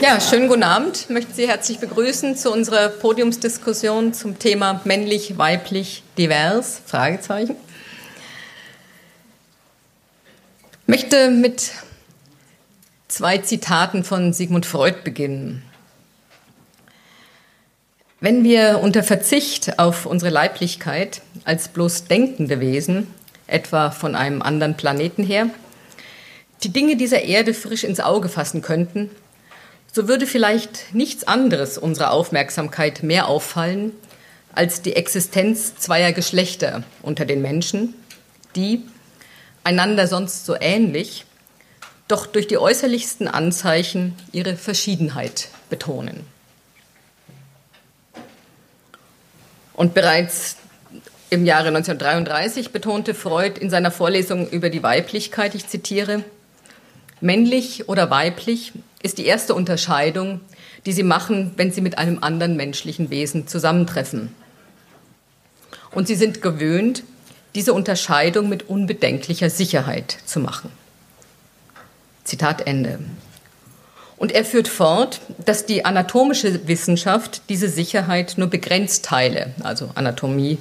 Ja, schönen guten Abend. Ich möchte Sie herzlich begrüßen zu unserer Podiumsdiskussion zum Thema männlich, weiblich, divers, Fragezeichen. Ich möchte mit zwei Zitaten von Sigmund Freud beginnen. Wenn wir unter Verzicht auf unsere Leiblichkeit als bloß denkende Wesen, etwa von einem anderen Planeten her, die Dinge dieser Erde frisch ins Auge fassen könnten, so würde vielleicht nichts anderes unserer Aufmerksamkeit mehr auffallen als die Existenz zweier Geschlechter unter den Menschen, die, einander sonst so ähnlich, doch durch die äußerlichsten Anzeichen ihre Verschiedenheit betonen. Und bereits im Jahre 1933 betonte Freud in seiner Vorlesung über die Weiblichkeit, ich zitiere, männlich oder weiblich ist die erste Unterscheidung, die sie machen, wenn sie mit einem anderen menschlichen Wesen zusammentreffen. Und sie sind gewöhnt, diese Unterscheidung mit unbedenklicher Sicherheit zu machen. Zitat Ende. Und er führt fort, dass die anatomische Wissenschaft diese Sicherheit nur begrenzt teile, also Anatomie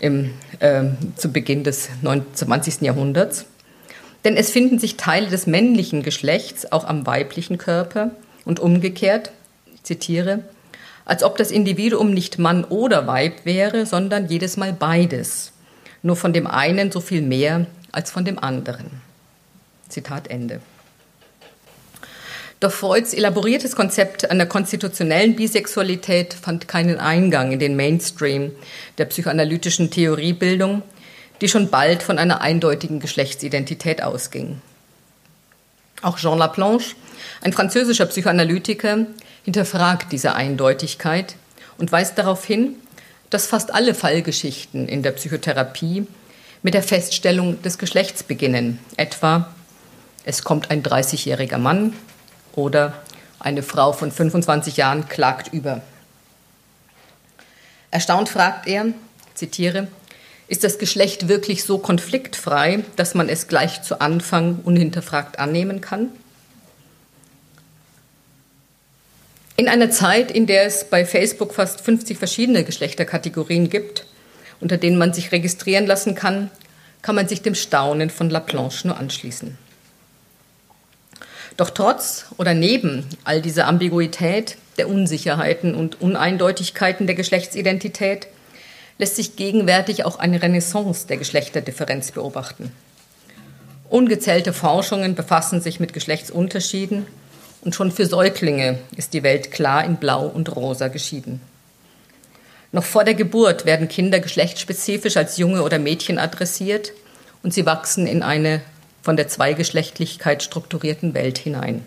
im, äh, zu Beginn des 20. Jahrhunderts. Denn es finden sich Teile des männlichen Geschlechts auch am weiblichen Körper und umgekehrt, ich zitiere, als ob das Individuum nicht Mann oder Weib wäre, sondern jedes Mal beides. Nur von dem einen so viel mehr als von dem anderen. Zitat Ende. Doch Freuds elaboriertes Konzept einer konstitutionellen Bisexualität fand keinen Eingang in den Mainstream der psychoanalytischen Theoriebildung, die schon bald von einer eindeutigen Geschlechtsidentität ausging. Auch Jean Laplanche, ein französischer Psychoanalytiker, hinterfragt diese Eindeutigkeit und weist darauf hin, dass fast alle Fallgeschichten in der Psychotherapie mit der Feststellung des Geschlechts beginnen, etwa es kommt ein 30-jähriger Mann oder eine Frau von 25 Jahren klagt über. Erstaunt fragt er, zitiere, ist das Geschlecht wirklich so konfliktfrei, dass man es gleich zu Anfang unhinterfragt annehmen kann? In einer Zeit, in der es bei Facebook fast 50 verschiedene Geschlechterkategorien gibt, unter denen man sich registrieren lassen kann, kann man sich dem Staunen von Laplanche nur anschließen. Doch trotz oder neben all dieser Ambiguität, der Unsicherheiten und Uneindeutigkeiten der Geschlechtsidentität lässt sich gegenwärtig auch eine Renaissance der Geschlechterdifferenz beobachten. Ungezählte Forschungen befassen sich mit Geschlechtsunterschieden und schon für Säuglinge ist die Welt klar in Blau und Rosa geschieden. Noch vor der Geburt werden Kinder geschlechtsspezifisch als Junge oder Mädchen adressiert und sie wachsen in eine von der Zweigeschlechtlichkeit strukturierten Welt hinein.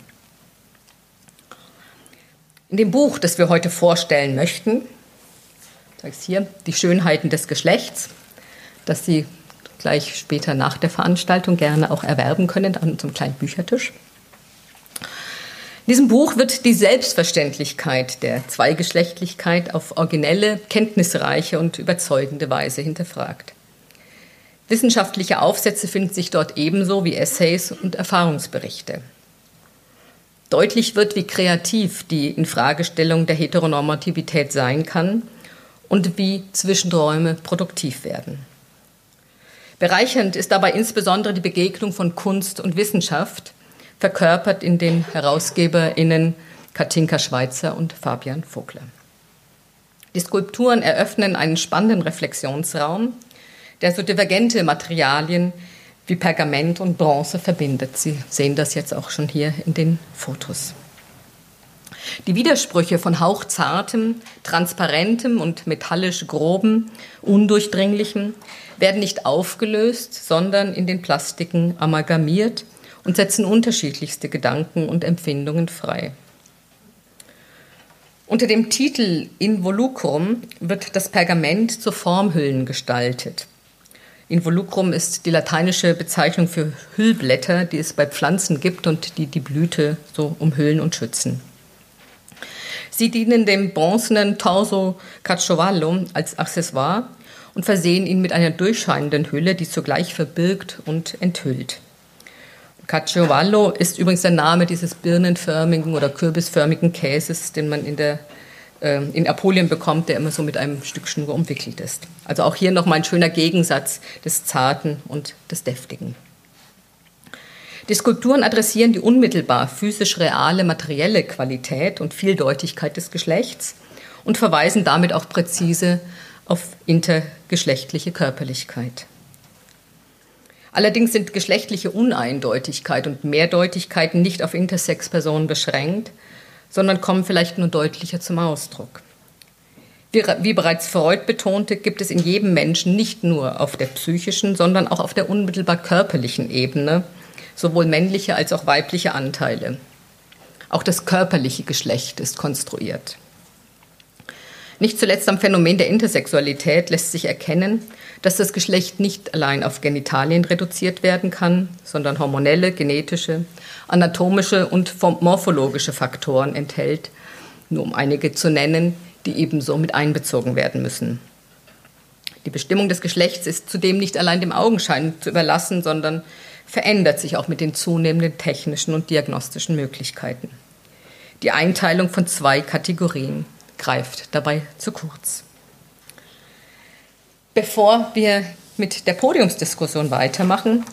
In dem Buch, das wir heute vorstellen möchten, sage hier, die Schönheiten des Geschlechts, das Sie gleich später nach der Veranstaltung gerne auch erwerben können an unserem kleinen Büchertisch. In diesem Buch wird die Selbstverständlichkeit der Zweigeschlechtlichkeit auf originelle, kenntnisreiche und überzeugende Weise hinterfragt. Wissenschaftliche Aufsätze finden sich dort ebenso wie Essays und Erfahrungsberichte. Deutlich wird, wie kreativ die Infragestellung der Heteronormativität sein kann und wie Zwischenräume produktiv werden. Bereichernd ist dabei insbesondere die Begegnung von Kunst und Wissenschaft, verkörpert in den HerausgeberInnen Katinka Schweizer und Fabian Vogler. Die Skulpturen eröffnen einen spannenden Reflexionsraum, der so divergente Materialien wie Pergament und Bronze verbindet. Sie sehen das jetzt auch schon hier in den Fotos. Die Widersprüche von hauchzartem, transparentem und metallisch grobem, undurchdringlichem werden nicht aufgelöst, sondern in den Plastiken amalgamiert und setzen unterschiedlichste Gedanken und Empfindungen frei. Unter dem Titel Involucrum wird das Pergament zu Formhüllen gestaltet. Involucrum ist die lateinische Bezeichnung für Hüllblätter, die es bei Pflanzen gibt und die die Blüte so umhüllen und schützen. Sie dienen dem bronzenen Torso Caciovallo als Accessoire und versehen ihn mit einer durchscheinenden Hülle, die zugleich verbirgt und enthüllt. Caciovallo ist übrigens der Name dieses birnenförmigen oder kürbisförmigen Käses, den man in, der, äh, in Apulien bekommt, der immer so mit einem Stück Schnur umwickelt ist. Also auch hier nochmal ein schöner Gegensatz des Zarten und des Deftigen. Die Skulpturen adressieren die unmittelbar physisch reale materielle Qualität und Vieldeutigkeit des Geschlechts und verweisen damit auch präzise auf intergeschlechtliche Körperlichkeit. Allerdings sind geschlechtliche Uneindeutigkeit und Mehrdeutigkeit nicht auf Intersex-Personen beschränkt, sondern kommen vielleicht nur deutlicher zum Ausdruck. Wie, wie, bereits Freud betonte, gibt es in jedem Menschen nicht nur auf der psychischen, sondern auch auf der unmittelbar körperlichen Ebene sowohl männliche als auch weibliche Anteile. Auch das körperliche Geschlecht ist konstruiert. Nicht zuletzt am Phänomen der Intersexualität lässt sich erkennen, dass das Geschlecht nicht allein auf Genitalien reduziert werden kann, sondern hormonelle, genetische, anatomische und morphologische Faktoren enthält, nur um einige zu nennen, die ebenso mit einbezogen werden müssen. Die Bestimmung des Geschlechts ist zudem nicht allein dem Augenschein zu überlassen, sondern verändert sich auch mit den zunehmenden technischen und diagnostischen Möglichkeiten. Die Einteilung von zwei Kategorien greift dabei zu kurz. Bevor wir mit der Podiumsdiskussion weitermachen,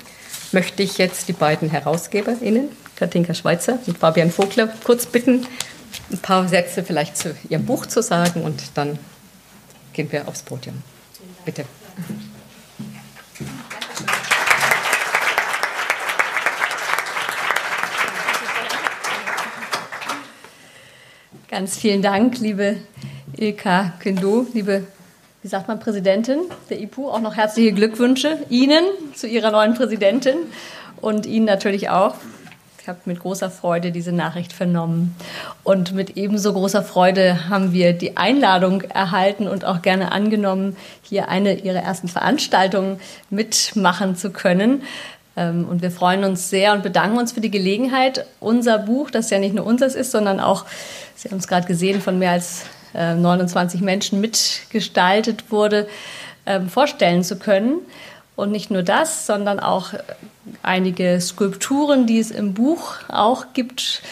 möchte ich jetzt die beiden HerausgeberInnen, Katinka Schweizer und Fabian Vogler, kurz bitten, ein paar Sätze vielleicht zu ihrem Buch zu sagen und dann gehen wir aufs Podium. Bitte. Ganz vielen Dank, liebe Ilka Kündo, liebe, wie sagt man, Präsidentin der IPU. Auch noch herzliche Glückwünsche Ihnen zu Ihrer neuen Präsidentin und Ihnen natürlich auch. Ich habe mit großer Freude diese Nachricht vernommen. Und mit ebenso großer Freude haben wir die Einladung erhalten und auch gerne angenommen, hier eine Ihrer ersten Veranstaltungen mitmachen zu können. Ähm, und wir freuen uns sehr und bedanken uns für die Gelegenheit, unser Buch, das ja nicht nur unseres ist, sondern auch, Sie haben es gerade gesehen, von mehr als 29 äh, Menschen mitgestaltet wurde, ähm, vorstellen zu können. Und nicht nur das, sondern auch einige Skulpturen, die es im Buch auch gibt,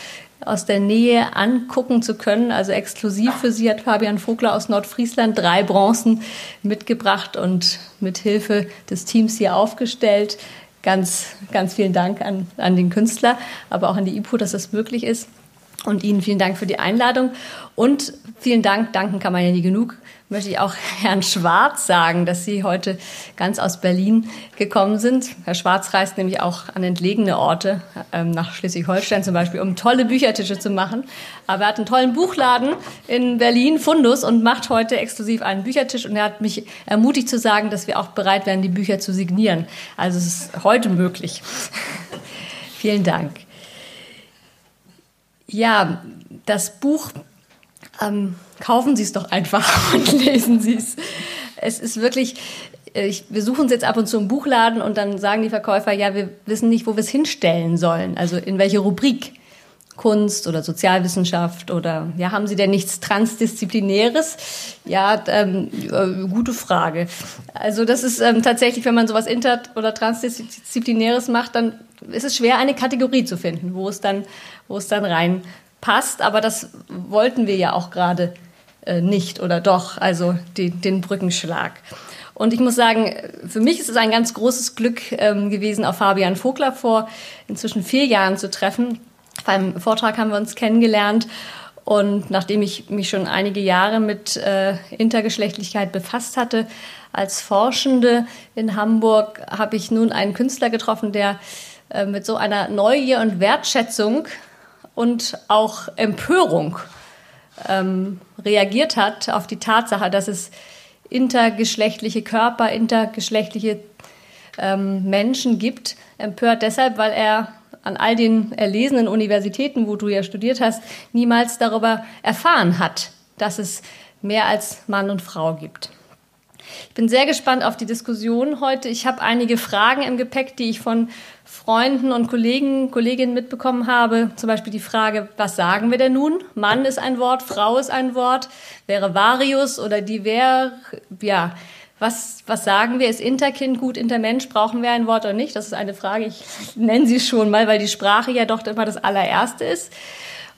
aus der Nähe angucken zu können. Also exklusiv für Sie hat Fabian Vogler aus Nordfriesland drei Bronzen mitgebracht und mit Hilfe des Teams hier aufgestellt ganz, ganz vielen Dank an, an den Künstler, aber auch an die IPU, dass das möglich ist. Und Ihnen vielen Dank für die Einladung. Und vielen Dank, danken kann man ja nie genug, möchte ich auch Herrn Schwarz sagen, dass Sie heute ganz aus Berlin gekommen sind. Herr Schwarz reist nämlich auch an entlegene Orte, ähm, nach Schleswig-Holstein zum Beispiel, um tolle Büchertische zu machen. Aber er hat einen tollen Buchladen in Berlin, Fundus, und macht heute exklusiv einen Büchertisch. Und er hat mich ermutigt zu sagen, dass wir auch bereit wären, die Bücher zu signieren. Also es ist heute möglich. Vielen Dank. Ja, das Buch ähm, kaufen Sie es doch einfach und lesen Sie es. Es ist wirklich, äh, ich, wir suchen es jetzt ab und zu im Buchladen und dann sagen die Verkäufer, ja, wir wissen nicht, wo wir es hinstellen sollen, also in welche Rubrik. Kunst oder Sozialwissenschaft oder ja, haben Sie denn nichts Transdisziplinäres? Ja, ähm, äh, gute Frage. Also das ist ähm, tatsächlich, wenn man sowas inter- oder transdisziplinäres macht, dann ist es schwer, eine Kategorie zu finden, wo es dann, wo es dann reinpasst. Aber das wollten wir ja auch gerade äh, nicht oder doch, also die, den Brückenschlag. Und ich muss sagen, für mich ist es ein ganz großes Glück ähm, gewesen, auf Fabian Vogler vor inzwischen vier Jahren zu treffen beim Vortrag haben wir uns kennengelernt. Und nachdem ich mich schon einige Jahre mit äh, Intergeschlechtlichkeit befasst hatte, als Forschende in Hamburg, habe ich nun einen Künstler getroffen, der äh, mit so einer Neugier und Wertschätzung und auch Empörung ähm, reagiert hat auf die Tatsache, dass es intergeschlechtliche Körper, intergeschlechtliche ähm, Menschen gibt. Empört deshalb, weil er an all den erlesenen Universitäten, wo du ja studiert hast, niemals darüber erfahren hat, dass es mehr als Mann und Frau gibt. Ich bin sehr gespannt auf die Diskussion heute. Ich habe einige Fragen im Gepäck, die ich von Freunden und Kollegen, Kolleginnen mitbekommen habe. Zum Beispiel die Frage, was sagen wir denn nun? Mann ist ein Wort, Frau ist ein Wort, wäre Varius oder die wäre, ja, Was, was sagen wir? Ist Interkind gut, Intermensch? Brauchen wir ein Wort oder nicht? Das ist eine Frage. Ich nenne sie schon mal, weil die Sprache ja doch immer das allererste ist,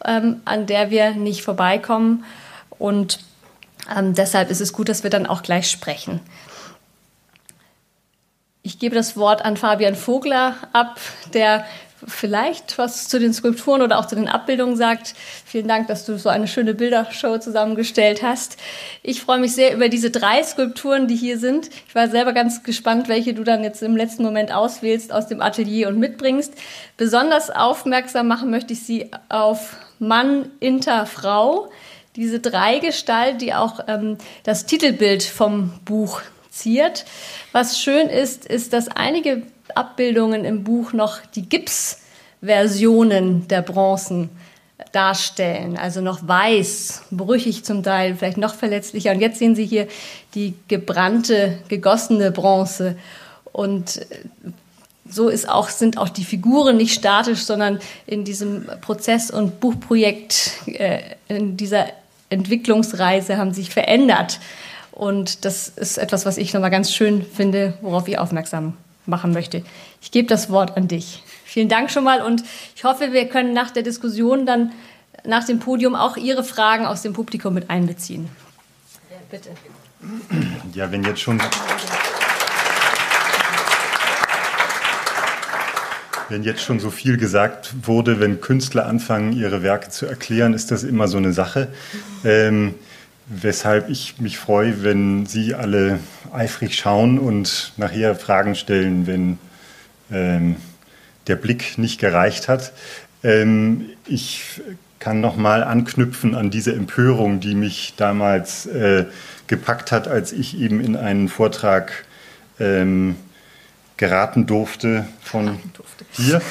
ähm, an der wir nicht vorbeikommen. Und ähm, deshalb ist es gut, dass wir dann auch gleich sprechen. Ich gebe das Wort an Fabian Vogler ab, der vielleicht was zu den Skulpturen oder auch zu den Abbildungen sagt. Vielen Dank, dass du so eine schöne Bildershow zusammengestellt hast. Ich freue mich sehr über diese drei Skulpturen, die hier sind. Ich war selber ganz gespannt, welche du dann jetzt im letzten Moment auswählst aus dem Atelier und mitbringst. Besonders aufmerksam machen möchte ich sie auf Mann, Inter, Frau. Diese Dreigestalt, die auch ähm, das Titelbild vom Buch ziert. Was schön ist, ist, dass einige Abbildungen im Buch noch die Gipsversionen der Bronzen darstellen. Also noch weiß, brüchig zum Teil, vielleicht noch verletzlicher. Und jetzt sehen Sie hier die gebrannte, gegossene Bronze. Und äh, so ist auch, sind auch die Figuren nicht statisch, sondern in diesem Prozess- und Buchprojekt, äh, in dieser Entwicklungsreise haben sich verändert. Und das ist etwas, was ich nochmal ganz schön finde, worauf ich aufmerksam machen möchte. Ich gebe das Wort an dich. Vielen Dank schon mal und ich hoffe, wir können nach der Diskussion dann nach dem Podium auch Ihre Fragen aus dem Publikum mit einbeziehen. Ja, bitte. Ja, wenn jetzt schon. Wenn jetzt schon so viel gesagt wurde, wenn Künstler anfangen, ihre Werke zu erklären, ist das immer so eine Sache. Ähm, weshalb ich mich freue, wenn Sie alle eifrig schauen und nachher Fragen stellen, wenn ähm, der Blick nicht gereicht hat. Ähm, ich kann noch mal anknüpfen an diese Empörung, die mich damals äh, gepackt hat, als ich eben in einen Vortrag ähm, geraten durfte von durfte. hier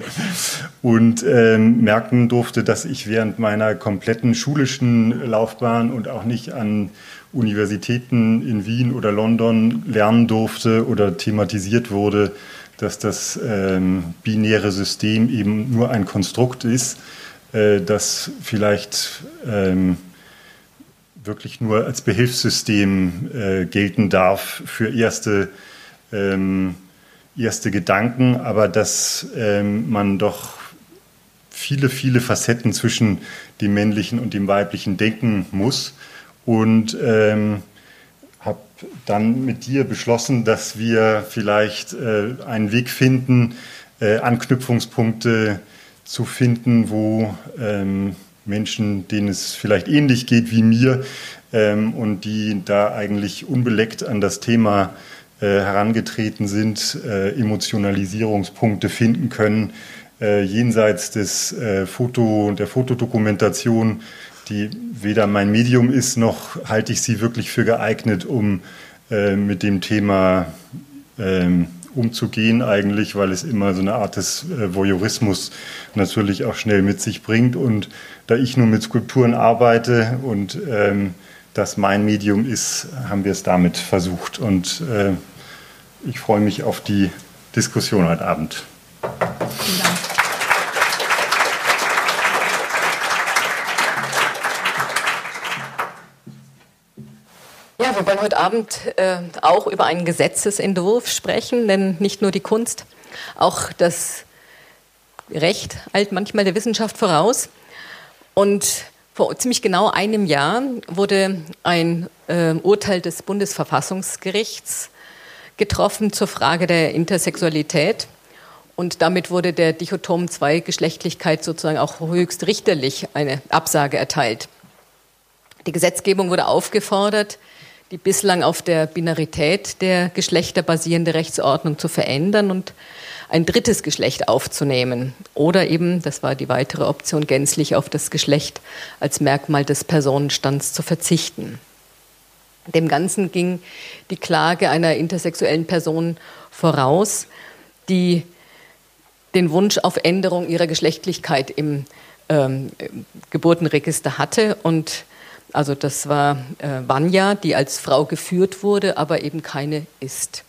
und ähm, merken durfte, dass ich während meiner kompletten schulischen Laufbahn und auch nicht an Universitäten in Wien oder London lernen durfte oder thematisiert wurde, dass das ähm, binäre System eben nur ein Konstrukt ist, äh, das vielleicht ähm, wirklich nur als Behilfssystem äh, gelten darf für erste ähm, erste Gedanken, aber dass ähm, man doch viele, viele Facetten zwischen dem männlichen und dem weiblichen denken muss. Und ähm, habe dann mit dir beschlossen, dass wir vielleicht äh, einen Weg finden, äh, Anknüpfungspunkte zu finden, wo ähm, Menschen, denen es vielleicht ähnlich geht wie mir ähm, und die da eigentlich unbeleckt an das Thema äh, herangetreten sind, äh, Emotionalisierungspunkte finden können, äh, jenseits des Foto, der Fotodokumentation, die weder mein Medium ist, noch halte ich sie wirklich für geeignet, um mit dem Thema ähm, umzugehen eigentlich, weil es immer so eine Art des Voyeurismus natürlich auch schnell mit sich bringt. Und da ich nur mit Skulpturen arbeite und ähm, das mein Medium ist, haben wir es damit versucht. Und äh, ich freue mich auf die Diskussion heute Abend. Vielen Dank. Ja, wir wollen heute Abend äh, auch über einen Gesetzesentwurf sprechen, denn nicht nur die Kunst, auch das Recht eilt manchmal der Wissenschaft voraus. Und vor ziemlich genau einem Jahr wurde ein äh, Urteil des Bundesverfassungsgerichts getroffen zur Frage der Intersexualität. Und damit wurde der Dichotom Zweigeschlechtlichkeit sozusagen auch höchst richterlich eine Absage erteilt. Die Gesetzgebung wurde aufgefordert, die bislang auf der Binarität der Geschlechter basierende Rechtsordnung zu verändern und ein drittes Geschlecht aufzunehmen oder eben, das war die weitere Option, gänzlich auf das Geschlecht als Merkmal des Personenstands zu verzichten. Dem Ganzen ging die Klage einer intersexuellen Person voraus, die den Wunsch auf Änderung ihrer Geschlechtlichkeit im ähm, Geburtenregister hatte. Und also das war äh, Vanya, die als Frau geführt wurde, aber eben keine ist.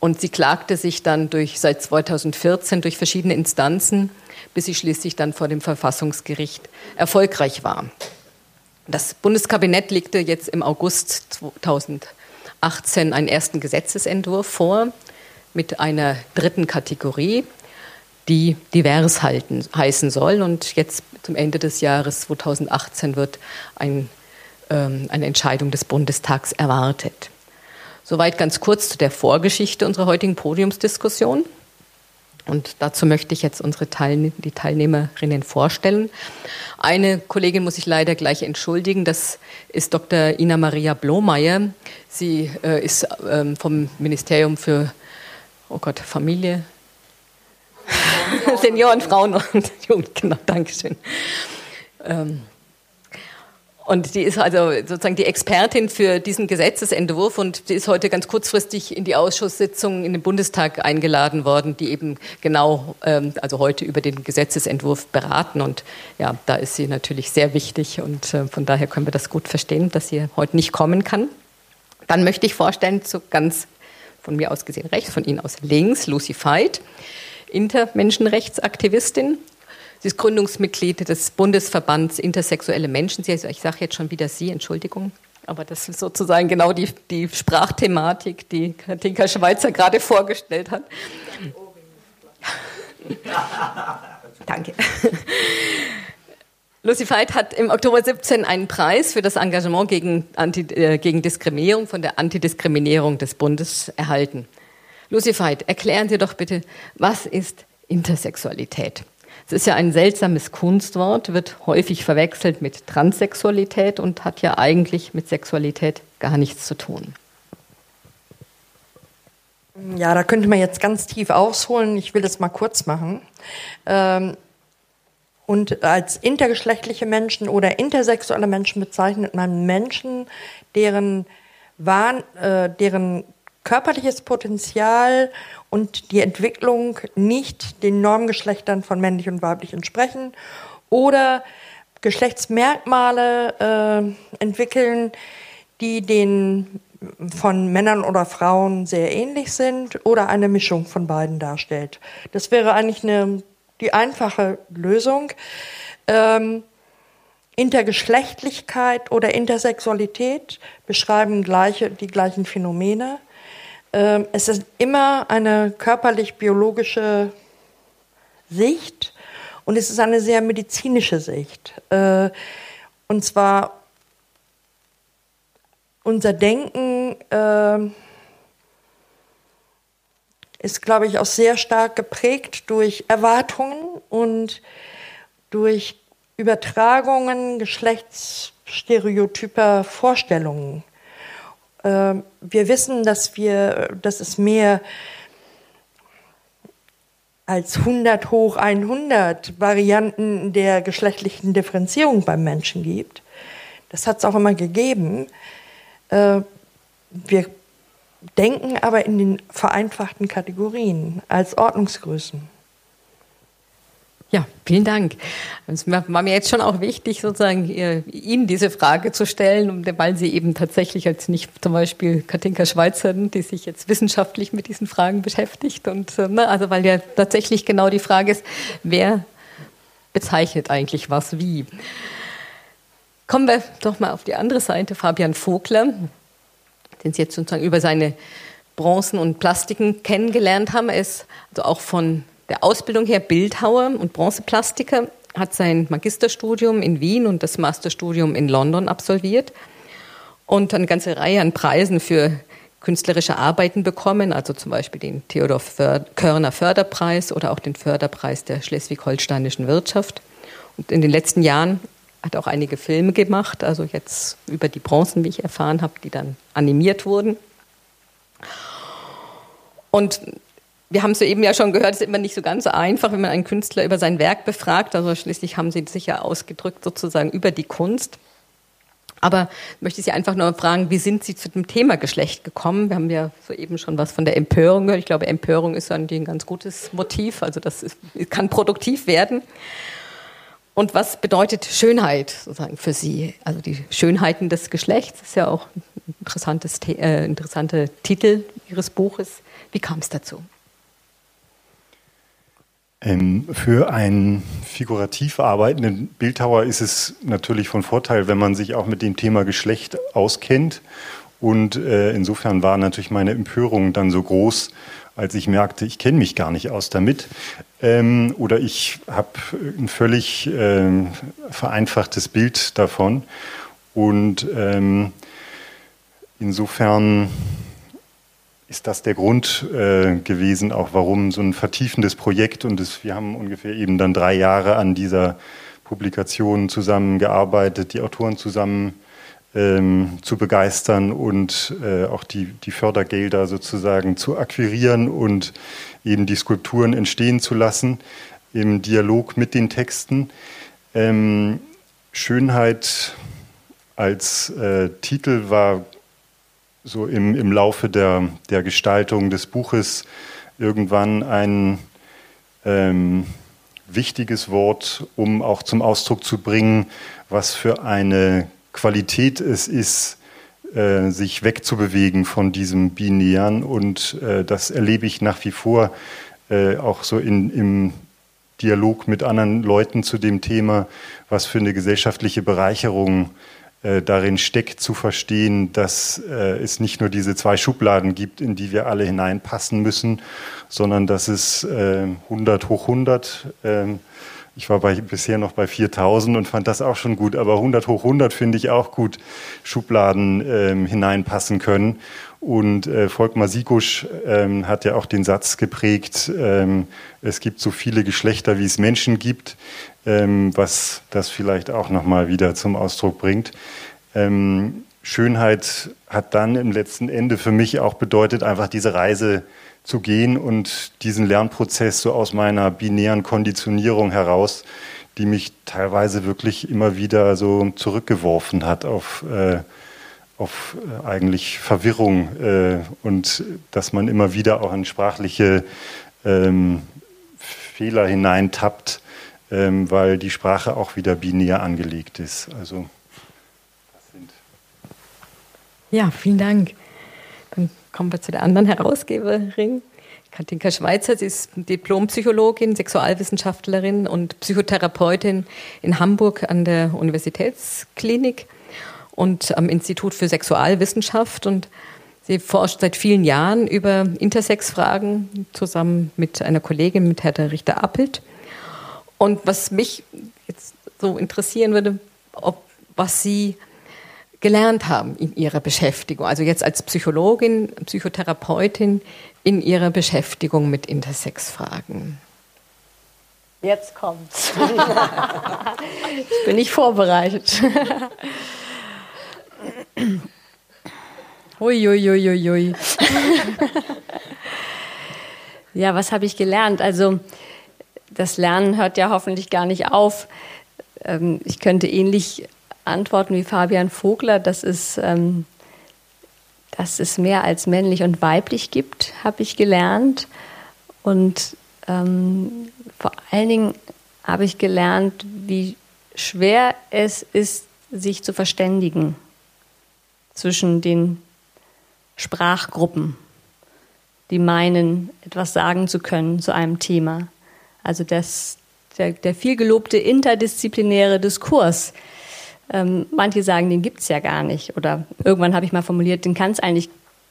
Und sie klagte sich dann durch, seit 2014 durch verschiedene Instanzen, bis sie schließlich dann vor dem Verfassungsgericht erfolgreich war. Das Bundeskabinett legte jetzt im August 2018 2018 einen ersten Gesetzesentwurf vor mit einer dritten Kategorie, die divers halten, heißen soll. Und jetzt zum Ende des Jahres 2018 wird ein, eine Entscheidung des Bundestags erwartet. Soweit ganz kurz zu der Vorgeschichte unserer heutigen Podiumsdiskussion. Und dazu möchte ich jetzt unsere Teilne die Teilnehmerinnen vorstellen. Eine Kollegin muss ich leider gleich entschuldigen, das ist Dr. Ina Maria Blomeyer. Sie äh, ist ähm, vom Ministerium für oh Gott, Familie, Senioren, Frauen und Jugend, genau, Dankeschön. Ähm, und die ist also sozusagen die Expertin für diesen Gesetzesentwurf und die ist heute ganz kurzfristig in die Ausschusssitzung in den Bundestag eingeladen worden, die eben genau, ähm, also heute über den Gesetzesentwurf beraten. Und ja, da ist sie natürlich sehr wichtig und äh, von daher können wir das gut verstehen, dass sie heute nicht kommen kann. Dann möchte ich vorstellen, so ganz von mir aus gesehen rechts, von Ihnen aus links, Lucy Veit, Intermenschenrechtsaktivistin. Sie ist Gründungsmitglied des Bundesverbands Intersexuelle Menschen. Ich sage jetzt schon wieder Sie, Entschuldigung. Aber das ist sozusagen genau die, die Sprachthematik, die Katinka Schweizer gerade vorgestellt hat. Danke. Lucy Veit hat im Oktober 17 einen Preis für das Engagement gegen, Anti, äh, gegen Diskriminierung von der Antidiskriminierung des Bundes erhalten. Lucy Veit, erklären Sie doch bitte, was ist Intersexualität? Es ist ja ein seltsames Kunstwort, wird häufig verwechselt mit Transsexualität und hat ja eigentlich mit Sexualität gar nichts zu tun. Ja, da könnte man jetzt ganz tief ausholen. Ich will das mal kurz machen. Ähm, und als intergeschlechtliche Menschen oder intersexuelle Menschen bezeichnet man Menschen, deren, Wahn, äh, deren körperliches Potenzial und die Entwicklung nicht den Normgeschlechtern von männlich und weiblich entsprechen oder Geschlechtsmerkmale äh, entwickeln, die den von Männern oder Frauen sehr ähnlich sind oder eine Mischung von beiden darstellt. Das wäre eigentlich eine die einfache Lösung. Ähm, Intergeschlechtlichkeit oder Intersexualität beschreiben gleiche, die gleichen Phänomene. Ähm, es ist immer eine körperlich-biologische Sicht und es ist eine sehr medizinische Sicht. Äh, und zwar unser Denken äh, ist, glaube ich, auch sehr stark geprägt durch Erwartungen und durch Übertragungen geschlechtsstereotyper Vorstellungen. Ähm, wir wissen, dass wir, dass es mehr als 100 hoch 100 Varianten der geschlechtlichen Differenzierung beim Menschen gibt. Das hat es auch immer gegeben. Äh, wir denken aber in den vereinfachten Kategorien als Ordnungsgrößen. Ja, vielen Dank. Es war mir jetzt schon auch wichtig, sozusagen Ihnen diese Frage zu stellen, weil Sie eben tatsächlich als nicht zum Beispiel Katinka Schweizer, die sich jetzt wissenschaftlich mit diesen Fragen beschäftigt und äh, ne, also weil ja tatsächlich genau die Frage ist, wer bezeichnet eigentlich was wie. Kommen wir doch mal auf die andere Seite, Fabian Vogler den Sie jetzt sozusagen über seine Bronzen und Plastiken kennengelernt haben. Er ist also auch von der Ausbildung her Bildhauer und Bronzeplastiker, hat sein Magisterstudium in Wien und das Masterstudium in London absolviert und eine ganze Reihe an Preisen für künstlerische Arbeiten bekommen, also zum Beispiel den Theodor Körner Förderpreis oder auch den Förderpreis der schleswig-holsteinischen Wirtschaft. Und in den letzten Jahren hat auch einige Filme gemacht, also jetzt über die Bronzen, wie ich erfahren habe, die dann animiert wurden. Und wir haben es eben ja schon gehört, es ist immer nicht so ganz einfach, wenn man einen Künstler über sein Werk befragt. Also schließlich haben Sie sich ja ausgedrückt sozusagen über die Kunst. Aber möchte ich Sie einfach nur fragen, wie sind Sie zu dem Thema Geschlecht gekommen? Wir haben ja soeben schon was von der Empörung gehört. Ich glaube, Empörung ist ein ganz gutes Motiv. Also das ist, kann produktiv werden. Und was bedeutet Schönheit sozusagen für Sie? Also die Schönheiten des Geschlechts ist ja auch ein interessantes, äh, interessanter Titel Ihres Buches. Wie kam es dazu? Ähm, für einen figurativ arbeitenden Bildhauer ist es natürlich von Vorteil, wenn man sich auch mit dem Thema Geschlecht auskennt Und äh, insofern war natürlich meine Empörung dann so groß, als ich merkte, ich kenne mich gar nicht aus damit. Ähm, oder ich habe ein völlig äh, vereinfachtes Bild davon. Und ähm, insofern ist das der Grund äh, gewesen, auch warum so ein vertiefendes Projekt und das, wir haben ungefähr eben dann drei Jahre an dieser Publikation zusammengearbeitet, die Autoren zusammen ähm, zu begeistern und äh, auch die, die Fördergelder sozusagen zu akquirieren und eben die Skulpturen entstehen zu lassen im Dialog mit den Texten. Ähm, Schönheit als äh, Titel war so im, im Laufe der, der Gestaltung des Buches irgendwann ein ähm, wichtiges Wort, um auch zum Ausdruck zu bringen, was für eine Qualität es ist, äh, sich wegzubewegen von diesem Binären. Und äh, das erlebe ich nach wie vor äh, auch so in, im Dialog mit anderen Leuten zu dem Thema, was für eine gesellschaftliche Bereicherung äh, darin steckt, zu verstehen, dass äh, es nicht nur diese zwei Schubladen gibt, in die wir alle hineinpassen müssen, sondern dass es äh, 100 hoch 100, ähm, ich war bei, bisher noch bei 4000 und fand das auch schon gut, aber 100 hoch 100 finde ich auch gut, Schubladen ähm, hineinpassen können. Und äh, Volkmar Sikusch ähm, hat ja auch den Satz geprägt, ähm, es gibt so viele Geschlechter, wie es Menschen gibt ähm, was das vielleicht auch nochmal wieder zum Ausdruck bringt. Ähm, Schönheit hat dann im letzten Ende für mich auch bedeutet, einfach diese Reise zu gehen und diesen Lernprozess so aus meiner binären Konditionierung heraus, die mich teilweise wirklich immer wieder so zurückgeworfen hat auf, äh, auf äh, eigentlich Verwirrung äh, und dass man immer wieder auch in sprachliche ähm, Fehler hineintappt ähm, weil die Sprache auch wieder binär angelegt ist. Also, ja, vielen Dank. Dann kommen wir zu der anderen Herausgeberin. Katinka Schweizer, sie ist Diplompsychologin, Sexualwissenschaftlerin und Psychotherapeutin in Hamburg an der Universitätsklinik und am Institut für Sexualwissenschaft. Und sie forscht seit vielen Jahren über Intersexfragen zusammen mit einer Kollegin, mit Hertha Richter-Appelt. Und was mich jetzt so interessieren würde, ob was Sie gelernt haben in Ihrer Beschäftigung, also jetzt als Psychologin, Psychotherapeutin in Ihrer Beschäftigung mit Intersexfragen. Jetzt kommt's. ich bin nicht vorbereitet. Uiuiuiui. ja, was habe ich gelernt? Also das Lernen hört ja hoffentlich gar nicht auf. Ähm, ich könnte ähnlich antworten wie Fabian Vogler, dass es, ähm, dass es mehr als männlich und weiblich gibt, habe ich gelernt. Und ähm, vor allen Dingen habe ich gelernt, wie schwer es ist, sich zu verständigen zwischen den Sprachgruppen, die meinen, etwas sagen zu können zu einem Thema. Also das, der, der viel gelobte interdisziplinäre Diskurs. Ähm, manche sagen, den gibt es ja gar nicht. Oder irgendwann habe ich mal formuliert, den kann es eigentlich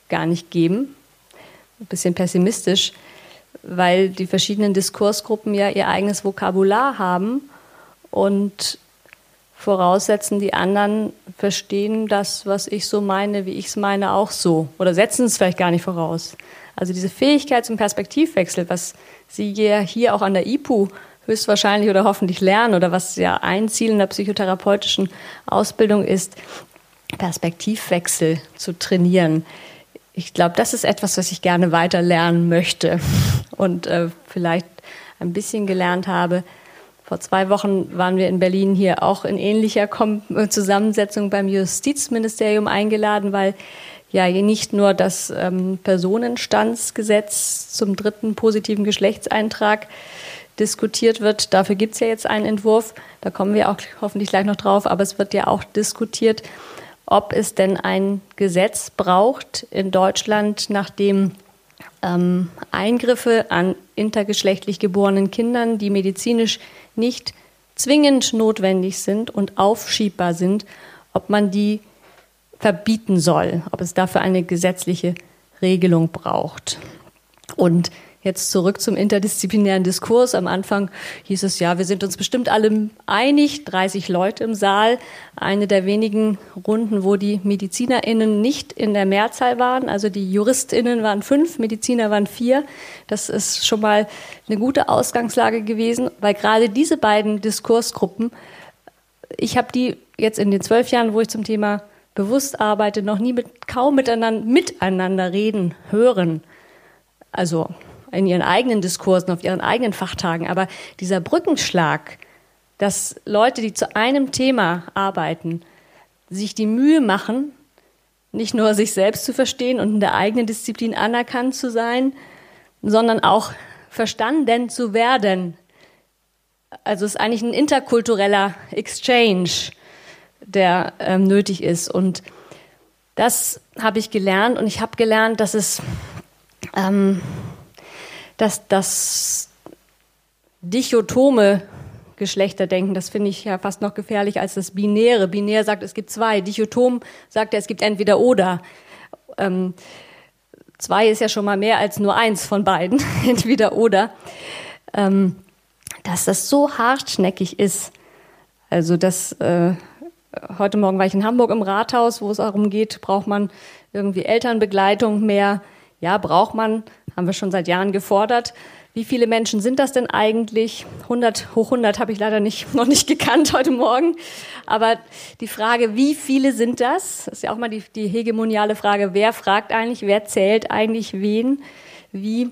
gar nicht geben. Ein bisschen pessimistisch, weil die verschiedenen Diskursgruppen ja ihr eigenes Vokabular haben und voraussetzen, die anderen verstehen das, was ich so meine, wie ich es meine, auch so. Oder setzen es vielleicht gar nicht voraus. Also diese Fähigkeit zum Perspektivwechsel, was Sie ja hier auch an der IPU höchstwahrscheinlich oder hoffentlich lernen oder was ja ein Ziel in der psychotherapeutischen Ausbildung ist, Perspektivwechsel zu trainieren. Ich glaube, das ist etwas, was ich gerne weiter lernen möchte und äh, vielleicht ein bisschen gelernt habe. Vor zwei Wochen waren wir in Berlin hier auch in ähnlicher Kom Zusammensetzung beim Justizministerium eingeladen, weil ja nicht nur das ähm, Personenstandsgesetz zum dritten positiven Geschlechtseintrag diskutiert wird. Dafür gibt es ja jetzt einen Entwurf. Da kommen wir auch hoffentlich gleich noch drauf. Aber es wird ja auch diskutiert, ob es denn ein Gesetz braucht in Deutschland, nachdem ähm, Eingriffe an intergeschlechtlich geborenen Kindern, die medizinisch nicht zwingend notwendig sind und aufschiebbar sind, ob man die verbieten soll, ob es dafür eine gesetzliche Regelung braucht. Und Jetzt zurück zum interdisziplinären Diskurs. Am Anfang hieß es ja, wir sind uns bestimmt alle einig, 30 Leute im Saal. Eine der wenigen Runden, wo die MedizinerInnen nicht in der Mehrzahl waren. Also die JuristInnen waren fünf, Mediziner waren vier. Das ist schon mal eine gute Ausgangslage gewesen, weil gerade diese beiden Diskursgruppen, ich habe die jetzt in den zwölf Jahren, wo ich zum Thema bewusst arbeite, noch nie mit, kaum miteinander, miteinander reden, hören. Also in ihren eigenen Diskursen, auf ihren eigenen Fachtagen. Aber dieser Brückenschlag, dass Leute, die zu einem Thema arbeiten, sich die Mühe machen, nicht nur sich selbst zu verstehen und in der eigenen Disziplin anerkannt zu sein, sondern auch verstanden zu werden. Also es ist eigentlich ein interkultureller Exchange, der ähm, nötig ist. Und das habe ich gelernt und ich habe gelernt, dass es ähm, dass das dichotome Geschlechterdenken, das finde ich ja fast noch gefährlich als das Binäre. Binär sagt, es gibt zwei. Dichotom sagt, es gibt entweder oder. Ähm, zwei ist ja schon mal mehr als nur eins von beiden, entweder oder. Ähm, dass das so hartschneckig ist. Also das, äh, heute Morgen war ich in Hamburg im Rathaus, wo es darum geht, braucht man irgendwie Elternbegleitung mehr? Ja, braucht man haben wir schon seit Jahren gefordert. Wie viele Menschen sind das denn eigentlich? 100 hoch 100 habe ich leider nicht, noch nicht gekannt heute Morgen. Aber die Frage, wie viele sind das? Ist ja auch mal die, die hegemoniale Frage. Wer fragt eigentlich? Wer zählt eigentlich wen? Wie?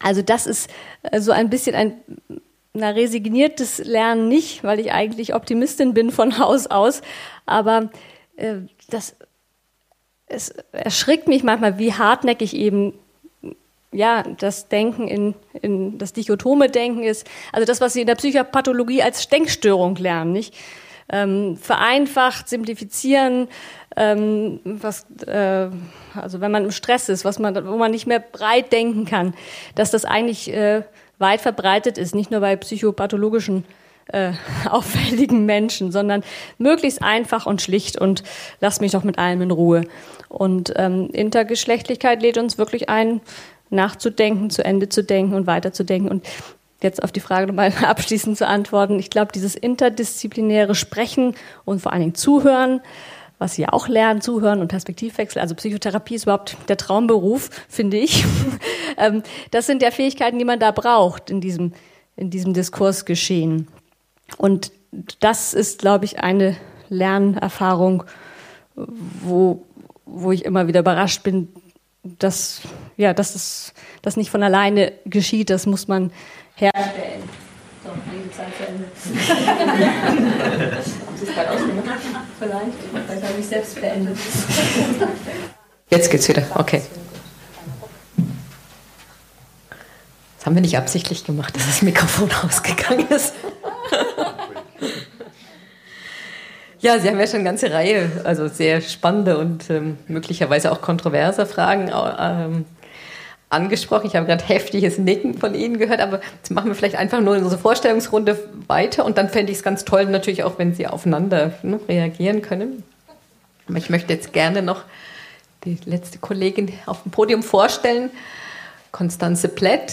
Also das ist äh, so ein bisschen ein na, resigniertes Lernen nicht, weil ich eigentlich Optimistin bin von Haus aus. Aber äh, das, es erschrickt mich manchmal, wie hartnäckig eben ja, das Denken in, in das dichotome Denken ist, also das, was Sie in der Psychopathologie als Denkstörung lernen, nicht? Ähm, vereinfacht, simplifizieren, ähm, was, äh, also wenn man im Stress ist, was man, wo man nicht mehr breit denken kann, dass das eigentlich äh, weit verbreitet ist, nicht nur bei psychopathologischen äh, auffälligen Menschen, sondern möglichst einfach und schlicht und lass mich doch mit allem in Ruhe. Und ähm, Intergeschlechtlichkeit lädt uns wirklich ein, nachzudenken, zu Ende zu denken und weiterzudenken. Und jetzt auf die Frage nochmal abschließend zu antworten. Ich glaube, dieses interdisziplinäre Sprechen und vor allen Dingen Zuhören, was Sie ja auch lernen, Zuhören und Perspektivwechsel, also Psychotherapie ist überhaupt der Traumberuf, finde ich. Ähm, das sind ja Fähigkeiten, die man da braucht in diesem, in diesem Diskursgeschehen. Und das ist, glaube ich, eine Lernerfahrung, wo, wo ich immer wieder überrascht bin, dass, ja, dass es das nicht von alleine geschieht, das muss man herstellen. So, die Zeit zu Ende. Haben Sie es gerade ausgemacht? Vielleicht. Vielleicht habe ich selbst beendet. Jetzt geht's wieder. Okay. Das haben wir nicht absichtlich gemacht, dass das Mikrofon ausgegangen ist. Ja, Sie haben ja schon eine ganze Reihe, also sehr spannende und ähm, möglicherweise auch kontroverse Fragen ähm, angesprochen. Ich habe gerade heftiges Nicken von Ihnen gehört, aber jetzt machen wir vielleicht einfach nur unsere Vorstellungsrunde weiter und dann fände ich es ganz toll natürlich auch, wenn Sie aufeinander ne, reagieren können. Aber ich möchte jetzt gerne noch die letzte Kollegin auf dem Podium vorstellen, Konstanze Plett.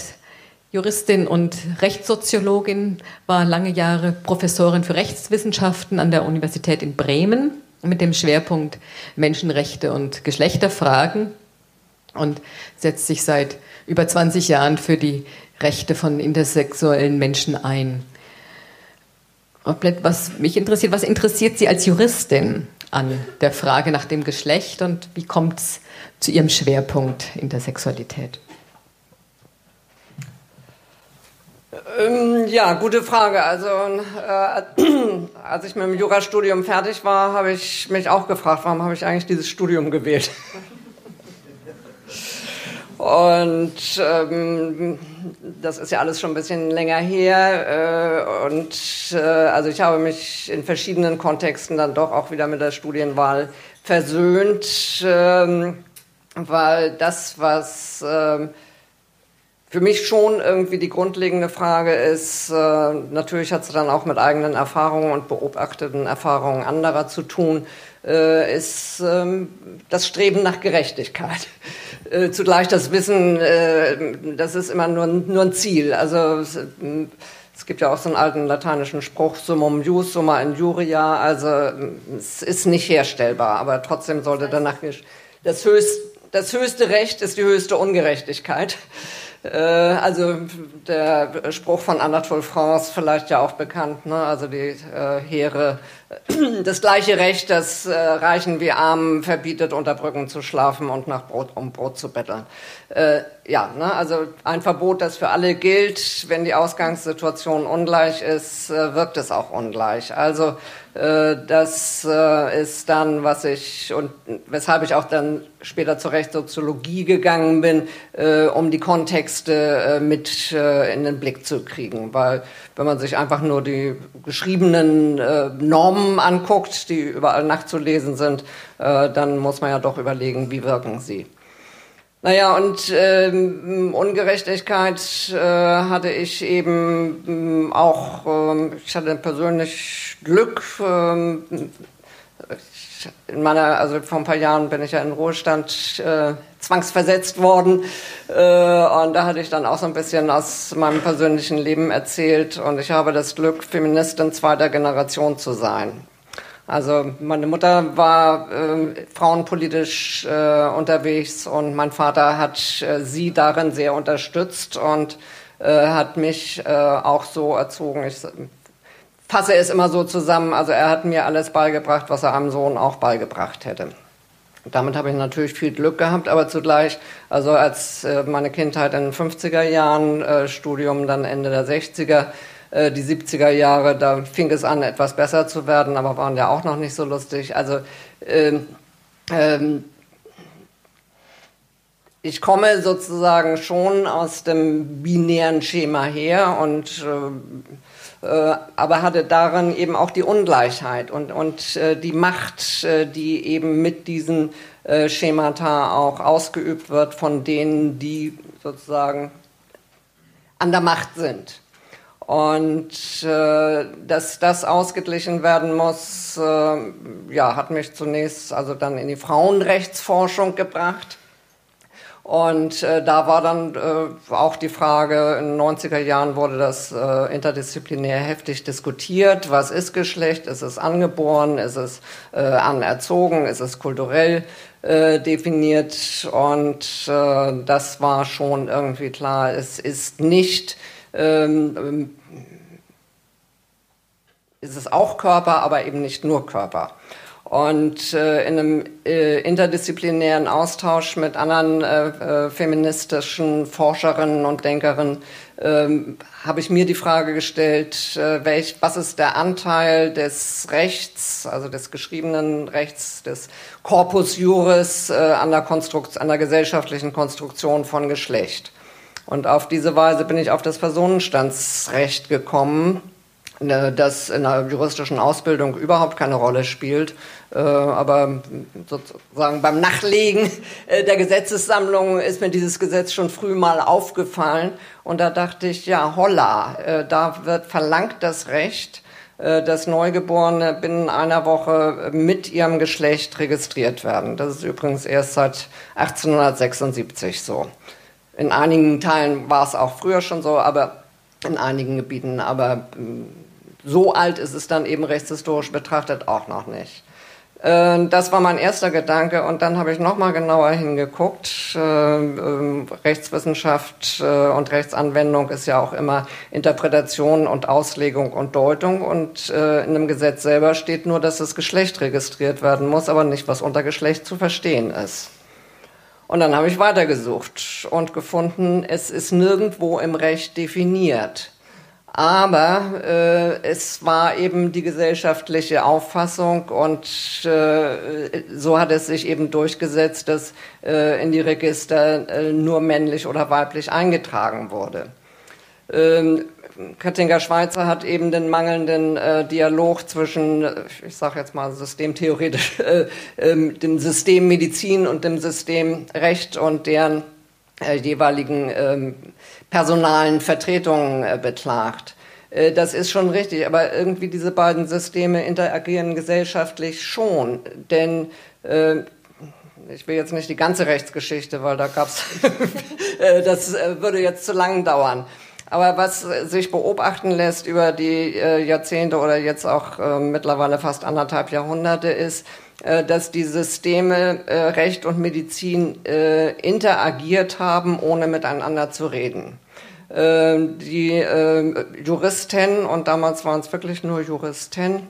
Juristin und Rechtssoziologin, war lange Jahre Professorin für Rechtswissenschaften an der Universität in Bremen mit dem Schwerpunkt Menschenrechte und Geschlechterfragen und setzt sich seit über 20 Jahren für die Rechte von intersexuellen Menschen ein. Was mich interessiert, was interessiert Sie als Juristin an der Frage nach dem Geschlecht und wie kommt es zu Ihrem Schwerpunkt Intersexualität? Ähm, ja, gute Frage. Also äh, als ich mit dem Jurastudium fertig war, habe ich mich auch gefragt, warum habe ich eigentlich dieses Studium gewählt? Und ähm, das ist ja alles schon ein bisschen länger her. Äh, und äh, also ich habe mich in verschiedenen Kontexten dann doch auch wieder mit der Studienwahl versöhnt, ähm, weil das, was ähm, für mich schon irgendwie die grundlegende Frage ist, äh, natürlich hat es dann auch mit eigenen Erfahrungen und beobachteten Erfahrungen anderer zu tun, äh, ist ähm, das Streben nach Gerechtigkeit. Äh, zugleich das Wissen, äh, das ist immer nur, nur ein Ziel. Also es, es gibt ja auch so einen alten lateinischen Spruch, summum jus, summa injuria, also es ist nicht herstellbar, aber trotzdem sollte danach das höchste, das höchste Recht ist die höchste Ungerechtigkeit. Äh, also der Spruch von Anatole France, vielleicht ja auch bekannt, ne? also die äh, Heere, das gleiche Recht, das äh, Reichen wie Armen verbietet, unter Brücken zu schlafen und nach Brot, um Brot zu betteln. Äh, ja, ne? also ein Verbot, das für alle gilt, wenn die Ausgangssituation ungleich ist, äh, wirkt es auch ungleich. Also äh, das äh, ist dann, was ich und weshalb ich auch dann später zur Rechtssoziologie gegangen bin, äh, um die Kontexte mit in den Blick zu kriegen. Weil wenn man sich einfach nur die geschriebenen Normen anguckt, die überall nachzulesen sind, dann muss man ja doch überlegen, wie wirken sie. Naja, und ähm, Ungerechtigkeit äh, hatte ich eben ähm, auch, ähm, ich hatte persönlich Glück. Ähm, in meiner, also vor ein paar Jahren bin ich ja in Ruhestand äh, zwangsversetzt worden. Äh, und da hatte ich dann auch so ein bisschen aus meinem persönlichen Leben erzählt. Und ich habe das Glück, Feministin zweiter Generation zu sein. Also meine Mutter war äh, frauenpolitisch äh, unterwegs und mein Vater hat äh, sie darin sehr unterstützt und äh, hat mich äh, auch so erzogen. Ich fasse es immer so zusammen. Also er hat mir alles beigebracht, was er einem Sohn auch beigebracht hätte. Damit habe ich natürlich viel Glück gehabt, aber zugleich, also als äh, meine Kindheit in den 50er Jahren, Studium dann Ende der 60er, äh, die 70er Jahre, da fing es an, etwas besser zu werden, aber waren ja auch noch nicht so lustig. Also ähm, ähm, ich komme sozusagen schon aus dem binären Schema her und äh, äh, aber hatte darin eben auch die Ungleichheit und, und äh, die Macht, äh, die eben mit diesen Schemata auch ausgeübt wird von denen, die sozusagen an der Macht sind. Und äh, dass das ausgeglichen werden muss, äh, ja, hat mich zunächst also dann in die Frauenrechtsforschung gebracht. Und äh, da war dann äh, auch die Frage, in den 90er Jahren wurde das äh, interdisziplinär heftig diskutiert. Was ist Geschlecht? Ist es angeboren? Ist es äh, anerzogen? Ist es kulturell äh, definiert? Und äh, das war schon irgendwie klar. Es ist nicht ähm, ähm, ist es auch Körper, aber eben nicht nur Körper. Und äh, in einem äh, interdisziplinären Austausch mit anderen äh, äh feministischen Forscherinnen und Denkerinnen ähm, habe ich mir die Frage gestellt, äh, welch, was ist der Anteil des Rechts, also des geschriebenen Rechts, des Corpus Juris äh, an, der Konstrukt, an der gesellschaftlichen Konstruktion von Geschlecht. Und auf diese Weise bin ich auf das Personenstandsrecht gekommen, äh, das in der juristischen Ausbildung überhaupt keine Rolle spielt, äh, aber sozusagen beim Nachlegen äh, der Gesetzessammlung ist mir dieses Gesetz schon früh mal aufgefallen und da dachte ich, ja, holla, da wird verlangt das Recht, dass Neugeborene binnen einer Woche mit ihrem Geschlecht registriert werden. Das ist übrigens erst seit 1876 so. In einigen Teilen war es auch früher schon so, aber in einigen Gebieten. Aber mm, so alt ist es dann eben rechtshistorisch betrachtet auch noch nicht. Äh, das war mein erster Gedanke und dann habe ich noch mal genauer hingeguckt. Äh, ähm, Rechtswissenschaft äh, und Rechtsanwendung ist ja auch immer Interpretation und Auslegung und Deutung und in einem Gesetz selber steht nur, dass das Geschlecht registriert werden muss, aber nicht, was unter Geschlecht zu verstehen ist. Und dann habe ich weitergesucht und gefunden, es ist nirgendwo im Recht definiert. Aber äh, es war eben die gesellschaftliche Auffassung und äh, so hat es sich eben durchgesetzt, dass äh, in die Register äh, nur männlich oder weiblich eingetragen wurde. Ähm, Kattinger Schweizer hat eben den mangelnden äh, Dialog zwischen, äh, ich sage jetzt mal systemtheoretisch, äh, äh, dem System Medizin und dem System Recht und deren äh, jeweiligen ähm, personalen Vertretungen äh, beklagt. Das ist schon richtig, aber irgendwie diese beiden Systeme interagieren gesellschaftlich schon, denn ich will jetzt nicht die ganze Rechtsgeschichte, weil da gab's, das würde jetzt zu lang dauern. Aber was sich beobachten lässt über die äh, Jahrzehnte oder jetzt auch äh, mittlerweile fast anderthalb Jahrhunderte ist, äh, dass die Systeme äh, Recht und Medizin äh, interagiert haben, ohne miteinander zu reden. Ähm, die ähm, Juristen, und damals waren es wirklich nur Juristen,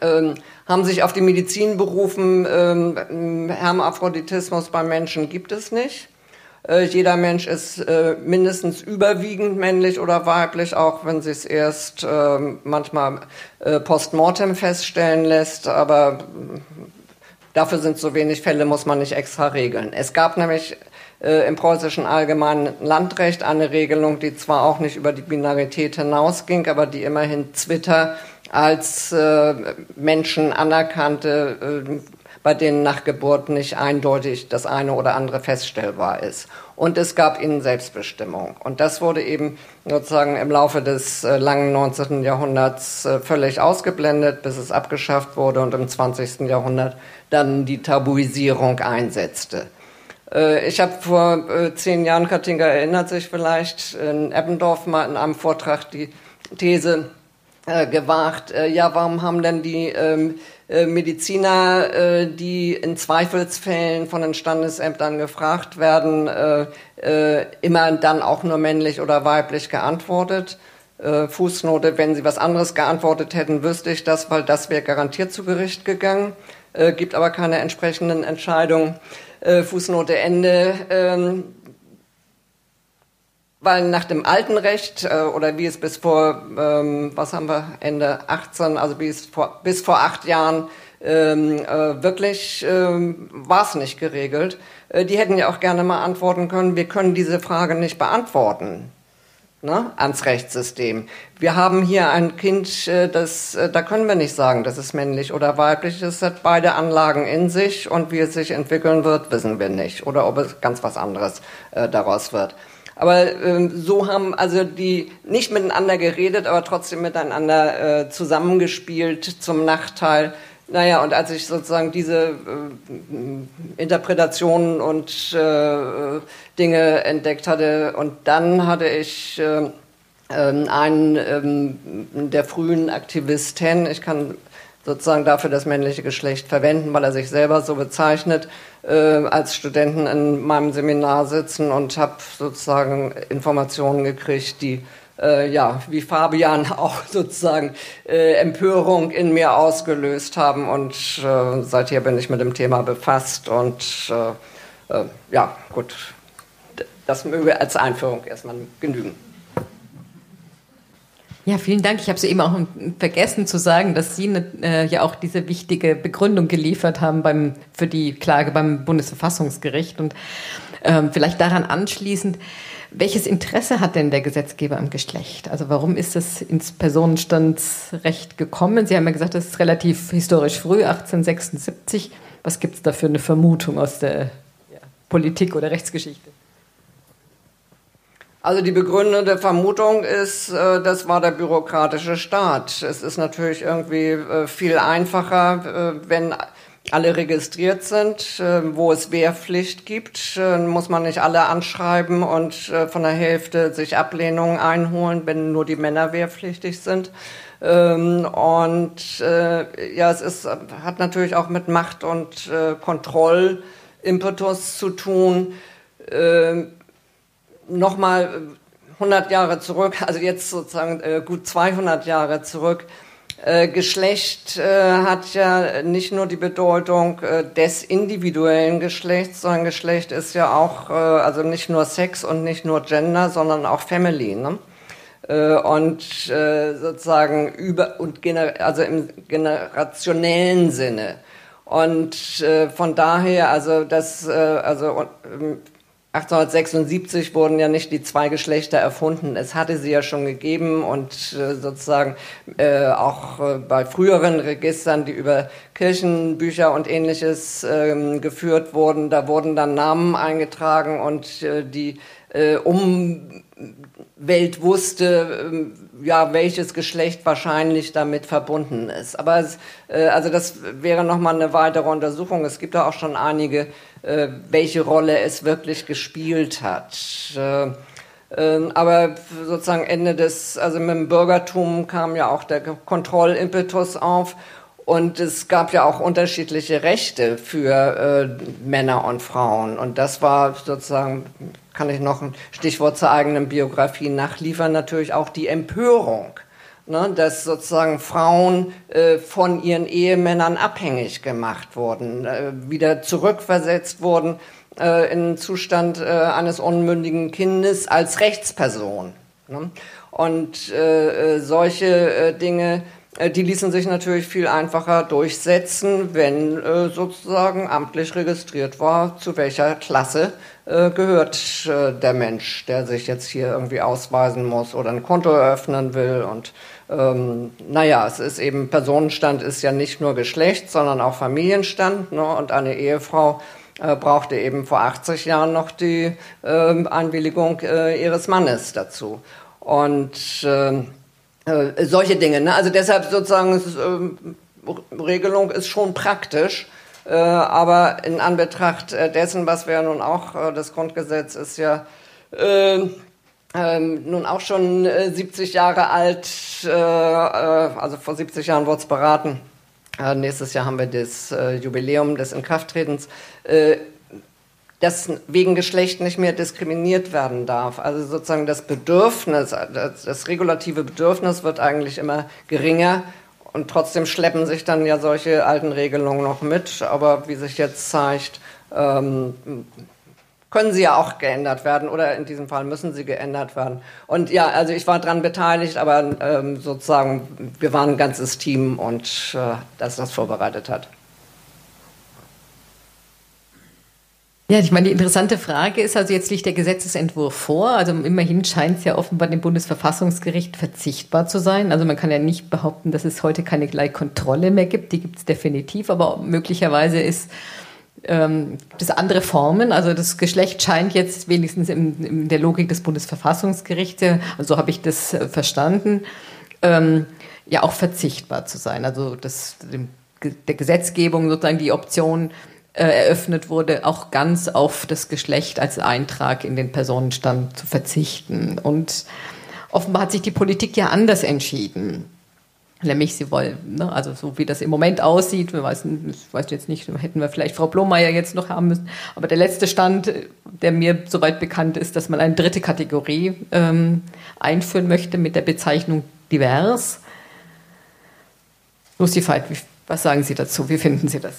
ähm, haben sich auf die Medizin berufen, Hermaphroditismus beim Menschen gibt es nicht. Äh, jeder Mensch ist äh, mindestens überwiegend männlich oder weiblich, auch wenn sich es erst äh, manchmal äh, postmortem feststellen lässt. Aber dafür sind so wenig Fälle, muss man nicht extra regeln. Es gab nämlich äh, im preußischen allgemeinen Landrecht eine Regelung, die zwar auch nicht über die Binarität hinausging, aber die immerhin Twitter als äh, Menschen anerkannte, äh, bei denen nach Geburt nicht eindeutig das eine oder andere feststellbar ist. Und es gab ihnen Selbstbestimmung. Und das wurde eben sozusagen im Laufe des äh, langen 19. Jahrhunderts äh, völlig ausgeblendet, bis es abgeschafft wurde und im 20. Jahrhundert dann die Tabuisierung einsetzte. Äh, ich habe vor äh, zehn Jahren, Katinka erinnert sich vielleicht, in Eppendorf mal in einem Vortrag die These äh, gewagt, ja, warum haben denn die ähm, Mediziner, die in Zweifelsfällen von den Standesämtern gefragt werden, immer dann auch nur männlich oder weiblich geantwortet? Fußnote, wenn sie was anderes geantwortet hätten, wüsste ich das, weil das wäre garantiert zu Gericht gegangen, gibt aber keine entsprechenden Entscheidungen äh, Fußnote Ende, ähm, weil nach dem alten Recht äh, oder wie es bis vor, ähm, was haben wir, Ende 18, also bis vor, bis vor acht Jahren ähm, äh, wirklich ähm, war es nicht geregelt. Äh, die hätten ja auch gerne mal antworten können, wir können diese Frage nicht beantworten ne, ans Rechtssystem. Wir haben hier ein Kind, äh, das, äh, da können wir nicht sagen, das ist männlich oder weiblich. Es hat beide Anlagen in sich und wie es sich entwickeln wird, wissen wir nicht. Oder ob es ganz was anderes äh, daraus wird. Aber ähm, so haben also die nicht miteinander geredet, aber trotzdem miteinander äh, zusammengespielt zum Nachteil. Naja, und als ich sozusagen diese äh, Interpretationen und äh, Dinge entdeckt hatte, und dann hatte ich äh, ähm, einen ähm, der frühen Aktivisten, ich kann sozusagen dafür das männliche Geschlecht verwenden, weil er sich selber so bezeichnet, äh, als Studenten in meinem Seminar sitzen und habe sozusagen Informationen gekriegt, die äh, ja, wie Fabian auch sozusagen äh, Empörung in mir ausgelöst haben. Und äh, seither bin ich mit dem Thema befasst. Und äh, äh, ja, gut, das möge als Einführung erstmal genügen. Ja, vielen Dank. Ich habe es eben auch vergessen zu sagen, dass Sie ne, äh, ja auch diese wichtige Begründung geliefert haben beim, für die Klage beim Bundesverfassungsgericht. Und ähm, vielleicht daran anschließend, welches Interesse hat denn der Gesetzgeber am Geschlecht? Also warum ist es ins Personenstandsrecht gekommen? Sie haben ja gesagt, das ist relativ historisch früh, 1876. Was gibt es da für eine Vermutung aus der ja, Politik oder Rechtsgeschichte? Also die begründete Vermutung ist, äh, das war der bürokratische Staat. Es ist natürlich irgendwie äh, viel einfacher, äh, wenn alle registriert sind, wo es Wehrpflicht gibt, muss man nicht alle anschreiben und von der Hälfte sich Ablehnungen einholen, wenn nur die Männer wehrpflichtig sind. Ähm, und ja, es ist, hat natürlich auch mit Macht und Kontrollimpetus zu tun. Nochmal 100 Jahre zurück, also jetzt sozusagen gut 200 Jahre zurück, äh, Geschlecht äh, hat ja nicht nur die Bedeutung äh, des individuellen Geschlechts, sondern Geschlecht ist ja auch, äh, also nicht nur Sex und nicht nur Gender, sondern auch Family. Ne? Äh, und äh, sozusagen über und gener also im generationellen Sinne. Und von daher, also das, also ähm, 1876 wurden ja nicht die zwei Geschlechter erfunden. Es hatte sie ja schon gegeben und äh, sozusagen äh, auch äh, bei früheren Registern, die über Kirchenbücher und ähnliches ähm, geführt wurden, da wurden dann Namen eingetragen und äh, die äh, Umwelt wusste, ähm, ja, welches Geschlecht wahrscheinlich damit verbunden ist. Aber es, äh, also das wäre nochmal eine weitere Untersuchung. Es gibt da auch schon einige, äh, welche Rolle es wirklich gespielt hat. Äh, ähm, aber sozusagen Ende des, also mit dem Bürgertum kam ja auch der Kontrollimpetus auf und es gab ja auch unterschiedliche Rechte für äh, Männer und Frauen. Und das war sozusagen, kann ich noch ein Stichwort zur eigenen Biografie nachliefern, natürlich auch die Empörung. Ne, dass sozusagen Frauen äh, von ihren Ehemännern abhängig gemacht wurden, äh, wieder zurückversetzt wurden äh, in den Zustand äh, eines unmündigen Kindes als Rechtsperson. Ne? Und äh, äh, solche Dinge die ließen sich natürlich viel einfacher durchsetzen, wenn sozusagen amtlich registriert war, zu welcher Klasse gehört äh, der Mensch, der sich jetzt hier irgendwie ausweisen muss oder ein Konto eröffnen will. Und ähm, naja, es ist eben, Personenstand ist ja nicht nur Geschlecht, sondern auch Familienstand. Ne? Und eine Ehefrau äh, brauchte eben vor 80 Jahren noch die ähm, Einwilligung äh, ihres Mannes dazu. Und ähm, äh, solche Dinge. Ne? Also deshalb sozusagen ist, äh, Regelung ist schon praktisch. Äh, aber in Anbetracht äh, dessen, was wir ja nun auch, äh, das Grundgesetz ist ja ähm, ähm, nun auch schon 70 Jahre alt, also vor 70 Jahren wurde es beraten. nächstes Jahr haben wir das Jubiläum des Inkrafttretens dass wegen Geschlecht nicht mehr diskriminiert werden darf. Also sozusagen das Bedürfnis, das, das, regulative Bedürfnis wird eigentlich immer geringer und trotzdem schleppen sich dann ja solche alten Regelungen noch mit. Aber wie sich jetzt zeigt, ähm, können sie ja auch geändert werden oder in diesem Fall müssen sie geändert werden. Und ja, also ich war daran beteiligt, aber ähm, sozusagen wir waren ein ganzes Team und äh, das das vorbereitet hat. Ja, ich meine, die interessante Frage ist also, jetzt liegt der Gesetzesentwurf vor. Also immerhin scheint es ja offenbar dem Bundesverfassungsgericht verzichtbar zu sein. Also man kann ja nicht behaupten, dass es heute keine Gleichkontrolle mehr gibt. Die gibt es definitiv, aber möglicherweise ist ähm, es andere Formen. Also das Geschlecht scheint jetzt wenigstens in, in der Logik des Bundesverfassungsgerichts, also so habe ich das äh, verstanden, ähm, ja auch verzichtbar zu sein. Also das, dem, der Gesetzgebung sozusagen die Option äh, eröffnet wurde, auch ganz auf das Geschlecht als Eintrag in den Personenstand zu verzichten. Und offenbar hat sich die Politik ja anders entschieden. Nämlich, sie wollen, ne, also so wie das im Moment aussieht, wir weiß, ich weiß jetzt nicht, hätten wir vielleicht Frau Blomeyer jetzt noch haben müssen, aber der letzte Stand, der mir soweit bekannt ist, dass man eine dritte Kategorie ähm, einführen möchte mit der Bezeichnung divers. Lucy Veit, was sagen Sie dazu? Wie finden Sie das?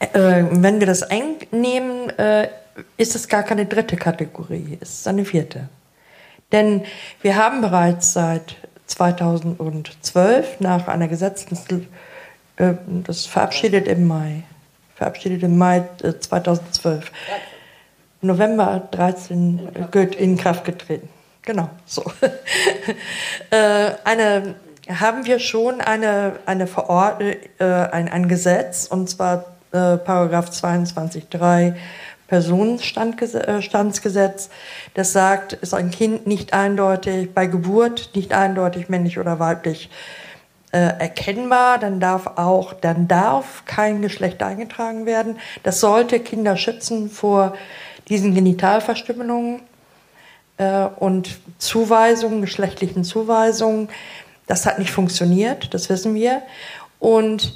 Äh, wenn wir das einnehmen, äh, ist es gar keine dritte Kategorie, es ist eine vierte. Denn wir haben bereits seit 2012 nach einer gesetzlichen, äh, das verabschiedet im Mai, verabschiedet im Mai 2012, äh, November 13 äh, in Kraft getreten. Genau, so. Äh, eine haben wir schon eine, eine Verordnung, äh, ein, ein Gesetz, und zwar äh, Paragraph 22.3 Personenstandsgesetz, äh, das sagt, ist ein Kind nicht eindeutig, bei Geburt nicht eindeutig männlich oder weiblich äh, erkennbar, dann darf auch, dann darf kein Geschlecht eingetragen werden. Das sollte Kinder schützen vor diesen Genitalverstümmelungen äh, und Zuweisungen, geschlechtlichen Zuweisungen. Das hat nicht funktioniert, das wissen wir. Und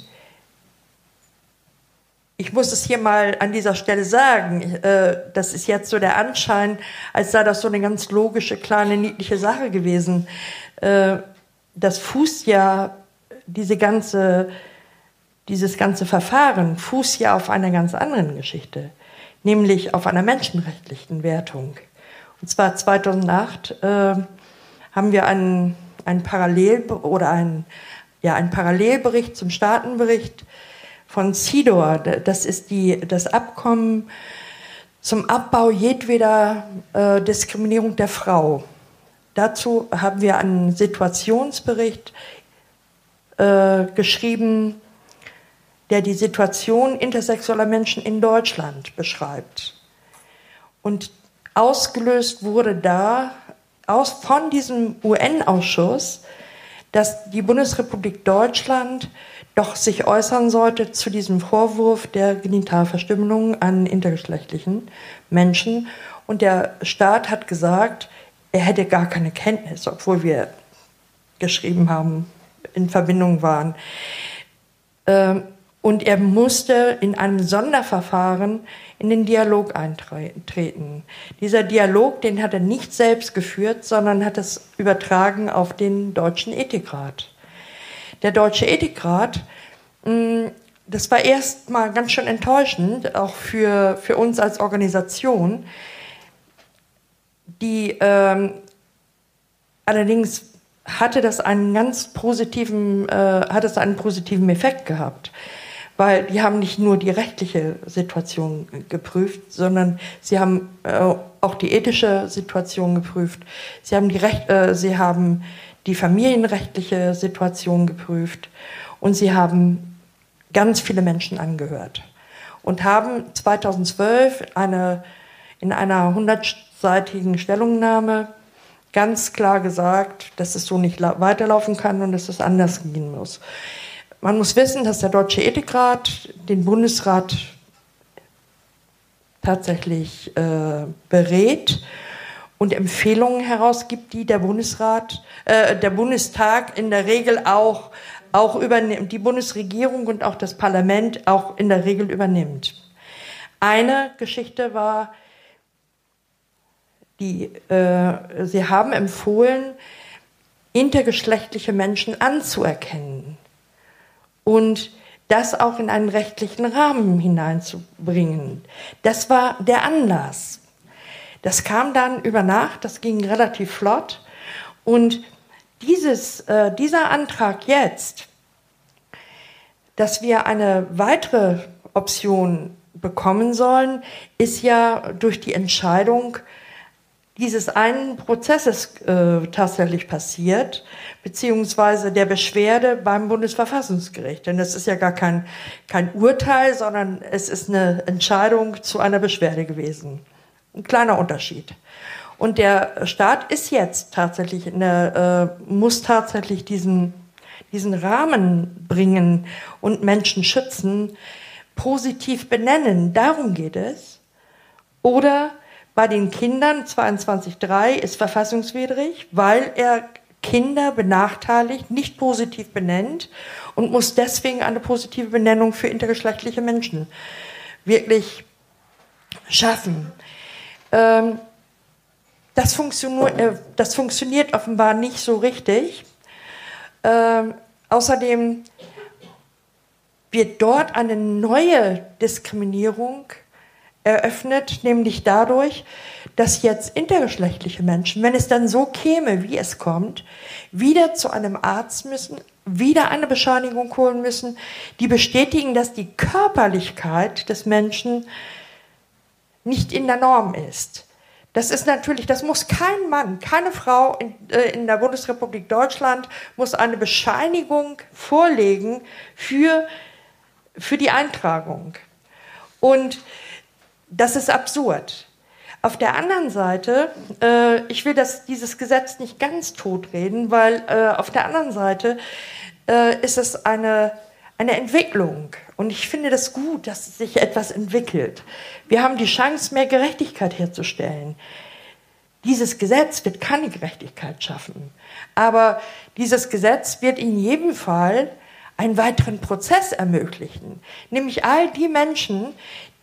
ich muss es hier mal an dieser Stelle sagen, äh, das ist jetzt so der Anschein, als sei das so eine ganz logische, kleine, niedliche Sache gewesen. Äh, das fußt ja, diese ganze, dieses ganze Verfahren fußt ja auf einer ganz anderen Geschichte, nämlich auf einer menschenrechtlichen Wertung. Und zwar 2008 äh, haben wir einen ein Parallel oder ein, ja, ein Parallelbericht zum Staatenbericht von CIDOR, das ist die, das Abkommen zum Abbau jedweder äh, Diskriminierung der Frau. Dazu haben wir einen Situationsbericht äh, geschrieben, der die Situation intersexueller Menschen in Deutschland beschreibt. Und ausgelöst wurde da aus, von diesem UN-Ausschuss, dass die Bundesrepublik Deutschland doch sich äußern sollte zu diesem Vorwurf der Genitalverstümmelung an intergeschlechtlichen Menschen. Und der Staat hat gesagt, er hätte gar keine Kenntnis, obwohl wir geschrieben haben, in Verbindung waren. Ähm, und er musste in einem Sonderverfahren in den Dialog eintreten. Dieser Dialog, den hat er nicht selbst geführt, sondern hat es übertragen auf den Deutschen Ethikrat. Der Deutsche Ethikrat, mm, das war erstmal ganz schön enttäuschend, auch für, für uns als Organisation. Die ähm, allerdings hatte das einen ganz positiven, äh, hat es einen positiven Effekt gehabt weil die haben nicht nur die rechtliche Situation geprüft, sondern sie haben äh, auch die ethische Situation geprüft. Sie haben die, Recht, äh, sie haben die familienrechtliche Situation geprüft und sie haben ganz viele Menschen angehört und haben 2012 eine, in einer hundertseitigen Stellungnahme ganz klar gesagt, dass es so nicht weiterlaufen kann und dass es anders gehen muss. Man muss wissen, dass der Deutsche Ethikrat den Bundesrat tatsächlich äh, berät und Empfehlungen herausgibt, die der Bundesrat, äh, der Bundestag in der Regel auch auch übernimmt, die Bundesregierung und auch das Parlament auch in der Regel übernimmt. Eine Geschichte war, die, äh, sie haben empfohlen, intergeschlechtliche Menschen anzuerkennen und das auch in einen rechtlichen Rahmen hineinzubringen. Das war der Anlass. Das kam dann über Nacht, das ging relativ flott. Und dieses, äh, dieser Antrag jetzt, dass wir eine weitere Option bekommen sollen, ist ja durch die Entscheidung dieses einen Prozesses äh, tatsächlich passiert, beziehungsweise der Beschwerde beim Bundesverfassungsgericht. Denn es ist ja gar kein, kein Urteil, sondern es ist eine Entscheidung zu einer Beschwerde gewesen. Ein kleiner Unterschied. Und der Staat ist jetzt tatsächlich, eine, äh, muss tatsächlich diesen, diesen Rahmen bringen und Menschen schützen, positiv benennen. Darum geht es. Oder bei den Kindern 22.3 ist verfassungswidrig, weil er Kinder benachteiligt, nicht positiv benennt und muss deswegen eine positive Benennung für intergeschlechtliche Menschen wirklich schaffen. Ähm, das, funktioniert, äh, das, funktioniert offenbar nicht so richtig. Ähm, außerdem wird dort eine neue Diskriminierung eröffnet, nämlich dadurch, dass jetzt intergeschlechtliche Menschen, wenn es dann so käme, wie es kommt, wieder zu einem Arzt müssen, wieder eine Bescheinigung holen müssen, die bestätigen, dass die Körperlichkeit des Menschen nicht in der Norm ist. Das ist natürlich, das muss kein Mann, keine Frau in, äh, in der Bundesrepublik Deutschland muss eine Bescheinigung vorlegen für, für die Eintragung. Und das ist absurd. Auf der anderen Seite, äh, ich will das, dieses Gesetz nicht ganz totreden, weil äh, auf der anderen Seite äh, ist es eine, eine Entwicklung. Und ich finde das gut, dass sich etwas entwickelt. Wir haben die Chance, mehr Gerechtigkeit herzustellen. Dieses Gesetz wird keine Gerechtigkeit schaffen. Aber dieses Gesetz wird in jedem Fall einen weiteren Prozess ermöglichen. Nämlich all die Menschen,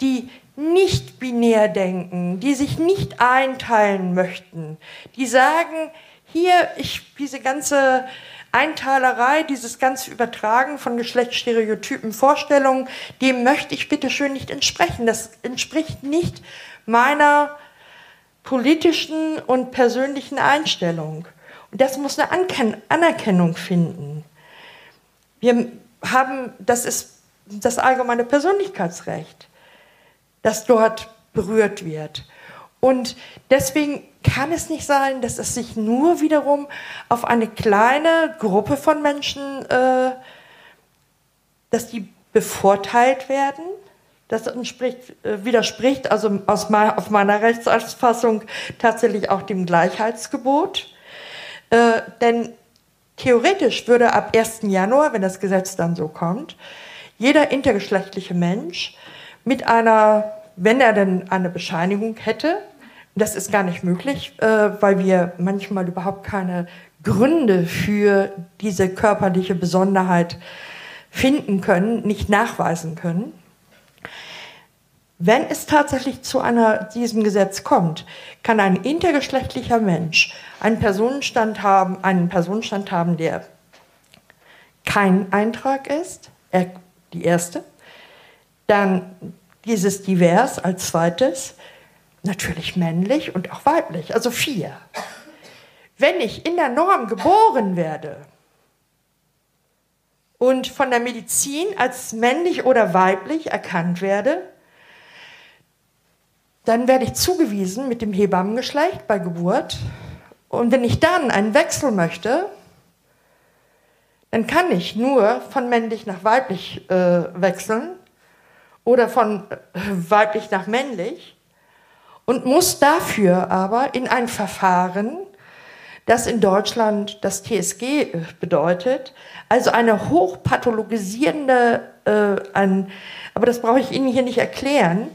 die nicht binär denken, die sich nicht einteilen möchten, die sagen, hier, ich, diese ganze Einteilerei, dieses ganze Übertragen von Geschlechtsstereotypen, Vorstellungen, dem möchte ich bitte schön nicht entsprechen. Das entspricht nicht meiner politischen und persönlichen Einstellung. Und das muss eine Anerkennung finden. Wir haben, das ist das allgemeine Persönlichkeitsrecht, das dort berührt wird. Und deswegen kann es nicht sein, dass es sich nur wiederum auf eine kleine Gruppe von Menschen, äh, dass die bevorteilt werden. Das entspricht, äh, widerspricht also aus mein, auf meiner Rechtsauffassung tatsächlich auch dem Gleichheitsgebot. Äh, denn theoretisch würde ab 1. Januar, wenn das Gesetz dann so kommt, jeder intergeschlechtliche Mensch mit einer, wenn er denn eine Bescheinigung hätte, das ist gar nicht möglich, äh, weil wir manchmal überhaupt keine Gründe für diese körperliche Besonderheit finden können, nicht nachweisen können. Wenn es tatsächlich zu einer, diesem Gesetz kommt, kann ein intergeschlechtlicher Mensch einen Personenstand haben, einen Personenstand haben, der kein Eintrag ist, er, die erste. Dann dieses Divers als zweites, natürlich männlich und auch weiblich, also vier. Wenn ich in der Norm geboren werde und von der Medizin als männlich oder weiblich erkannt werde, dann werde ich zugewiesen mit dem Hebammengeschlecht bei Geburt. Und wenn ich dann einen Wechsel möchte, dann kann ich nur von männlich nach weiblich äh, wechseln oder von äh, weiblich nach männlich und muss dafür aber in ein Verfahren, das in Deutschland das TSG äh, bedeutet, also eine hochpathologisierende, äh, ein, aber das brauche ich Ihnen hier nicht erklären,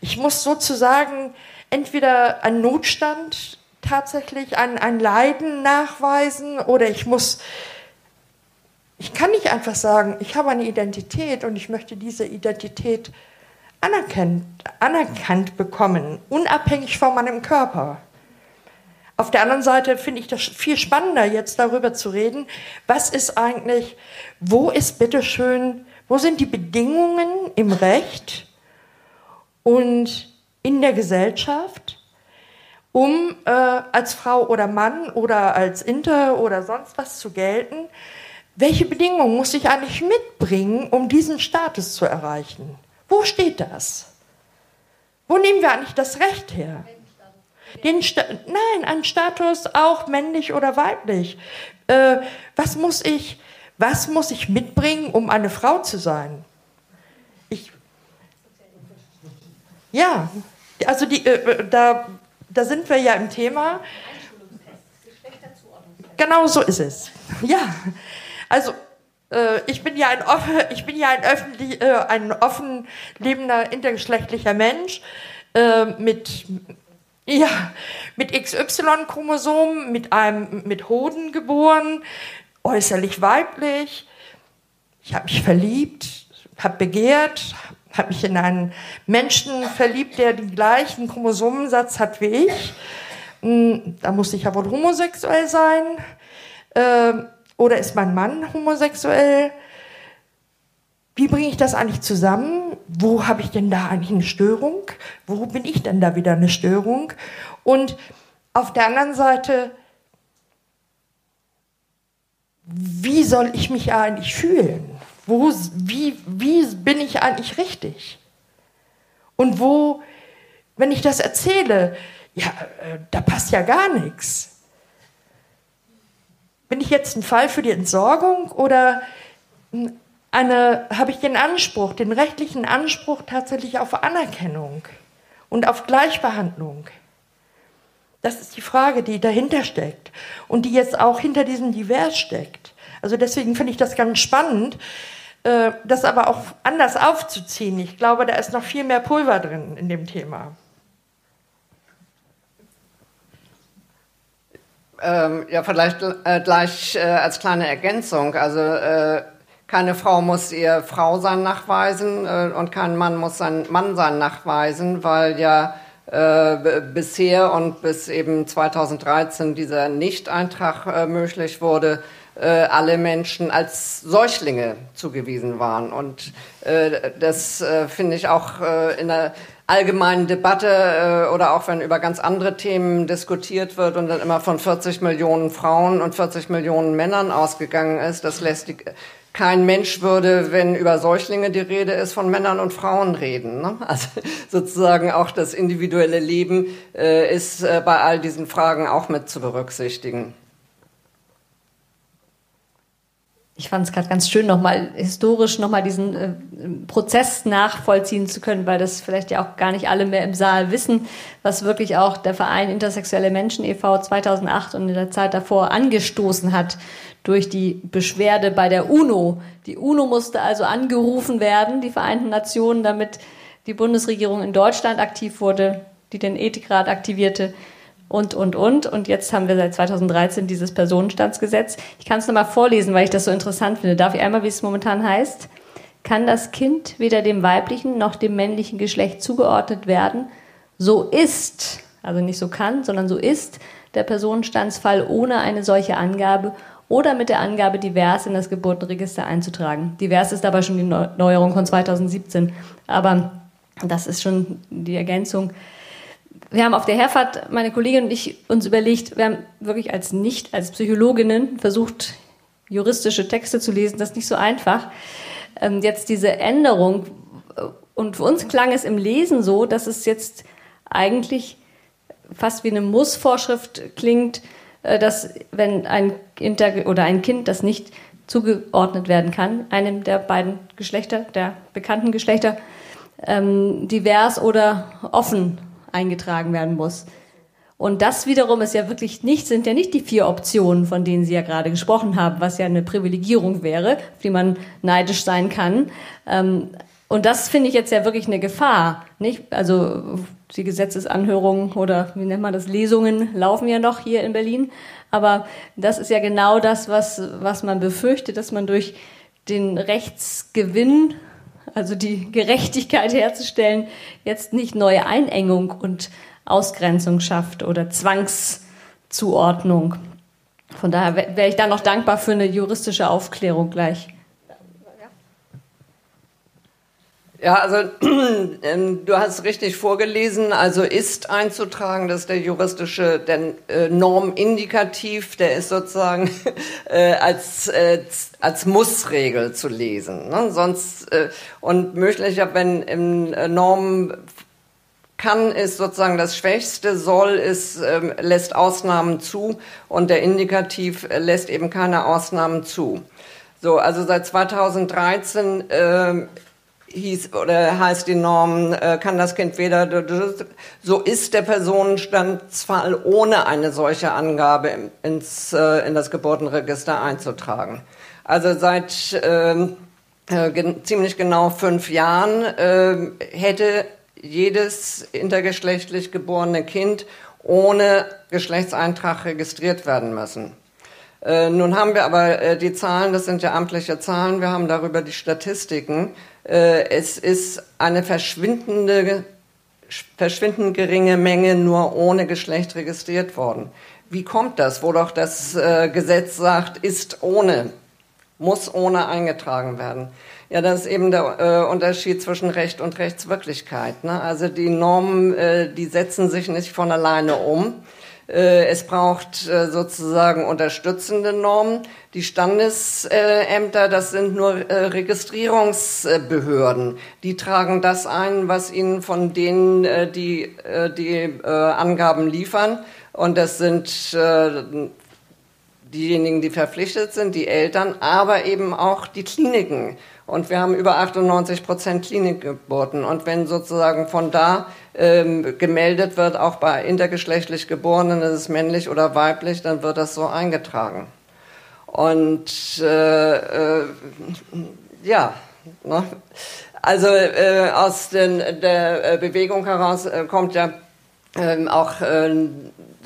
ich muss sozusagen entweder einen Notstand tatsächlich, ein, ein Leiden nachweisen oder ich muss, ich kann nicht einfach sagen, ich habe eine Identität und ich möchte diese Identität anerkannt, anerkannt bekommen, unabhängig von meinem Körper. Auf der anderen Seite finde ich das viel spannender, jetzt darüber zu reden, was ist eigentlich, wo ist bitteschön, wo sind die Bedingungen im Recht, und in der Gesellschaft, um äh, als Frau oder Mann oder als Inter oder sonst was zu gelten. Welche Bedingungen muss ich eigentlich mitbringen, um diesen Status zu erreichen? Wo steht das? Wo nehmen wir eigentlich das Recht her? Den Sta Nein, ein Status auch männlich oder weiblich. Äh, was muss ich, was muss ich mitbringen, um eine Frau zu sein? Ja, also die, äh, äh, da, da sind wir ja im Thema. Genau so ist es. Ja, also äh, ich bin ja ein, offen, ich bin ja ein, öffentlich, äh, ein offen lebender intergeschlechtlicher Mensch äh, mit ja, mit XY-Chromosomen, mit einem mit Hoden geboren, äußerlich weiblich. Ich habe mich verliebt, habe begehrt, habe mich in einen Menschen verliebt, der den gleichen Chromosomensatz hat wie ich. Hm, da muss ich ja wohl homosexuell sein. Ähm, oder ist mein Mann homosexuell? Wie bringe ich das eigentlich zusammen? Wo habe ich denn da eigentlich eine Störung? Wo bin ich denn da wieder eine Störung? Und auf der anderen Seite, wie soll ich mich eigentlich fühlen? Wo, wie, wie bin ich eigentlich richtig? Und wo, wenn ich das erzähle, ja, äh, da passt ja gar nichts. Bin ich jetzt ein Fall für die Entsorgung oder eine, habe ich den Anspruch, den rechtlichen Anspruch tatsächlich auf Anerkennung und auf Gleichbehandlung? Das ist die Frage, die dahinter steckt und die jetzt auch hinter diesem Divers steckt. Also deswegen finde ich das ganz spannend, äh, das aber auch anders aufzuziehen. Ich glaube, da ist noch viel mehr Pulver drin in dem Thema. Ähm, ja, vielleicht äh, gleich äh, als kleine Ergänzung. Also äh, keine Frau muss ihr Frau sein nachweisen äh, und kein Mann muss sein Mann sein nachweisen, weil ja äh, bisher und bis eben 2013 dieser Nicht-Eintrag möglich wurde, äh, alle Menschen als Säuglinge zugewiesen waren. Und äh, das äh, finde ich auch äh, in der allgemeinen Debatte äh, oder auch wenn über ganz andere Themen diskutiert wird und dann immer von 40 Millionen Frauen und 40 Millionen Männern ausgegangen ist, das lässt die, kein Mensch würde, wenn über Säuglinge die Rede ist, von Männern und Frauen reden. Ne? Also sozusagen auch das individuelle Leben äh, ist äh, bei all diesen Fragen auch mit zu berücksichtigen. Ich fand es gerade ganz schön, nochmal historisch nochmal diesen äh, Prozess nachvollziehen zu können, weil das vielleicht ja auch gar nicht alle mehr im Saal wissen, was wirklich auch der Verein Intersexuelle Menschen e.V. 2008 und in der Zeit davor angestoßen hat durch die Beschwerde bei der UNO. Die UNO musste also angerufen werden, die Vereinten Nationen, damit die Bundesregierung in Deutschland aktiv wurde, die den Ethikrat aktivierte und, und, und. Und jetzt haben wir seit 2013 dieses Personenstandsgesetz. Ich kann es nochmal vorlesen, weil ich das so interessant finde. Darf ich einmal, wie es momentan heißt? Kann das Kind weder dem weiblichen noch dem männlichen Geschlecht zugeordnet werden, so ist, also nicht so kann, sondern so ist der Personenstandsfall ohne eine solche Angabe oder mit der Angabe divers in das Geburtenregister einzutragen. Divers ist aber schon die Neuerung von 2017. Aber das ist schon die Ergänzung wir haben auf der Herfahrt, meine Kollegin und ich, uns überlegt, wir haben wirklich als nicht, als Psychologinnen versucht, juristische Texte zu lesen. Das ist nicht so einfach. Ähm, jetzt diese Änderung. Und für uns klang es im Lesen so, dass es jetzt eigentlich fast wie eine Mussvorschrift klingt, äh, dass wenn ein Inter oder ein Kind, das nicht zugeordnet werden kann, einem der beiden Geschlechter, der bekannten Geschlechter, ähm, divers oder offen eingetragen werden muss. Und das wiederum ist ja wirklich nicht, sind ja nicht die vier Optionen, von denen Sie ja gerade gesprochen haben, was ja eine Privilegierung wäre, auf die man neidisch sein kann. Ähm, und das finde ich jetzt ja wirklich eine Gefahr, nicht? Also, die Gesetzesanhörungen oder wie nennt man das, Lesungen laufen ja noch hier in Berlin. Aber das ist ja genau das, was, was man befürchtet, dass man durch den Rechtsgewinn also die Gerechtigkeit herzustellen, jetzt nicht neue Einengung und Ausgrenzung schafft oder Zwangszuordnung. Von daher wäre ich da noch dankbar für eine juristische Aufklärung gleich. Ja, also ähm, du hast richtig vorgelesen, also ist einzutragen, das ist der juristische der, äh, Normindikativ, der ist sozusagen äh, als, äh, als Mussregel zu lesen. Ne? Sonst, äh, und möglicher, wenn im äh, Norm kann ist sozusagen das Schwächste, soll ist, ähm, lässt Ausnahmen zu und der Indikativ äh, lässt eben keine Ausnahmen zu. So, also seit 2013 äh, hieß oder heißt die Norm, äh, kann das Kind weder, so ist der Personenstandsfall ohne eine solche Angabe ins, äh, in das Geburtenregister einzutragen. Also seit ähm, äh, ziemlich genau fünf Jahren äh, hätte jedes intergeschlechtlich geborene Kind ohne Geschlechtseintrag registriert werden müssen. Äh, nun haben wir aber die Zahlen, das sind ja amtliche Zahlen, wir haben darüber die Statistiken. Äh, es ist eine verschwindende, verschwindend geringe Menge nur ohne Geschlecht registriert worden. Wie kommt das, wo doch das äh, Gesetz sagt, ist ohne, muss ohne eingetragen werden? Ja, das ist eben der äh, Unterschied zwischen Recht und Rechtswirklichkeit. Ne? Also die Normen, äh, die setzen sich nicht von alleine um. Äh, es braucht äh, sozusagen unterstützende Normen. Die Standesämter, das sind nur äh, Registrierungsbehörden. Die tragen das ein, was ihnen von denen die, die Angaben liefern. Und das sind diejenigen, die verpflichtet sind, die Eltern, aber eben auch die Kliniken. Und wir haben über 98 Prozent Klinikgeburten. Und wenn sozusagen von da ähm, gemeldet wird, auch bei intergeschlechtlich Geborenen, ist es männlich oder weiblich, dann wird das so eingetragen. Und äh, äh, ja, ne? also äh, aus den, der äh, Bewegung heraus äh, kommt ja ähm, auch äh,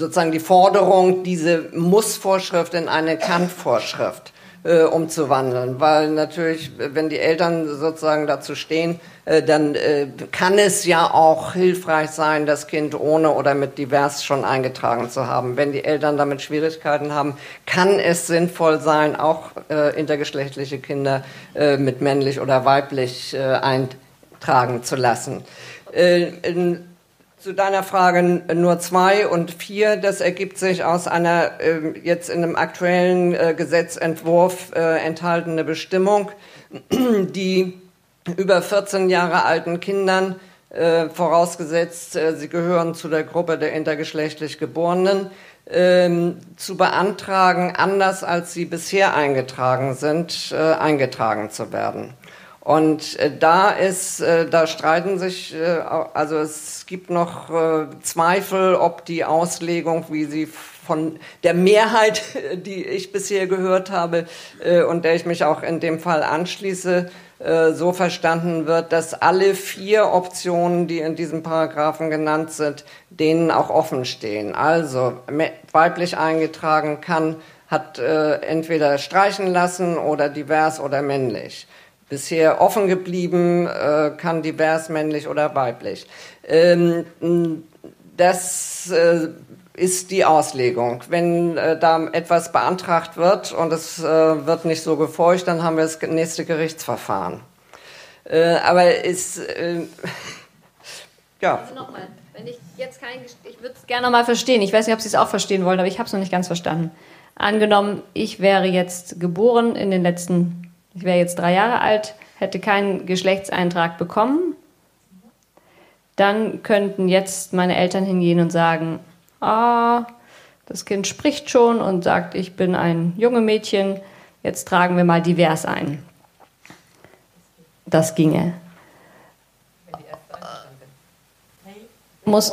sozusagen die Forderung, diese Mussvorschrift in eine Kann-Vorschrift äh, umzuwandeln. Weil natürlich, wenn die Eltern sozusagen dazu stehen, äh, dann äh, kann es ja auch hilfreich sein, das Kind ohne oder mit divers schon eingetragen zu haben. Wenn die Eltern damit Schwierigkeiten haben, kann es sinnvoll sein, auch äh, intergeschlechtliche Kinder äh, mit männlich oder weiblich äh, eintragen zu lassen. In, zu deiner Frage nur zwei und vier, das ergibt sich aus einer äh, jetzt in einem aktuellen äh, Gesetzentwurf äh, enthaltene Bestimmung, die über 14 Jahre alten Kindern, äh, vorausgesetzt äh, sie gehören zu der Gruppe der intergeschlechtlich Geborenen, ähm, zu beantragen, anders als sie bisher eingetragen sind, äh, eingetragen zu werden. Und äh, da ist, äh, da streiten sich, äh, also es gibt noch Zweifel, ob die Auslegung, wie sie von der Mehrheit, die ich bisher gehört habe und der ich mich auch in dem Fall anschließe, so verstanden wird, dass alle vier Optionen, die in diesem Paragraphen genannt sind, denen auch offen stehen. Also weiblich eingetragen kann, hat entweder streichen lassen oder divers oder männlich bisher offen geblieben, äh, kann divers männlich oder weiblich. Ähm, das äh, ist die Auslegung. Wenn äh, da etwas beantragt wird und es äh, wird nicht so gefolgt, dann haben wir das nächste Gerichtsverfahren. Äh, aber ist äh, ja. Also nochmal, wenn ich jetzt kein, ich würde es gerne mal verstehen. Ich weiß nicht, ob Sie es auch verstehen wollen, aber ich habe es noch nicht ganz verstanden. Angenommen, ich wäre jetzt geboren in den letzten ich wäre jetzt drei Jahre alt, hätte keinen Geschlechtseintrag bekommen, dann könnten jetzt meine Eltern hingehen und sagen, ah, das Kind spricht schon und sagt, ich bin ein junge Mädchen, jetzt tragen wir mal divers ein. Das ginge. Muss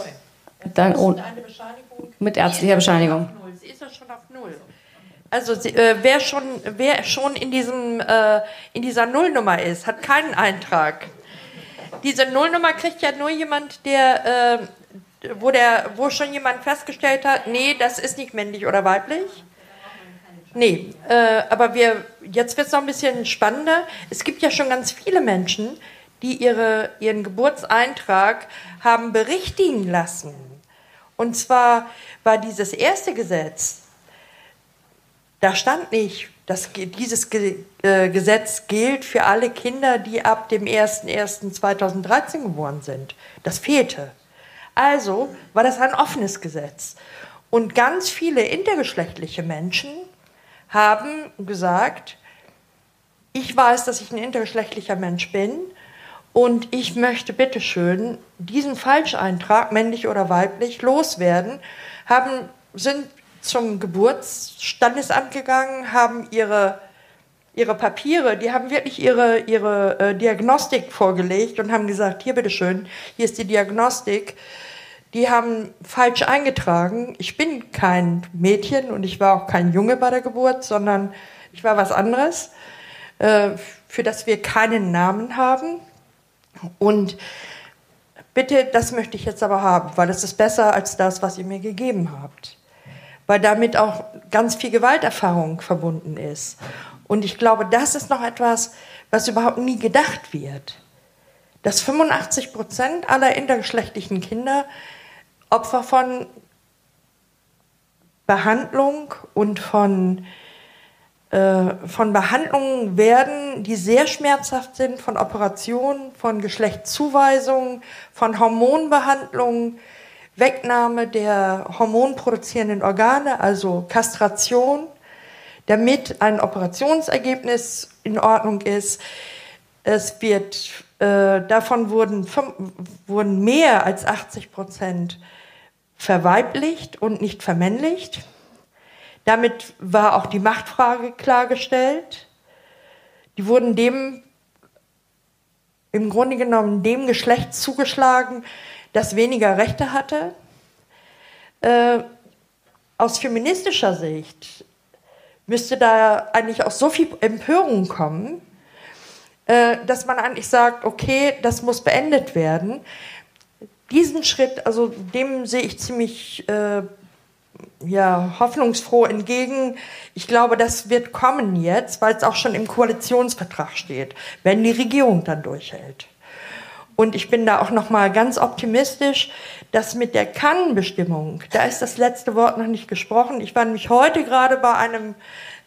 dann ohne, mit ärztlicher Bescheinigung. Sie ist ja schon auf Null. Also äh, wer schon, wer schon in diesem äh, in dieser Nullnummer ist, hat keinen Eintrag. Diese Nullnummer kriegt ja nur jemand, der äh, wo der wo schon jemand festgestellt hat, nee, das ist nicht männlich oder weiblich. Nee, äh, aber wir jetzt wird es noch ein bisschen spannender. Es gibt ja schon ganz viele Menschen, die ihre, ihren Geburtseintrag haben berichtigen lassen. Und zwar war dieses erste Gesetz da stand nicht, dass dieses äh, Gesetz gilt für alle Kinder, die ab dem 01.01.2013 geboren sind. Das fehlte. Also war das ein offenes Gesetz. Und ganz viele intergeschlechtliche Menschen haben gesagt, ich weiß, dass ich ein intergeschlechtlicher Mensch bin und ich möchte bitteschön diesen Falscheintrag, männlich oder weiblich, loswerden, haben, sind zum Geburtsstandesamt gegangen, haben ihre, ihre Papiere, die haben wirklich ihre, ihre äh, Diagnostik vorgelegt und haben gesagt, hier bitteschön, hier ist die Diagnostik. Die haben falsch eingetragen. Ich bin kein Mädchen und ich war auch kein Junge bei der Geburt, sondern ich war was anderes, äh, für das wir keinen Namen haben. Und bitte, das möchte ich jetzt aber haben, weil es ist besser als das, was ihr mir gegeben habt weil damit auch ganz viel Gewalterfahrung verbunden ist. Und ich glaube, das ist noch etwas, was überhaupt nie gedacht wird. Dass 85 Prozent aller intergeschlechtlichen Kinder Opfer von Behandlung und von, äh, von Behandlungen werden, die sehr schmerzhaft sind, von Operationen, von Geschlechtszuweisungen, von Hormonbehandlungen, Wegnahme der hormonproduzierenden Organe, also Kastration, damit ein Operationsergebnis in Ordnung ist. Es wird, äh, davon wurden, wurden mehr als 80 Prozent verweiblicht und nicht vermännlicht. Damit war auch die Machtfrage klargestellt. Die wurden dem, im Grunde genommen dem Geschlecht zugeschlagen, das weniger Rechte hatte. Äh, aus feministischer Sicht müsste da eigentlich auch so viel Empörung kommen, äh, dass man eigentlich sagt, okay, das muss beendet werden. Diesen Schritt, also dem sehe ich ziemlich äh, ja, hoffnungsfroh entgegen. Ich glaube, das wird kommen jetzt, weil es auch schon im Koalitionsvertrag steht, wenn die Regierung dann durchhält. Und ich bin da auch noch mal ganz optimistisch, dass mit der Kannbestimmung, da ist das letzte Wort noch nicht gesprochen. Ich war nämlich heute gerade bei einem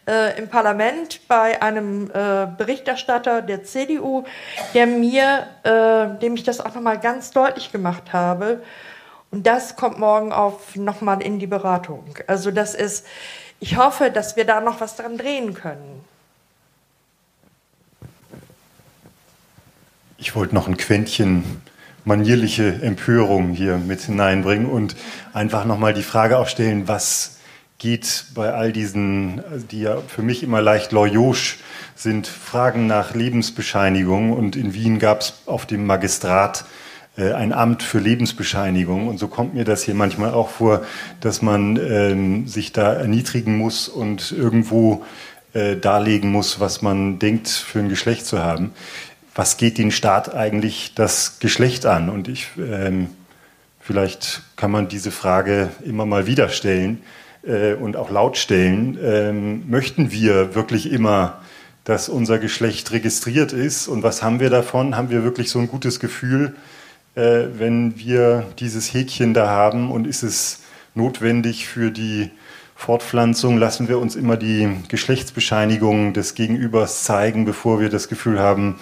äh, im Parlament bei einem äh, Berichterstatter der CDU, der mir, äh, dem ich das auch noch mal ganz deutlich gemacht habe. Und das kommt morgen auf noch mal in die Beratung. Also das ist, ich hoffe, dass wir da noch was dran drehen können. Ich wollte noch ein Quäntchen manierliche Empörung hier mit hineinbringen und einfach nochmal die Frage aufstellen, was geht bei all diesen, die ja für mich immer leicht loyosch sind, Fragen nach Lebensbescheinigung. Und in Wien gab es auf dem Magistrat äh, ein Amt für Lebensbescheinigung. Und so kommt mir das hier manchmal auch vor, dass man ähm, sich da erniedrigen muss und irgendwo äh, darlegen muss, was man denkt, für ein Geschlecht zu haben was geht den Staat eigentlich das Geschlecht an? Und ich, ähm, vielleicht kann man diese Frage immer mal wieder stellen äh, und auch laut stellen. Ähm, möchten wir wirklich immer, dass unser Geschlecht registriert ist? Und was haben wir davon? Haben wir wirklich so ein gutes Gefühl, äh, wenn wir dieses Häkchen da haben? Und ist es notwendig für die Fortpflanzung lassen wir uns immer die Geschlechtsbescheinigung des Gegenübers zeigen, bevor wir das Gefühl haben,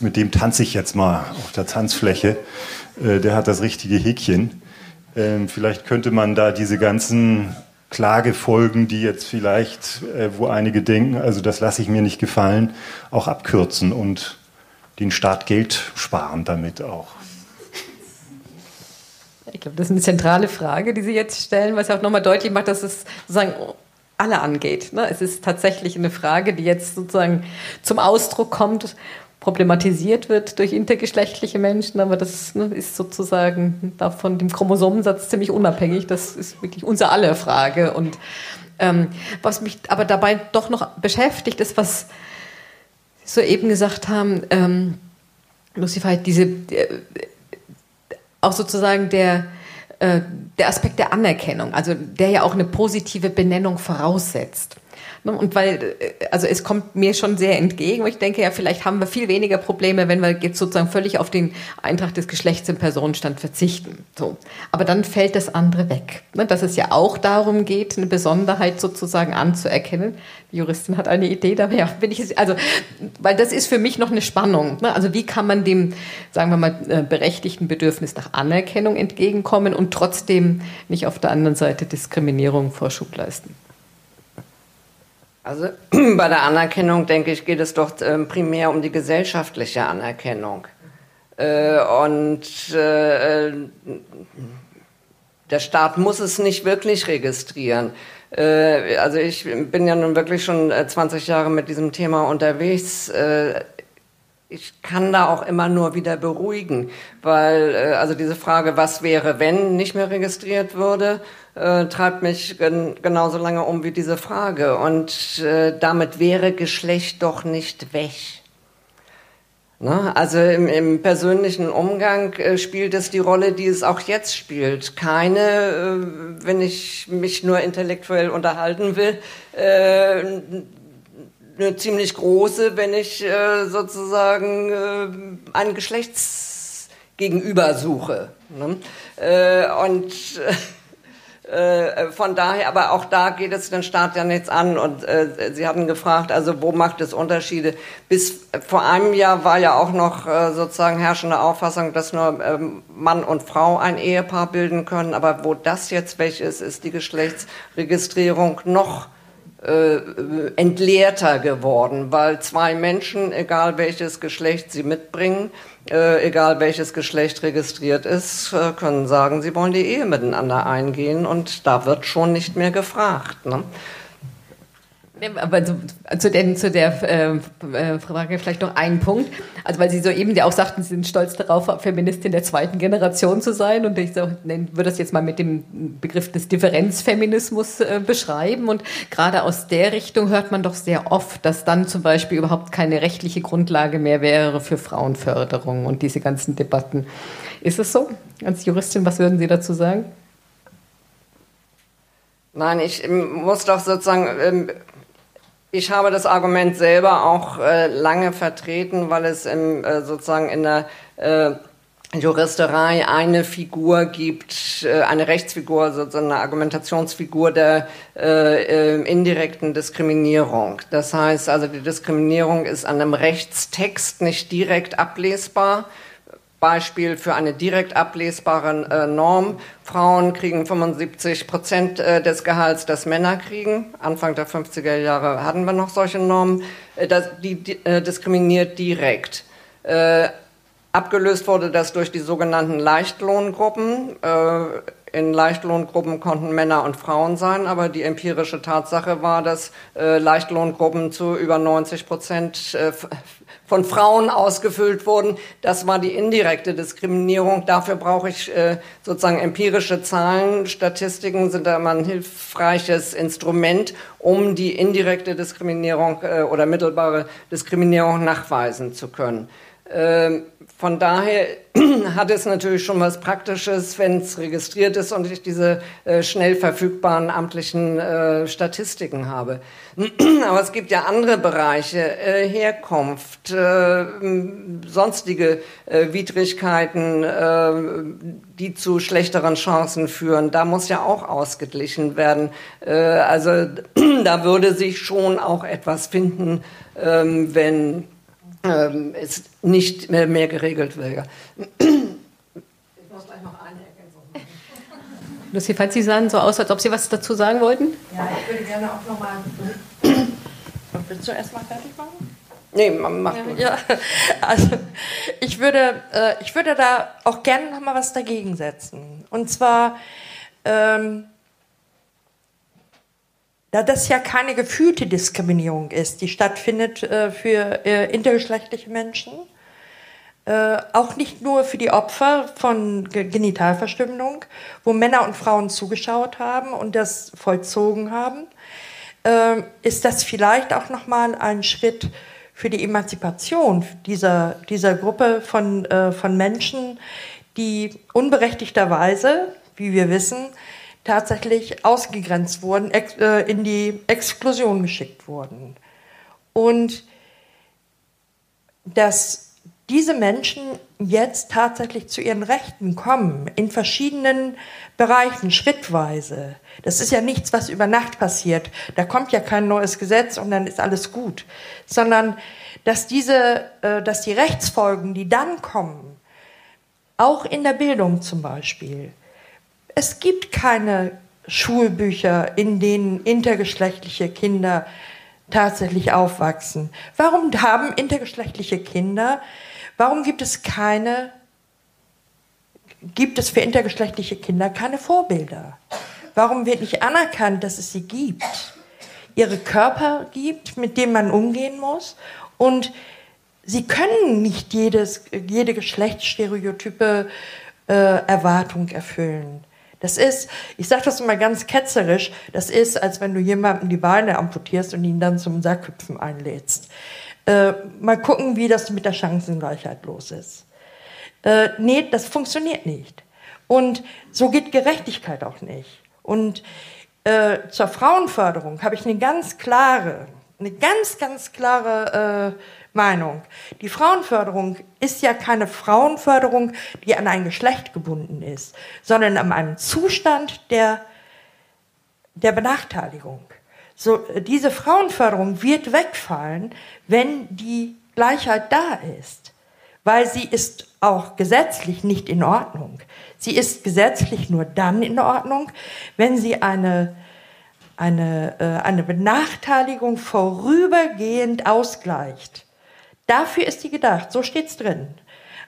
mit dem tanze ich jetzt mal auf der Tanzfläche. Äh, der hat das richtige Häkchen. Ähm, vielleicht könnte man da diese ganzen Klagefolgen, die jetzt vielleicht, äh, wo einige denken, also das lasse ich mir nicht gefallen, auch abkürzen und den Staat Geld sparen damit auch. Ich glaube, das ist eine zentrale Frage, die Sie jetzt stellen, was ja auch nochmal deutlich macht, dass es sozusagen alle angeht. Ne? Es ist tatsächlich eine Frage, die jetzt sozusagen zum Ausdruck kommt, problematisiert wird durch intergeschlechtliche Menschen, aber das ne, ist sozusagen davon dem Chromosomensatz ziemlich unabhängig. Das ist wirklich unsere aller Frage. Und ähm, was mich aber dabei doch noch beschäftigt, ist, was Sie soeben gesagt haben, ähm, Lucifer, diese äh, auch sozusagen der, äh, der Aspekt der Anerkennung, also der ja auch eine positive Benennung voraussetzt. Und weil, äh, also es kommt mir schon sehr entgegen, ich denke, ja, vielleicht haben wir viel weniger Probleme, wenn wir jetzt sozusagen völlig auf den Eintrag des Geschlechts im Personenstand verzichten. So. Aber dann fällt das andere weg. Ne, dass es ja auch darum geht, eine Besonderheit sozusagen anzuerkennen. Die Juristin hat eine Idee, da ja, bin ich, also, weil das ist für mich noch eine Spannung. Ne? Also wie kann man dem, sagen wir mal, äh, berechtigten Bedürfnis nach Anerkennung entgegenkommen und trotzdem nicht auf der anderen Seite Diskriminierung Vorschub leisten? Also bei der Anerkennung, denke ich, geht es doch äh, primär um die gesellschaftliche Anerkennung. Äh, und äh, der Staat muss es nicht wirklich registrieren. Äh, also ich bin ja nun wirklich schon 20 äh, Jahre mit diesem Thema unterwegs. Äh, ich kann da auch immer nur wieder beruhigen, weil also diese Frage, was wäre, wenn nicht mehr registriert würde, äh, treibt mich gen genauso lange um wie diese Frage. Und äh, damit wäre Geschlecht doch nicht weg. Ne? Also im, im, persönlichen Umgang äh, spielt es die Rolle, die es auch jetzt spielt. Keine, äh, wenn ich mich nur intellektuell unterhalten will, äh, eine ziemlich große, wenn ich äh, sozusagen ein Geschlechtsgegenüber suche. Ne? Und äh, von daher, aber auch da geht es den Staat ja nichts an. Und äh, Sie hatten gefragt, also wo macht es Unterschiede? Bis vor einem Jahr war ja auch noch äh, sozusagen herrschende Auffassung, dass nur ähm, Mann und Frau ein Ehepaar bilden können. Aber wo das jetzt weg ist, ist die Geschlechtsregistrierung noch äh, entleerter geworden, weil zwei Menschen, egal welches Geschlecht sie mitbringen, äh, egal welches Geschlecht registriert ist, äh, können sagen, sie wollen die Ehe miteinander eingehen und da wird schon nicht mehr gefragt. Ne? Aber zu, zu, den, zu der äh, äh, Frage vielleicht noch einen Punkt. Also weil Sie soeben ja auch sagten, Sie sind stolz darauf, Feministin der zweiten Generation zu sein. Und ich so, würde das jetzt mal mit dem Begriff des Differenzfeminismus äh, beschreiben. Und gerade aus der Richtung hört man doch sehr oft, dass dann zum Beispiel überhaupt keine rechtliche Grundlage mehr wäre für Frauenförderung und diese ganzen Debatten. Ist es so? Als Juristin, was würden Sie dazu sagen? Nein, ich muss doch sozusagen, ähm, ich habe das Argument selber auch äh, lange vertreten, weil es im, äh, sozusagen in der äh, Juristerei eine Figur gibt, eine Rechtsfigur, sozusagen eine Argumentationsfigur der äh, indirekten Diskriminierung. Das heißt also, die Diskriminierung ist an einem Rechtstext nicht direkt ablesbar, Beispiel für eine direkt ablesbare äh, Norm. Frauen kriegen 75 Prozent äh, des Gehalts, das Männer kriegen. Anfang der 50er Jahre hatten wir noch solche Normen. Äh, das, die, die äh, diskriminiert direkt. Äh, abgelöst wurde das durch die sogenannten Leichtlohngruppen. Äh, in Leichtlohngruppen konnten Männer und Frauen sein, aber die empirische Tatsache war, dass Leichtlohngruppen zu über 90 Prozent von Frauen ausgefüllt wurden. Das war die indirekte Diskriminierung. Dafür brauche ich äh, sozusagen empirische Zahlen. Statistiken sind da immer ein hilfreiches Instrument, um die indirekte Diskriminierung äh, oder mittelbare Diskriminierung nachweisen zu können. Ähm, von daher hat es natürlich schon was Praktisches, wenn es registriert ist und ich diese äh, schnell verfügbaren amtlichen äh, Statistiken habe. Aber es gibt ja andere Bereiche, äh, Herkunft, sonstige Widrigkeiten, die zu schlechteren Chancen führen. Da muss ja auch ausgeglichen werden. also da würde sich schon auch etwas finden, ähm, wenn ähm, es nicht mehr, mehr geregelt wäre. Ich muss gleich noch eine Ergänzung machen. Lucy, falls Sie sahen so aus, als ob Sie was dazu sagen wollten? Ja, ich würde gerne auch nochmal. Willst du erst mal fertig machen? Nee, mach ja, ja, also ich würde, äh, ich würde da auch gerne noch mal was dagegen setzen. Und zwar ähm, da das ja keine gefühlte Diskriminierung ist, die stattfindet äh, für äh, intergeschlechtliche Menschen, äh, auch nicht nur für die Opfer von G Genitalverstümmelung, wo Männer und Frauen zugeschaut haben und das vollzogen haben, äh, ist das vielleicht auch nochmal ein Schritt für die Emanzipation dieser, dieser Gruppe von, äh, von Menschen, die unberechtigterweise, wie wir wissen, tatsächlich ausgegrenzt wurden, äh, in die Exklusion geschickt wurden. Und dass diese Menschen jetzt tatsächlich zu ihren Rechten kommen, in verschiedenen Bereichen, schrittweise. Das ist ja nichts, was über Nacht passiert. Da kommt ja kein neues Gesetz und dann ist alles gut. Sondern, dass diese, äh, dass die Rechtsfolgen, die dann kommen, auch in der Bildung zum Beispiel, es gibt keine Schulbücher, in denen intergeschlechtliche Kinder tatsächlich aufwachsen. Warum haben intergeschlechtliche Kinder, warum gibt es keine, gibt es für intergeschlechtliche Kinder keine Vorbilder? Warum wird nicht anerkannt, dass es sie gibt? Ihre Körper gibt, mit denen man umgehen muss und sie können nicht jedes, jede geschlechtsstereotype äh, Erwartung erfüllen. Das ist, ich sage das immer ganz ketzerisch, das ist, als wenn du jemandem die Beine amputierst und ihn dann zum Sackhüpfen einlädst. Äh, mal gucken, wie das mit der Chancengleichheit los ist. Äh, nee, das funktioniert nicht. Und so geht Gerechtigkeit auch nicht. Und äh, zur Frauenförderung habe ich eine ganz klare, eine ganz, ganz klare äh, Meinung. Die Frauenförderung ist ja keine Frauenförderung, die an ein Geschlecht gebunden ist, sondern an einem Zustand der, der Benachteiligung. So, diese Frauenförderung wird wegfallen, wenn die Gleichheit da ist, weil sie ist auch gesetzlich nicht in Ordnung. Sie ist gesetzlich nur dann in Ordnung, wenn sie eine eine, äh, eine Benachteiligung vorübergehend ausgleicht. Dafür ist die gedacht, so steht's drin.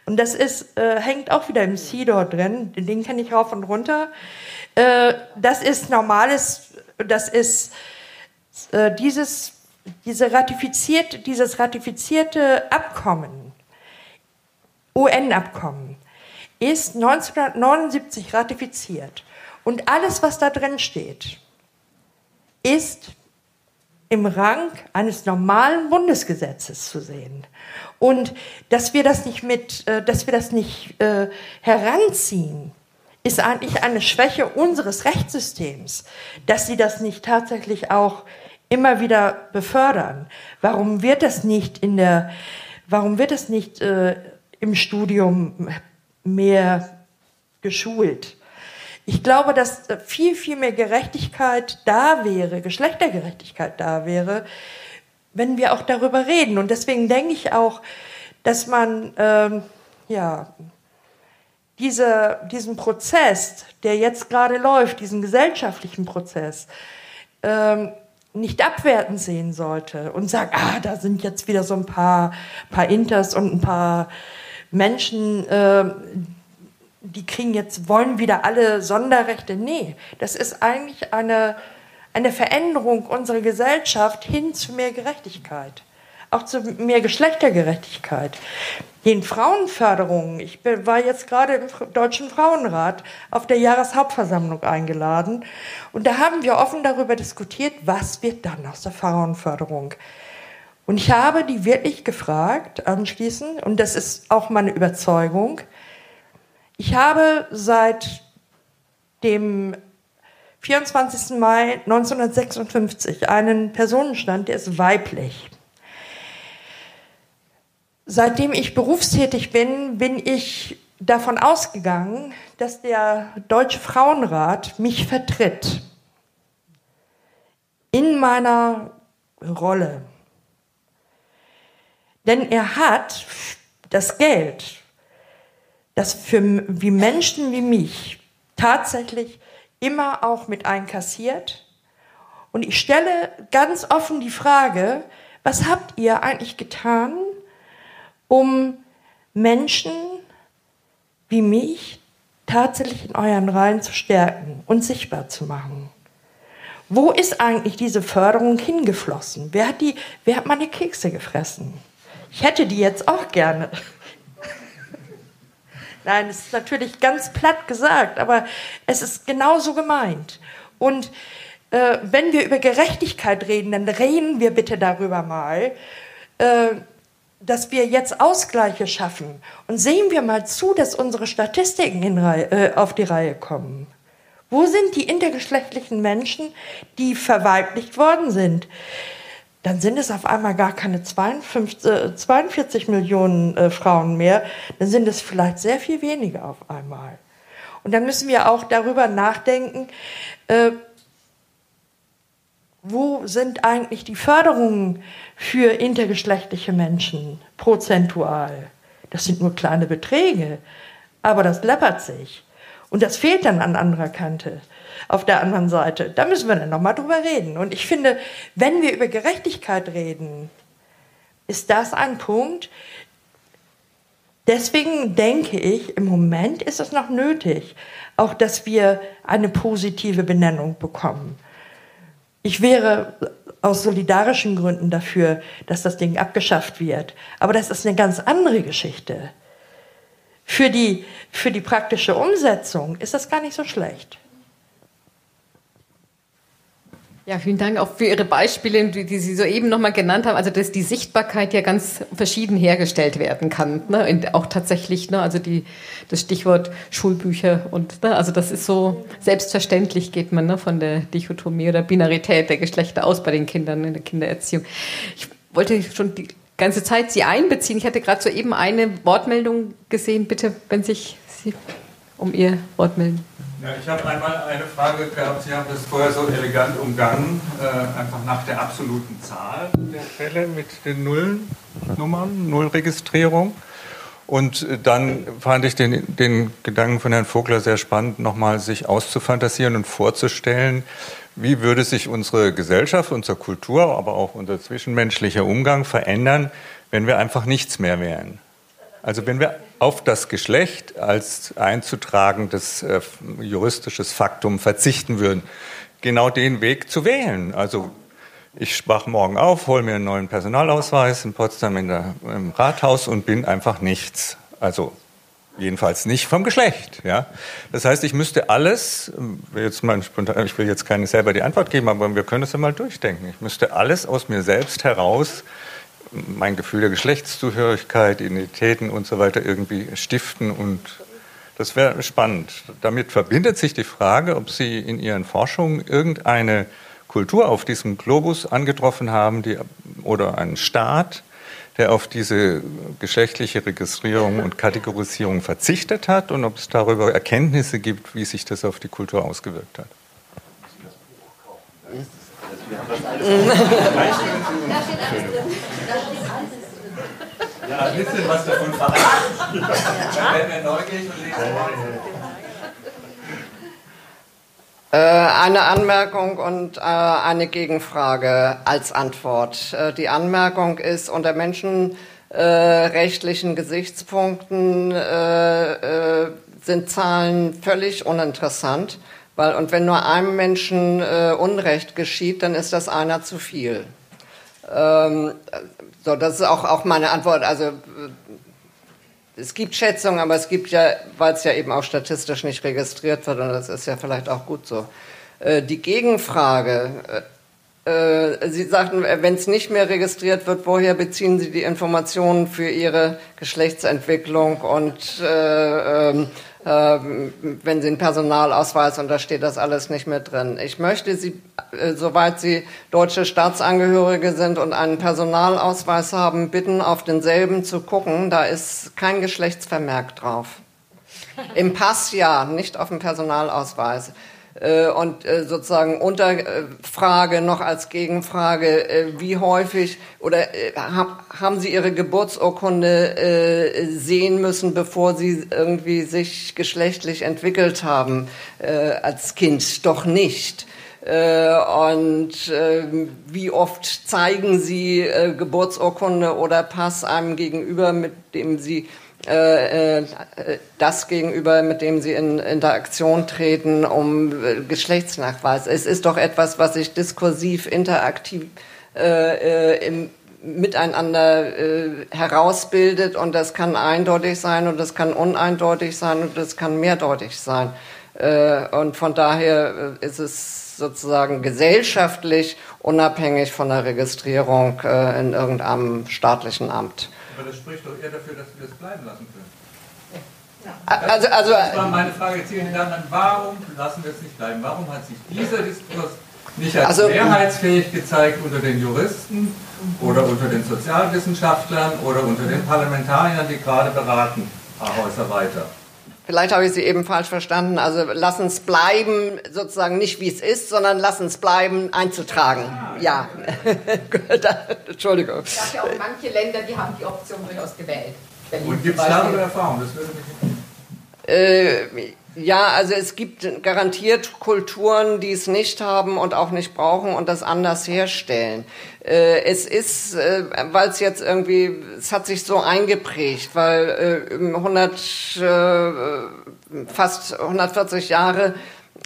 Und das ist, äh, hängt auch wieder im CEDAW drin, den kenne ich rauf und runter. Äh, das ist normales, das ist äh, dieses, diese ratifiziert, dieses ratifizierte Abkommen, UN-Abkommen, ist 1979 ratifiziert. Und alles, was da drin steht, ist im Rang eines normalen Bundesgesetzes zu sehen. Und dass wir das nicht mit, äh, dass wir das nicht äh, heranziehen ist eigentlich eine Schwäche unseres Rechtssystems, dass sie das nicht tatsächlich auch immer wieder befördern. Warum wird das nicht in der, warum wird das nicht äh, im Studium mehr geschult? Ich glaube, dass viel, viel mehr Gerechtigkeit da wäre, Geschlechtergerechtigkeit da wäre, wenn wir auch darüber reden. Und deswegen denke ich auch, dass man ähm, ja diese, diesen Prozess, der jetzt gerade läuft, diesen gesellschaftlichen Prozess, ähm, nicht abwertend sehen sollte und sagt, ah, da sind jetzt wieder so ein paar, paar Inters und ein paar Menschen, äh, die kriegen jetzt, wollen wieder alle Sonderrechte. Nee, das ist eigentlich eine, eine Veränderung unserer Gesellschaft hin zu mehr Gerechtigkeit auch zu mehr Geschlechtergerechtigkeit. Den Frauenförderungen. Ich war jetzt gerade im Deutschen Frauenrat auf der Jahreshauptversammlung eingeladen und da haben wir offen darüber diskutiert, was wird dann aus der Frauenförderung. Und ich habe die wirklich gefragt anschließend, und das ist auch meine Überzeugung, ich habe seit dem 24. Mai 1956 einen Personenstand, der ist weiblich. Seitdem ich berufstätig bin, bin ich davon ausgegangen, dass der Deutsche Frauenrat mich vertritt in meiner Rolle. Denn er hat das Geld, das für wie Menschen wie mich tatsächlich immer auch mit einkassiert. Und ich stelle ganz offen die Frage, was habt ihr eigentlich getan, um Menschen wie mich tatsächlich in euren Reihen zu stärken und sichtbar zu machen. Wo ist eigentlich diese Förderung hingeflossen? Wer hat, die, wer hat meine Kekse gefressen? Ich hätte die jetzt auch gerne. Nein, es ist natürlich ganz platt gesagt, aber es ist genauso gemeint. Und äh, wenn wir über Gerechtigkeit reden, dann reden wir bitte darüber mal, äh, dass wir jetzt Ausgleiche schaffen. Und sehen wir mal zu, dass unsere Statistiken äh, auf die Reihe kommen. Wo sind die intergeschlechtlichen Menschen, die verweiblicht worden sind? Dann sind es auf einmal gar keine 52, äh, 42 Millionen äh, Frauen mehr, dann sind es vielleicht sehr viel weniger auf einmal. Und dann müssen wir auch darüber nachdenken, äh, wo sind eigentlich die Förderungen für intergeschlechtliche Menschen prozentual? Das sind nur kleine Beträge, aber das läppert sich. Und das fehlt dann an anderer Kante, auf der anderen Seite. Da müssen wir dann nochmal drüber reden. Und ich finde, wenn wir über Gerechtigkeit reden, ist das ein Punkt. Deswegen denke ich, im Moment ist es noch nötig, auch dass wir eine positive Benennung bekommen. Ich wäre aus solidarischen Gründen dafür, dass das Ding abgeschafft wird. Aber das ist eine ganz andere Geschichte. Für die, für die praktische Umsetzung ist das gar nicht so schlecht. Ja, vielen Dank auch für Ihre Beispiele, die Sie soeben nochmal genannt haben. Also, dass die Sichtbarkeit ja ganz verschieden hergestellt werden kann. Ne? Und auch tatsächlich, ne? also die, das Stichwort Schulbücher und, ne? also das ist so selbstverständlich geht man ne? von der Dichotomie oder Binarität der Geschlechter aus bei den Kindern in der Kindererziehung. Ich wollte schon die ganze Zeit Sie einbeziehen. Ich hatte gerade soeben eine Wortmeldung gesehen. Bitte, wenn sich Sie um Ihr Wort melden. Ja, ich habe einmal eine Frage gehabt. Sie haben das vorher so elegant umgangen, äh, einfach nach der absoluten Zahl der Fälle mit den Nullnummern, Nullregistrierung. Und äh, dann fand ich den, den Gedanken von Herrn Vogler sehr spannend, nochmal sich auszufantasieren und vorzustellen, wie würde sich unsere Gesellschaft, unsere Kultur, aber auch unser zwischenmenschlicher Umgang verändern, wenn wir einfach nichts mehr wären. Also wenn wir auf das Geschlecht als einzutragendes äh, juristisches Faktum verzichten würden, genau den Weg zu wählen. Also ich wach morgen auf, hole mir einen neuen Personalausweis in Potsdam in der, im Rathaus und bin einfach nichts. Also jedenfalls nicht vom Geschlecht. Ja? Das heißt, ich müsste alles, jetzt mal spontan, ich will jetzt keine selber die Antwort geben, aber wir können es ja mal durchdenken. Ich müsste alles aus mir selbst heraus mein Gefühl der Geschlechtszugehörigkeit, Identitäten und so weiter irgendwie stiften und Das wäre spannend. Damit verbindet sich die Frage, ob Sie in Ihren Forschungen irgendeine Kultur auf diesem Globus angetroffen haben die, oder einen Staat, der auf diese geschlechtliche Registrierung und Kategorisierung verzichtet hat und ob es darüber Erkenntnisse gibt, wie sich das auf die Kultur ausgewirkt hat. Ja, ein bisschen was davon wir äh, eine Anmerkung und äh, eine Gegenfrage als Antwort. Äh, die Anmerkung ist, unter menschenrechtlichen Gesichtspunkten sind Zahlen völlig uninteressant, weil und wenn nur einem Menschen Unrecht geschieht, dann ist das einer zu viel. Ähm, so, das ist auch, auch meine Antwort. Also es gibt Schätzungen, aber es gibt ja, weil es ja eben auch statistisch nicht registriert wird, und das ist ja vielleicht auch gut so. Äh, die Gegenfrage, äh, äh, Sie sagten, wenn es nicht mehr registriert wird, woher beziehen Sie die Informationen für Ihre Geschlechtsentwicklung und äh, ähm, wenn Sie einen Personalausweis und da steht das alles nicht mehr drin. Ich möchte Sie, äh, soweit Sie deutsche Staatsangehörige sind und einen Personalausweis haben, bitten, auf denselben zu gucken. Da ist kein Geschlechtsvermerk drauf. Im Pass ja, nicht auf dem Personalausweis. Äh, und äh, sozusagen Unterfrage noch als Gegenfrage, äh, wie häufig oder haben Sie Ihre Geburtsurkunde sehen müssen, bevor Sie irgendwie sich geschlechtlich entwickelt haben als Kind? Doch nicht. Und wie oft zeigen Sie Geburtsurkunde oder Pass einem gegenüber, mit dem Sie äh, äh, das gegenüber, mit dem sie in Interaktion treten, um äh, Geschlechtsnachweis. Es ist doch etwas, was sich diskursiv, interaktiv äh, äh, im miteinander äh, herausbildet und das kann eindeutig sein und das kann uneindeutig sein und das kann mehrdeutig sein. Äh, und von daher ist es sozusagen gesellschaftlich unabhängig von der Registrierung äh, in irgendeinem staatlichen Amt. Aber das spricht doch eher dafür, dass wir das bleiben lassen können. Also, also, das war meine Frage. Vielen Dank. Warum lassen wir es nicht bleiben? Warum hat sich dieser Diskurs nicht als also, mehrheitsfähig gezeigt unter den Juristen oder unter den Sozialwissenschaftlern oder unter den Parlamentariern, die gerade beraten, paar Häuser weiter? Vielleicht habe ich Sie eben falsch verstanden. Also lass uns bleiben, sozusagen nicht wie es ist, sondern lass uns bleiben einzutragen. Ja. Entschuldigung. Es gab ja auch manche Länder, die haben die Option durchaus gewählt. Berlin Und gibt es darüber Erfahrung? Das würde mich äh, ja, also es gibt garantiert Kulturen, die es nicht haben und auch nicht brauchen und das anders herstellen. Äh, es ist, äh, weil es jetzt irgendwie, es hat sich so eingeprägt, weil äh, 100, äh, fast 140 Jahre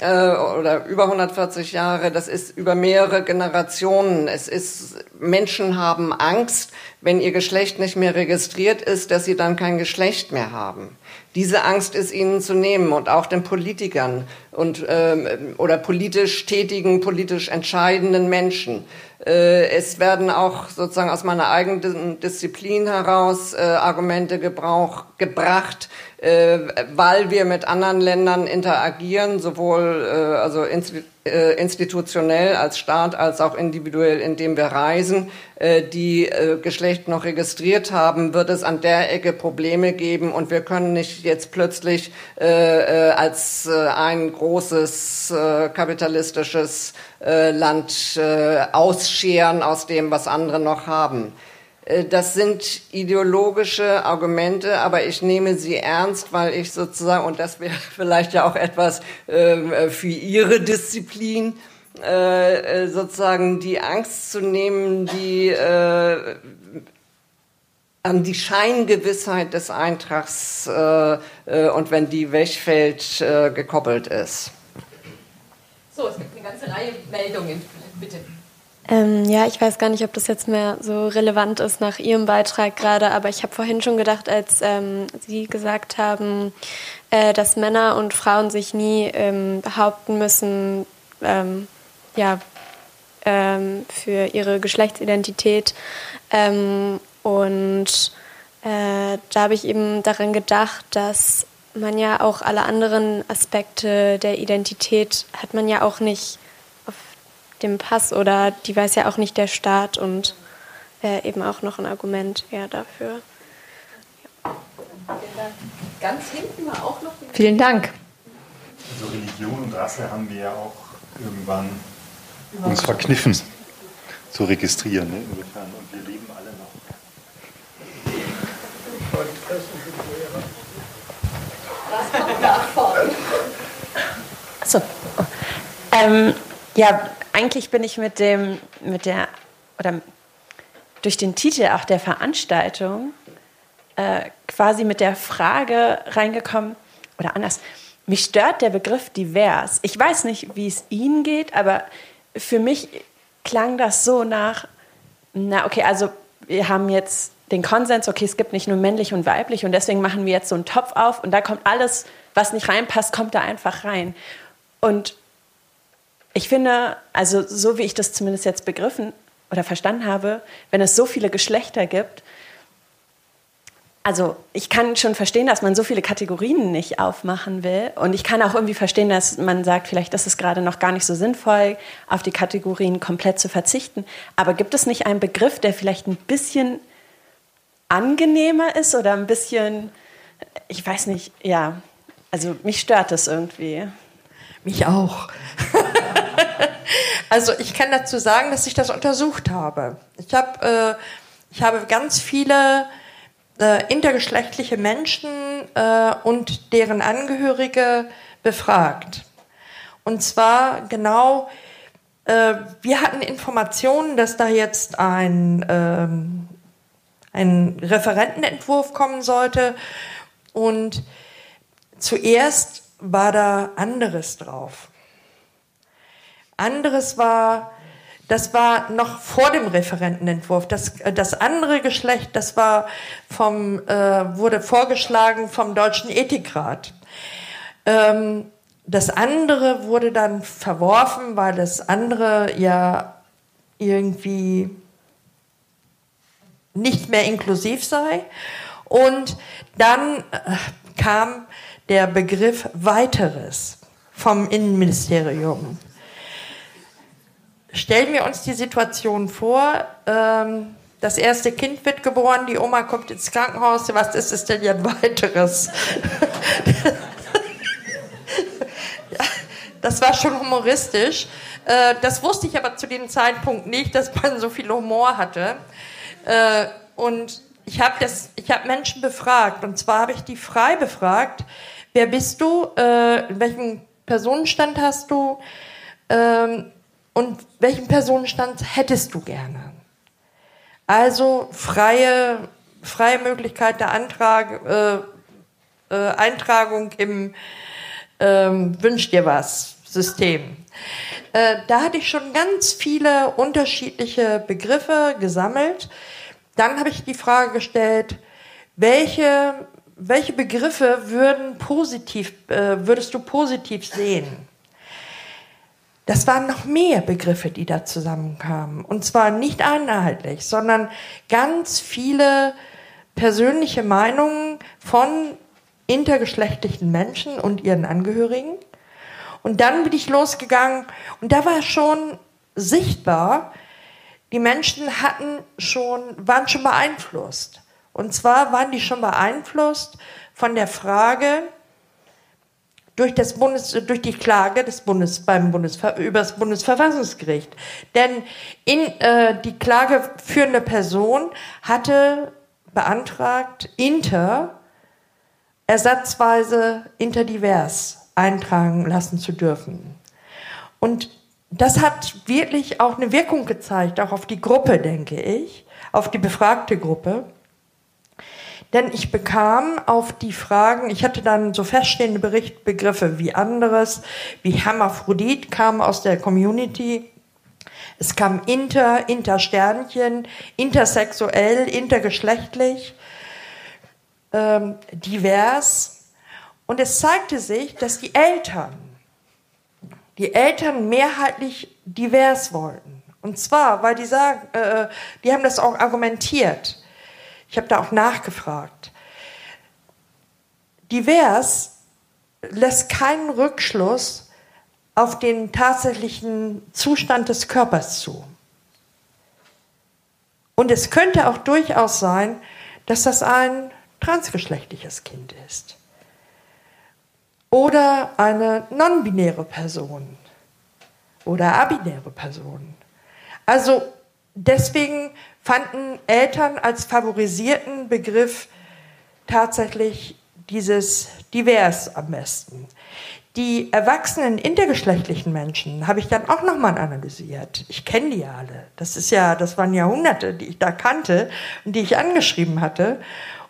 oder über 140 Jahre, das ist über mehrere Generationen. Es ist, Menschen haben Angst, wenn ihr Geschlecht nicht mehr registriert ist, dass sie dann kein Geschlecht mehr haben. Diese Angst ist ihnen zu nehmen und auch den Politikern und ähm, oder politisch tätigen, politisch entscheidenden Menschen. Äh, es werden auch sozusagen aus meiner eigenen Disziplin heraus äh, Argumente gebrauch, gebracht, äh, weil wir mit anderen Ländern interagieren, sowohl äh, also äh, institutionell als Staat als auch individuell, indem wir reisen, äh, die äh, Geschlecht noch registriert haben, wird es an der Ecke Probleme geben und wir können nicht jetzt plötzlich als ein großes kapitalistisches Land ausscheren aus dem, was andere noch haben. Das sind ideologische Argumente, aber ich nehme sie ernst, weil ich sozusagen, und das wäre vielleicht ja auch etwas äh, für Ihre Disziplin, äh, äh, sozusagen die Angst zu nehmen, die äh, an die Scheingewissheit des Eintrags äh, äh, und wenn die wegfällt, äh, gekoppelt ist. So, es gibt eine ganze Reihe Meldungen. Bitte. Ähm, ja, ich weiß gar nicht, ob das jetzt mehr so relevant ist nach Ihrem Beitrag gerade, aber ich habe vorhin schon gedacht, als ähm, Sie gesagt haben, äh, dass Männer und Frauen sich nie ähm, behaupten müssen, ähm, ja, ähm, für ihre Geschlechtsidentität. Ähm, und äh, da habe ich eben daran gedacht, dass man ja auch alle anderen Aspekte der Identität hat man ja auch nicht dem Pass oder die weiß ja auch nicht der Staat und wäre eben auch noch ein Argument eher dafür. Ja. Ganz hinten war auch noch. Vielen Dank. Also Religion und Rasse haben wir ja auch irgendwann uns verkniffen zu registrieren. Ne? Insofern, und wir leben alle noch. Was kommt davon? Achso. Ähm, ja, eigentlich bin ich mit dem, mit der, oder durch den Titel auch der Veranstaltung äh, quasi mit der Frage reingekommen, oder anders, mich stört der Begriff divers. Ich weiß nicht, wie es Ihnen geht, aber für mich klang das so nach, na okay, also wir haben jetzt den Konsens, okay, es gibt nicht nur männlich und weiblich und deswegen machen wir jetzt so einen Topf auf und da kommt alles, was nicht reinpasst, kommt da einfach rein. Und ich finde, also so wie ich das zumindest jetzt begriffen oder verstanden habe, wenn es so viele Geschlechter gibt, also ich kann schon verstehen, dass man so viele Kategorien nicht aufmachen will. Und ich kann auch irgendwie verstehen, dass man sagt, vielleicht ist es gerade noch gar nicht so sinnvoll, auf die Kategorien komplett zu verzichten. Aber gibt es nicht einen Begriff, der vielleicht ein bisschen angenehmer ist oder ein bisschen, ich weiß nicht, ja, also mich stört das irgendwie. Mich auch. also ich kann dazu sagen, dass ich das untersucht habe. Ich, hab, äh, ich habe ganz viele äh, intergeschlechtliche Menschen äh, und deren Angehörige befragt. Und zwar genau, äh, wir hatten Informationen, dass da jetzt ein, ähm, ein Referentenentwurf kommen sollte. Und zuerst war da anderes drauf. Anderes war das war noch vor dem Referentenentwurf. Das, äh, das andere Geschlecht, das war vom, äh, wurde vorgeschlagen vom Deutschen Ethikrat. Ähm, das andere wurde dann verworfen, weil das andere ja irgendwie nicht mehr inklusiv sei. Und dann äh, kam der Begriff weiteres vom Innenministerium stellen wir uns die Situation vor, ähm, das erste Kind wird geboren, die Oma kommt ins Krankenhaus, was ist es denn jetzt weiteres? das war schon humoristisch. Äh, das wusste ich aber zu dem Zeitpunkt nicht, dass man so viel Humor hatte. Äh, und ich habe hab Menschen befragt, und zwar habe ich die frei befragt, wer bist du, äh, welchen Personenstand hast du, ähm, und welchen Personenstand hättest du gerne? Also freie, freie Möglichkeit der Antrag, äh, äh, Eintragung im ähm, Wünsch dir was System. Äh, da hatte ich schon ganz viele unterschiedliche Begriffe gesammelt. Dann habe ich die Frage gestellt, welche, welche Begriffe würden positiv, äh, würdest du positiv sehen? Das waren noch mehr Begriffe, die da zusammenkamen. Und zwar nicht einheitlich, sondern ganz viele persönliche Meinungen von intergeschlechtlichen Menschen und ihren Angehörigen. Und dann bin ich losgegangen und da war schon sichtbar, die Menschen hatten schon, waren schon beeinflusst. Und zwar waren die schon beeinflusst von der Frage, durch, das Bundes, durch die Klage des Bundes, beim Bundesver über das Bundesverfassungsgericht. Denn in, äh, die klageführende Person hatte beantragt, inter, ersatzweise interdivers eintragen lassen zu dürfen. Und das hat wirklich auch eine Wirkung gezeigt, auch auf die Gruppe, denke ich, auf die befragte Gruppe. Denn ich bekam auf die Fragen, ich hatte dann so feststehende Berichtbegriffe wie anderes, wie Hermaphrodit kam aus der Community. Es kam inter, intersternchen, intersexuell, intergeschlechtlich, ähm, divers. Und es zeigte sich, dass die Eltern, die Eltern mehrheitlich divers wollten. Und zwar, weil die sagen, äh, die haben das auch argumentiert. Ich habe da auch nachgefragt. divers lässt keinen Rückschluss auf den tatsächlichen Zustand des Körpers zu. Und es könnte auch durchaus sein, dass das ein transgeschlechtliches Kind ist. Oder eine non-binäre Person. Oder abinäre Person. Also deswegen fanden Eltern als favorisierten Begriff tatsächlich dieses divers am besten. Die erwachsenen intergeschlechtlichen Menschen habe ich dann auch nochmal analysiert. Ich kenne die alle. Das ist ja, das waren Jahrhunderte, die ich da kannte und die ich angeschrieben hatte.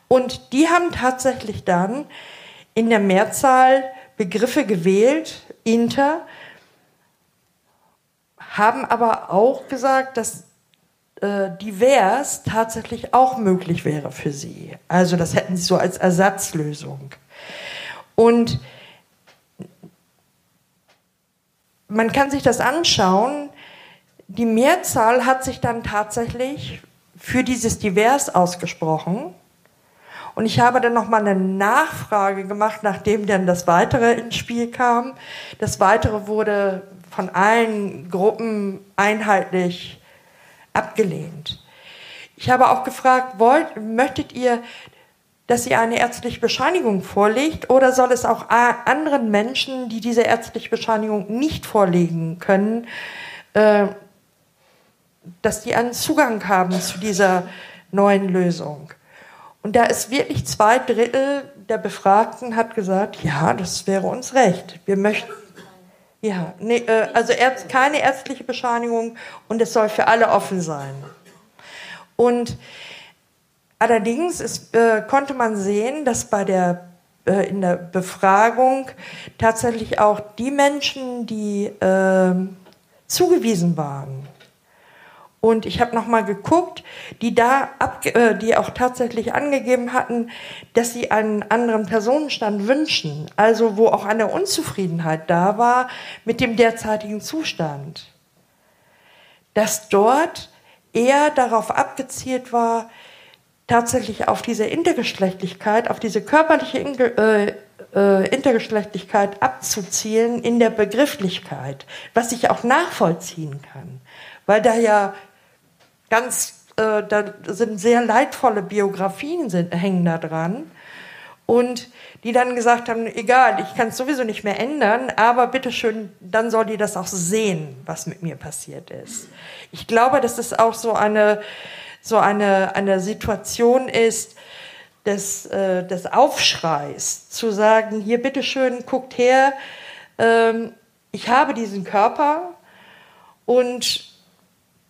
Und die haben tatsächlich dann in der Mehrzahl Begriffe gewählt, inter, haben aber auch gesagt, dass äh, divers tatsächlich auch möglich wäre für sie. Also das hätten sie so als Ersatzlösung. Und man kann sich das anschauen. Die Mehrzahl hat sich dann tatsächlich für dieses Divers ausgesprochen. Und ich habe dann nochmal eine Nachfrage gemacht, nachdem dann das Weitere ins Spiel kam. Das Weitere wurde von allen Gruppen einheitlich abgelehnt. Ich habe auch gefragt, wollt, möchtet ihr, dass sie eine ärztliche Bescheinigung vorlegt oder soll es auch anderen Menschen, die diese ärztliche Bescheinigung nicht vorlegen können, äh, dass die einen Zugang haben zu dieser neuen Lösung? Und da ist wirklich zwei Drittel der Befragten hat gesagt, ja, das wäre uns recht. Wir möchten, ja, nee, äh, also keine ärztliche Bescheinigung und es soll für alle offen sein. Und allerdings ist, äh, konnte man sehen, dass bei der äh, in der Befragung tatsächlich auch die Menschen, die äh, zugewiesen waren, und ich habe nochmal geguckt, die da ab, äh, die auch tatsächlich angegeben hatten, dass sie einen anderen Personenstand wünschen. Also wo auch eine Unzufriedenheit da war mit dem derzeitigen Zustand. Dass dort eher darauf abgezielt war, tatsächlich auf diese Intergeschlechtlichkeit, auf diese körperliche äh, äh, Intergeschlechtlichkeit abzuzielen in der Begrifflichkeit, was ich auch nachvollziehen kann. Weil da ja ganz, äh, da sind sehr leidvolle Biografien sind, hängen da dran. Und die dann gesagt haben, egal, ich kann es sowieso nicht mehr ändern, aber bitteschön, dann soll die das auch sehen, was mit mir passiert ist. Ich glaube, dass es auch so eine, so eine, eine Situation ist, des, äh, des Aufschreis, zu sagen, hier bitteschön, guckt her, ähm, ich habe diesen Körper und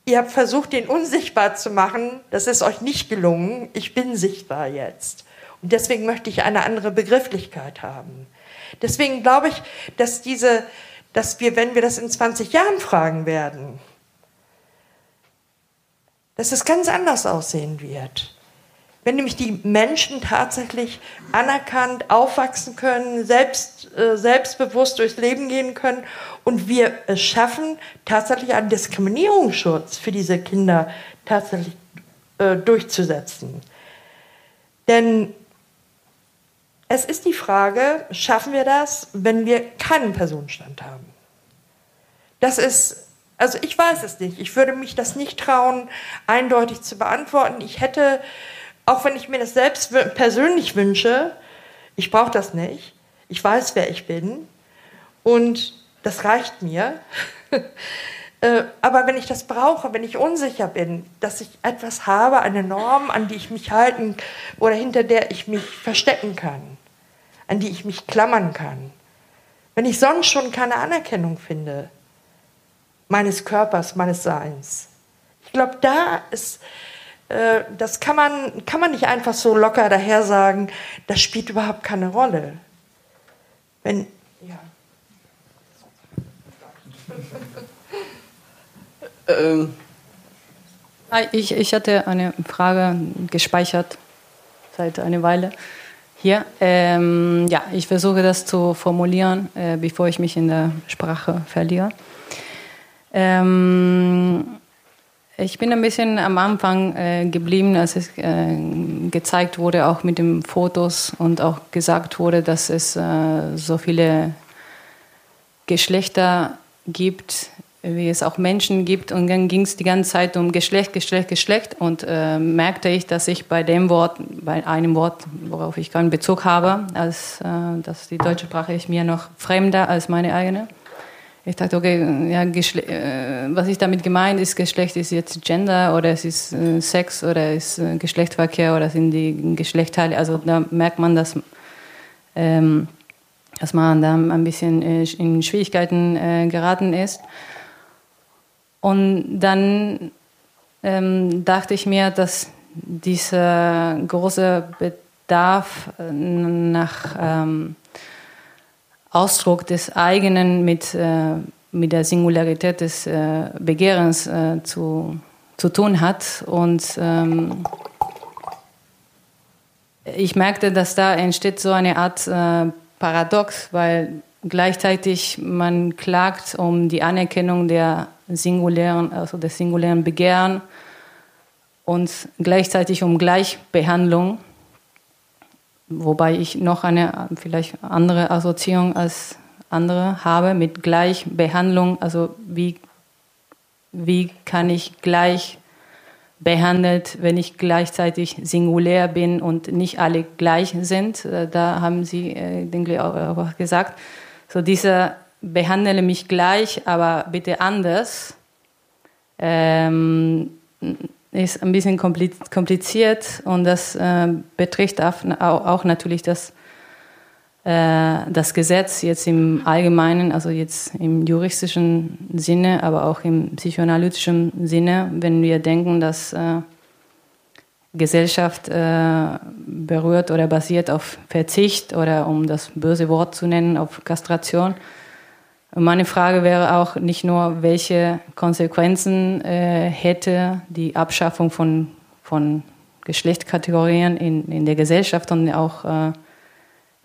Ihr habt versucht, den unsichtbar zu machen. Das ist euch nicht gelungen. Ich bin sichtbar jetzt. Und deswegen möchte ich eine andere Begrifflichkeit haben. Deswegen glaube ich, dass diese, dass wir, wenn wir das in 20 Jahren fragen werden, dass es ganz anders aussehen wird. Wenn nämlich die Menschen tatsächlich anerkannt aufwachsen können, selbst, äh, selbstbewusst durchs Leben gehen können und wir es schaffen, tatsächlich einen Diskriminierungsschutz für diese Kinder tatsächlich äh, durchzusetzen. Denn es ist die Frage, schaffen wir das, wenn wir keinen Personenstand haben? Das ist, also ich weiß es nicht. Ich würde mich das nicht trauen, eindeutig zu beantworten. Ich hätte auch wenn ich mir das selbst persönlich wünsche, ich brauche das nicht. Ich weiß, wer ich bin. Und das reicht mir. Äh, aber wenn ich das brauche, wenn ich unsicher bin, dass ich etwas habe, eine Norm, an die ich mich halten oder hinter der ich mich verstecken kann, an die ich mich klammern kann, wenn ich sonst schon keine Anerkennung finde meines Körpers, meines Seins, ich glaube, da ist äh, das kann man, kann man nicht einfach so locker daher sagen, das spielt überhaupt keine Rolle. Wenn, ja. ähm. Ich, ich hatte eine Frage gespeichert seit einer Weile hier. Ähm, ja, ich versuche das zu formulieren, äh, bevor ich mich in der Sprache verliere. Ähm, Ich bin ein bisschen am Anfang äh, geblieben, als es äh, gezeigt wurde, auch mit den Fotos und auch gesagt wurde, dass es äh, so viele Geschlechter gibt, wie es auch Menschen gibt. Und dann ging es die ganze Zeit um Geschlecht, Geschlecht, Geschlecht. Und äh, merkte ich, dass ich bei dem Wort, bei einem Wort, worauf ich keinen Bezug habe, als äh, dass die deutsche Sprache ist mir noch fremder als meine eigene ich dachte, okay, ja, äh, was ich damit gemeint ist, Geschlecht ist jetzt Gender oder es ist äh, Sex oder es ist äh, Geschlechtsverkehr oder sind die Geschlechtteile. Also da merkt man, dass, ähm, dass man da ein bisschen äh, in Schwierigkeiten äh, geraten ist. Und dann ähm, dachte ich mir, dass dieser große Bedarf äh, nach ähm, Ausdruck des eigenen mit, äh, mit der Singularität des äh, Begehrens äh, zu, zu tun hat. Und ähm, ich merkte, dass da entsteht so eine Art äh, Paradox, weil gleichzeitig man klagt um die Anerkennung der singulären, also des singulären Begehren und gleichzeitig um Gleichbehandlung wobei ich noch eine vielleicht andere Assoziierung als andere habe mit Gleichbehandlung. Also wie, wie kann ich gleich behandelt, wenn ich gleichzeitig singulär bin und nicht alle gleich sind. Äh, da haben Sie, äh, denke ich, auch gesagt, so dieser behandle mich gleich, aber bitte anders. Ähm, ist ein bisschen kompliziert und das äh, betrifft auch, auch, natürlich das, äh, das Gesetz jetzt im Allgemeinen, also jetzt im juristischen Sinne, aber auch im psychoanalytischen Sinne, wenn wir denken, dass äh, Gesellschaft äh, berührt oder basiert auf Verzicht oder um das böse Wort zu nennen, auf Kastration meine Frage wäre auch nicht nur, welche Konsequenzen äh, hätte die Abschaffung von, von Geschlechtskategorien in, in der Gesellschaft und auch äh,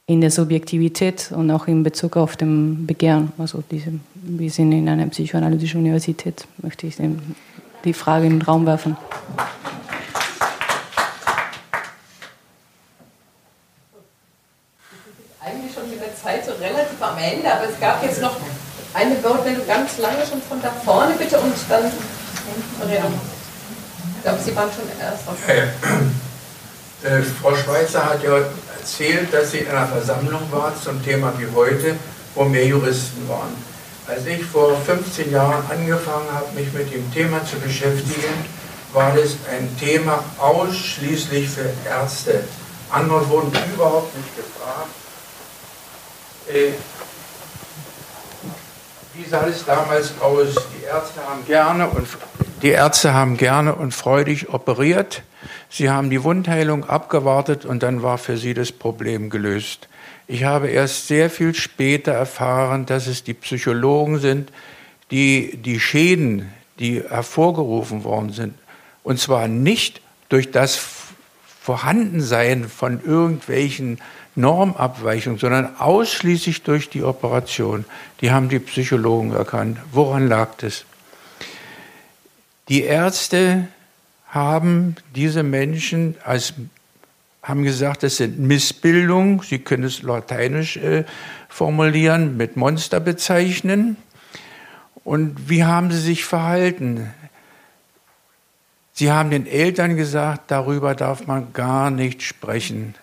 in der Subjektivität und auch in Bezug auf dem Begehren. Also diese, wir sind in einer psychoanalytischen Universität, möchte ich die Frage in den Raum werfen. Eigentlich schon mit der Zeit so relativ am Ende, aber es gab jetzt noch eine Wortmeldung ganz lange schon von da vorne, bitte, und dann. Ich glaube, Sie waren schon erst auf. Ja, ja. Äh, Frau Schweizer hat ja erzählt, dass sie in einer Versammlung war zum Thema wie heute, wo mehr Juristen waren. Als ich vor 15 Jahren angefangen habe, mich mit dem Thema zu beschäftigen, war das ein Thema ausschließlich für Ärzte. Andere wurden überhaupt nicht gefragt. Äh, wie sah es damals aus? Die Ärzte haben gerne und die Ärzte haben gerne und freudig operiert. Sie haben die Wundheilung abgewartet und dann war für sie das Problem gelöst. Ich habe erst sehr viel später erfahren, dass es die Psychologen sind, die die Schäden, die hervorgerufen worden sind, und zwar nicht durch das Vorhandensein von irgendwelchen Normabweichung, sondern ausschließlich durch die Operation. Die haben die Psychologen erkannt. Woran lag das? Die Ärzte haben diese Menschen als haben gesagt, das sind Missbildungen. Sie können es lateinisch äh, formulieren, mit Monster bezeichnen. Und wie haben sie sich verhalten? Sie haben den Eltern gesagt, darüber darf man gar nicht sprechen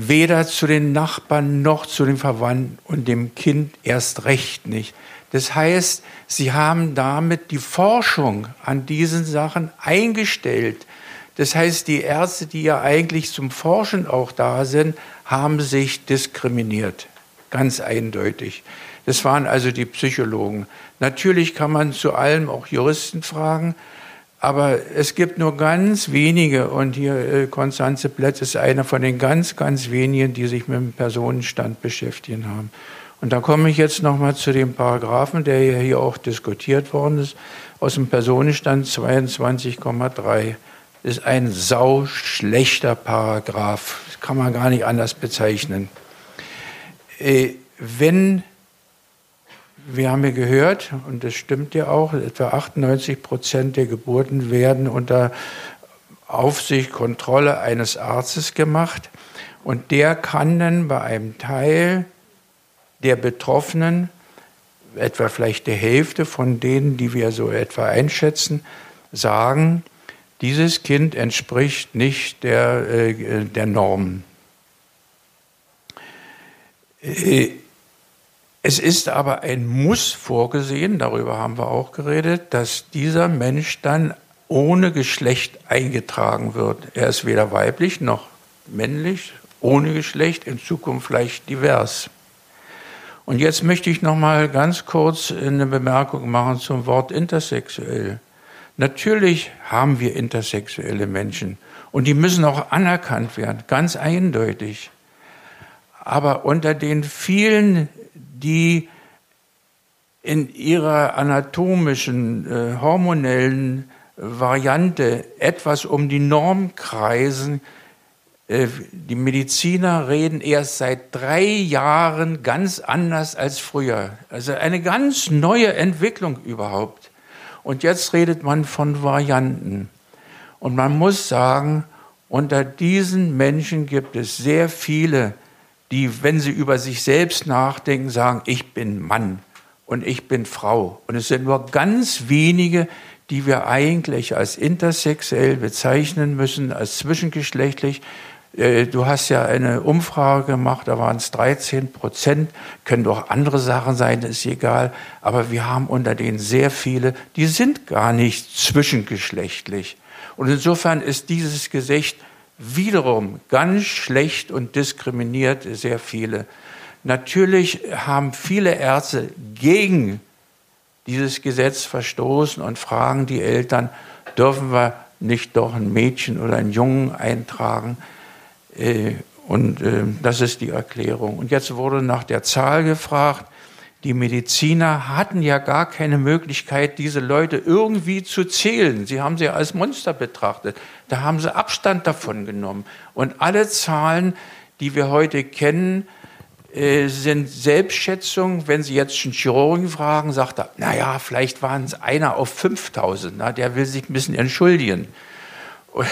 weder zu den Nachbarn noch zu den Verwandten und dem Kind erst recht nicht. Das heißt, sie haben damit die Forschung an diesen Sachen eingestellt. Das heißt, die Ärzte, die ja eigentlich zum Forschen auch da sind, haben sich diskriminiert. Ganz eindeutig. Das waren also die Psychologen. Natürlich kann man zu allem auch Juristen fragen, aber es gibt nur ganz wenige, und hier äh, Konstanze Plätz ist einer von den ganz, ganz wenigen, die sich mit dem Personenstand beschäftigen haben. Und da komme ich jetzt nochmal zu dem Paragraphen, der ja hier auch diskutiert worden ist, aus dem Personenstand 22,3. Das ist ein sauschlechter Paragraph. Das kann man gar nicht anders bezeichnen. Äh, wenn wir haben ja gehört, und das stimmt ja auch, etwa 98 Prozent der Geburten werden unter Aufsicht, Kontrolle eines Arztes gemacht. Und der kann dann bei einem Teil der Betroffenen, etwa vielleicht der Hälfte von denen, die wir so etwa einschätzen, sagen, dieses Kind entspricht nicht der, äh, der Norm. Äh, es ist aber ein Muss vorgesehen, darüber haben wir auch geredet, dass dieser Mensch dann ohne Geschlecht eingetragen wird. Er ist weder weiblich noch männlich, ohne Geschlecht, in Zukunft vielleicht divers. Und jetzt möchte ich noch mal ganz kurz eine Bemerkung machen zum Wort intersexuell. Natürlich haben wir intersexuelle Menschen und die müssen auch anerkannt werden, ganz eindeutig. Aber unter den vielen, die in ihrer anatomischen, äh, hormonellen Variante etwas um die Norm kreisen, äh, die Mediziner reden erst seit drei Jahren ganz anders als früher. Also eine ganz neue Entwicklung überhaupt. Und jetzt redet man von Varianten. Und man muss sagen, unter diesen Menschen gibt es sehr viele, die, wenn sie über sich selbst nachdenken, sagen, ich bin Mann und ich bin Frau. Und es sind nur ganz wenige, die wir eigentlich als intersexuell bezeichnen müssen, als zwischengeschlechtlich. Äh, du hast ja eine Umfrage gemacht, da waren es 13 Prozent, können doch andere Sachen sein, ist egal. Aber wir haben unter denen sehr viele, die sind gar nicht zwischengeschlechtlich. Und insofern ist dieses Gesicht wiederum ganz schlecht und diskriminiert sehr viele. Natürlich haben viele Ärzte gegen dieses Gesetz verstoßen und fragen die Eltern, dürfen wir nicht doch ein Mädchen oder einen Jungen eintragen? Äh, und äh, das ist die Erklärung. Und jetzt wurde nach der Zahl gefragt. Die Mediziner hatten ja gar keine Möglichkeit, diese Leute irgendwie zu zählen. Sie haben sie als Monster betrachtet. Da haben sie Abstand davon genommen. Und alle Zahlen, die wir heute kennen, äh, sind Selbstschätzungen. Wenn Sie jetzt einen Chirurgen fragen, sagt er, naja, vielleicht waren es einer auf 5000. Na, der will sich ein bisschen entschuldigen. Und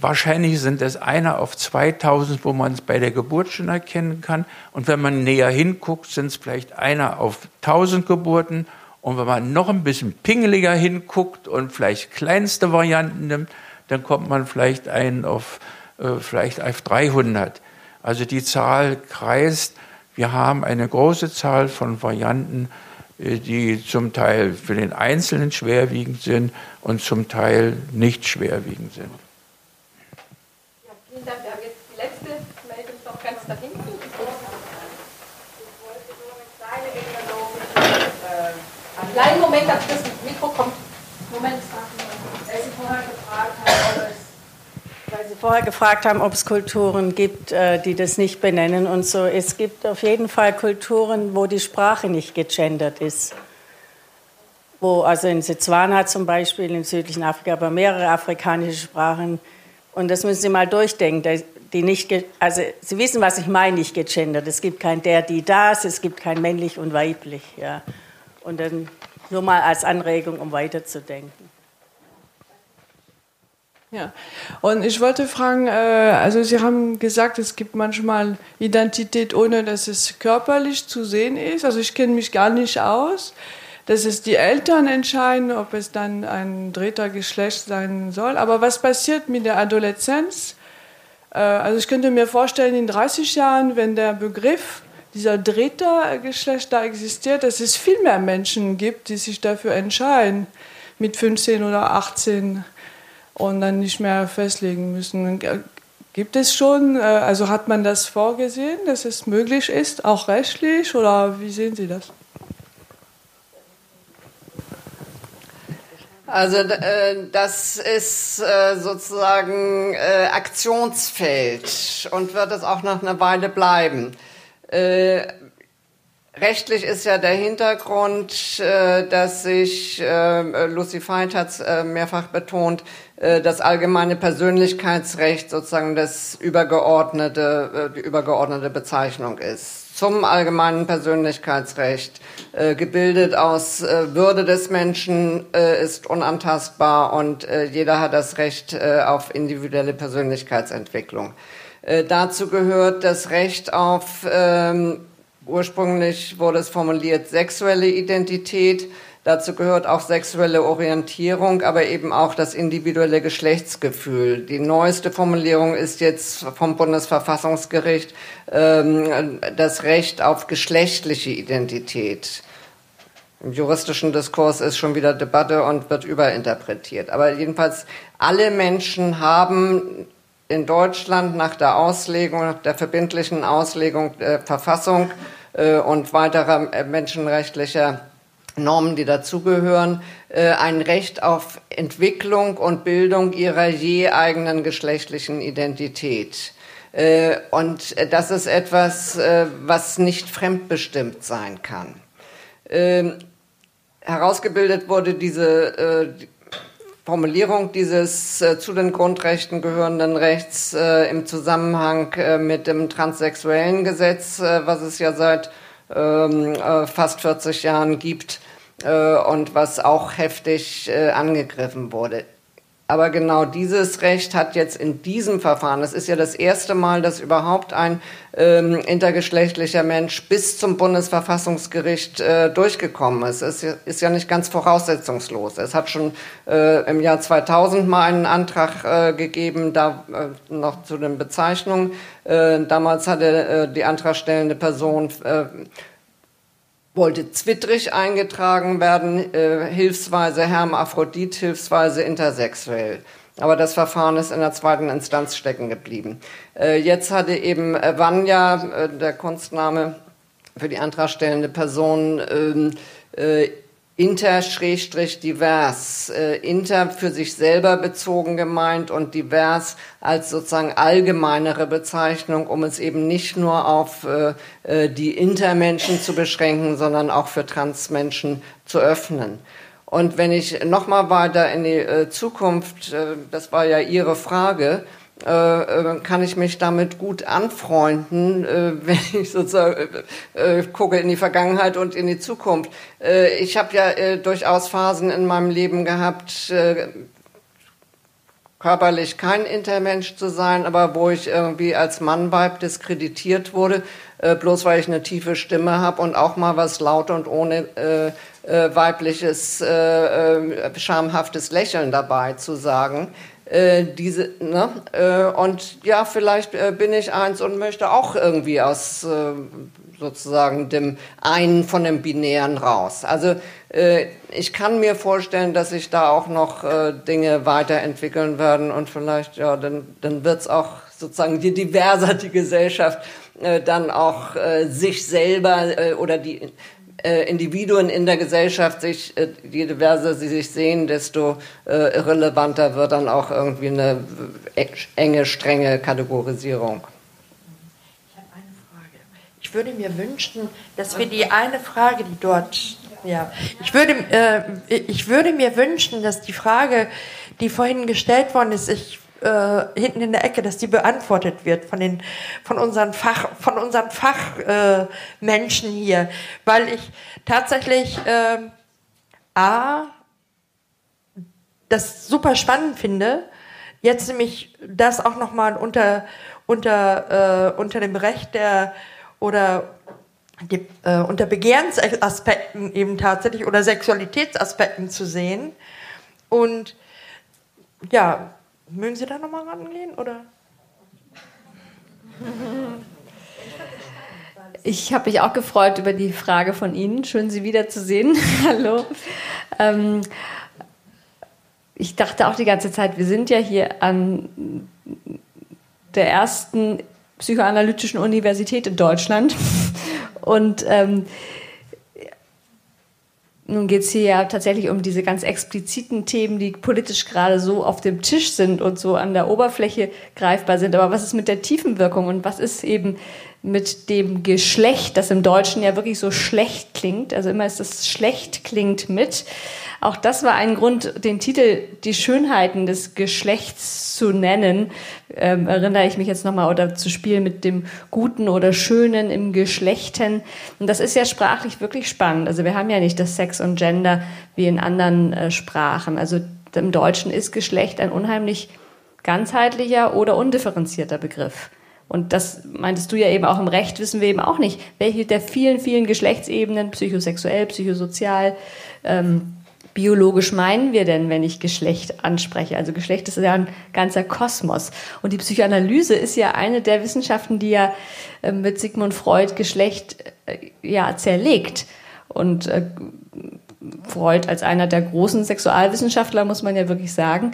Wahrscheinlich sind es einer auf 2000, wo man es bei der Geburt schon erkennen kann. Und wenn man näher hinguckt, sind es vielleicht einer auf 1000 Geburten. Und wenn man noch ein bisschen pingeliger hinguckt und vielleicht kleinste Varianten nimmt, dann kommt man vielleicht ein auf, äh, vielleicht auf 300. Also die Zahl kreist. Wir haben eine große Zahl von Varianten, äh, die zum Teil für den Einzelnen schwerwiegend sind und zum Teil nicht schwerwiegend sind. Vielen Dank. Wir haben jetzt die letzte Meldung noch ganz da hinten. Einen kleinen Moment, dass das Mikro kommt. Moment, weil Sie vorher gefragt haben, ob es weil Sie vorher gefragt haben, ob es Kulturen gibt, äh, die das nicht benennen und so. Es gibt auf jeden Fall Kulturen, wo die Sprache nicht gegendert ist. Wo, also in Setswana zum Beispiel, in südlichen Afrika, aber mehrere afrikanische Sprachen, und das müssen Sie mal durchdenken. Die nicht, also Sie wissen, was ich meine, nicht gegendert. Es gibt kein der, die, das, es gibt kein männlich und weiblich. Ja. Und dann nur mal als Anregung, um weiterzudenken. Ja, und ich wollte fragen, äh, also Sie haben gesagt, es gibt manchmal Identität, ohne dass es körperlich zu sehen ist. Also ich kenne mich gar nicht aus dass es die Eltern entscheiden, ob es dann ein dritter Geschlecht sein soll. Aber was passiert mit der Adoleszenz? Äh, also ich könnte mir vorstellen, in 30 Jahren, wenn der Begriff dieser dritte Geschlecht da existiert, dass es viel mehr Menschen gibt, die sich dafür entscheiden, mit 15 oder 18 und dann nicht mehr festlegen müssen. Gibt es schon, äh, also hat man das vorgesehen, dass es möglich ist, auch rechtlich, oder wie sehen Sie das? Also äh, das ist äh, sozusagen Aktionsfeld und wird es auch noch eine Weile bleiben. Äh, rechtlich ist ja der Hintergrund, äh, dass sich, äh, Lucy Veit hat es äh, mehrfach betont, das allgemeine Persönlichkeitsrecht sozusagen das übergeordnete, die übergeordnete Bezeichnung ist zum allgemeinen Persönlichkeitsrecht, gebildet aus Würde des Menschen, ist unantastbar und jeder hat das Recht auf individuelle Persönlichkeitsentwicklung. Äh, dazu gehört das Recht auf, ähm, ursprünglich wurde es formuliert, sexuelle Identität, Dazu gehört auch sexuelle Orientierung, aber eben auch das individuelle Geschlechtsgefühl. Die neueste Formulierung ist jetzt vom Bundesverfassungsgericht ähm, das Recht auf geschlechtliche Identität. Im juristischen Diskurs ist schon wieder Debatte und wird überinterpretiert. Aber jedenfalls alle Menschen haben in Deutschland nach der Auslegung, nach der verbindlichen Auslegung der Verfassung äh, und weiterer äh, menschenrechtlicher Normen, die dazugehören, äh, ein Recht auf Entwicklung und Bildung ihrer je eigenen geschlechtlichen Identität. Und das ist etwas, was nicht fremdbestimmt sein kann. Ähm, herausgebildet wurde diese Formulierung dieses zu den Grundrechten gehörenden Rechts im Zusammenhang mit dem transsexuellen Gesetz, was es ja seit ähm, fast 40 Jahren gibt äh, und was auch heftig äh, angegriffen wurde. Aber genau dieses Recht hat jetzt in diesem Verfahren, es ist ja das erste Mal, dass überhaupt ein ähm, intergeschlechtlicher Mensch bis zum Bundesverfassungsgericht äh, durchgekommen ist. Es ist ja nicht ganz voraussetzungslos. Es hat schon äh, im Jahr 2000 mal einen Antrag äh, gegeben, da äh, noch zu den Bezeichnungen. Äh, damals hatte äh, die antragstellende Person wollte zwittrig eingetragen werden, äh, hilfsweise Hermaphrodit, hilfsweise intersexuell. Aber das Verfahren ist in der zweiten Instanz stecken geblieben. Äh, jetzt hatte eben äh, Vanya, äh, der Kunstname für die antragstellende Person, ähm, äh, inter-divers, äh, inter für sich selber bezogen gemeint und divers als sozusagen allgemeinere Bezeichnung, um es eben nicht nur auf äh, äh, die Intermenschen zu beschränken, sondern auch für Transmenschen zu öffnen. Und wenn ich nochmal weiter in die äh, Zukunft, äh, das war ja Ihre Frage, äh, äh, kann ich mich damit gut anfreunden, äh, wenn ich sozusagen äh, gucke in die Vergangenheit und in die Zukunft. Äh, ich habe ja äh, durchaus Phasen in meinem Leben gehabt, körperlich kein Intermensch zu sein, aber wo ich irgendwie als Mannweib diskreditiert wurde, bloß weil ich eine tiefe Stimme habe und auch mal was laut und ohne weibliches, schamhaftes Lächeln dabei zu sagen. Äh, diese, ne? Äh, und ja, vielleicht äh, bin ich eins und möchte auch irgendwie aus äh, sozusagen dem einen von dem Binären raus. Also äh, ich kann mir vorstellen, dass sich da auch noch äh, Dinge weiterentwickeln werden und vielleicht, ja, dann, dann wird es auch sozusagen, je diverser die Gesellschaft dann auch sich selber oder die äh, Individuen in der Gesellschaft sich, äh, je diverser sie sich sehen, desto äh, irrelevanter wird dann auch irgendwie eine äh, enge, strenge Kategorisierung. Ich habe eine Frage. Ich würde mir wünschen, dass wir die eine Frage, die dort, ja, ich würde, äh, ich würde mir wünschen, dass die Frage, die vorhin gestellt worden ist, ich äh, hinten in der Ecke, dass die beantwortet wird von den von unseren Fach von unseren Fachmenschen äh, hier, weil ich tatsächlich äh, a das super spannend finde. Jetzt nämlich das auch noch mal unter unter äh, unter dem Recht der oder die, äh, unter Begehrensaspekten eben tatsächlich oder Sexualitätsaspekten zu sehen und ja, Mögen Sie da nochmal rangehen? Oder? Ich habe mich auch gefreut über die Frage von Ihnen. Schön, Sie wiederzusehen. Hallo. Ähm, ich dachte auch die ganze Zeit, wir sind ja hier an der ersten psychoanalytischen Universität in Deutschland. Und ähm, nun geht es hier ja tatsächlich um diese ganz expliziten Themen, die politisch gerade so auf dem Tisch sind und so an der Oberfläche greifbar sind. Aber was ist mit der tiefen Wirkung und was ist eben mit dem Geschlecht, das im Deutschen ja wirklich so schlecht klingt? Also immer ist das schlecht klingt mit auch das war ein Grund, den Titel Die Schönheiten des Geschlechts zu nennen. Ähm, erinnere ich mich jetzt nochmal oder zu spielen mit dem Guten oder Schönen im Geschlechten. Und das ist ja sprachlich wirklich spannend. Also wir haben ja nicht das Sex und Gender wie in anderen äh, Sprachen. Also im Deutschen ist Geschlecht ein unheimlich ganzheitlicher oder undifferenzierter Begriff. Und das meintest du ja eben auch im Recht, wissen wir eben auch nicht, welche der vielen, vielen Geschlechtsebenen, psychosexuell, psychosozial, ähm, biologisch meinen wir denn, wenn ich Geschlecht anspreche? Also Geschlecht ist ja ein ganzer Kosmos. Und die Psychoanalyse ist ja eine der Wissenschaften, die ja äh, mit Sigmund Freud Geschlecht äh, ja zerlegt. Und äh, Freud als einer der großen Sexualwissenschaftler, muss man ja wirklich sagen,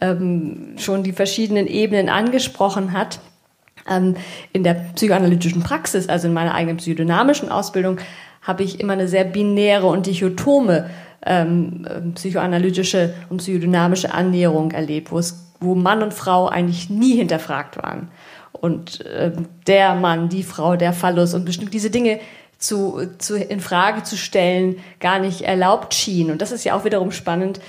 ähm, schon die verschiedenen Ebenen angesprochen hat. Ähm, in der psychoanalytischen Praxis, also in meiner eigenen psychodynamischen Ausbildung, habe ich immer eine sehr binäre und dichotome ähm, psychoanalytische und psychodynamische Annäherung erlebt, wo es wo Mann und Frau eigentlich nie hinterfragt waren. Und äh, der Mann, die Frau, der Phallus und bestimmt diese Dinge zu, zu, in Frage zu stellen, gar nicht erlaubt schien. Und das ist ja auch wiederum spannend.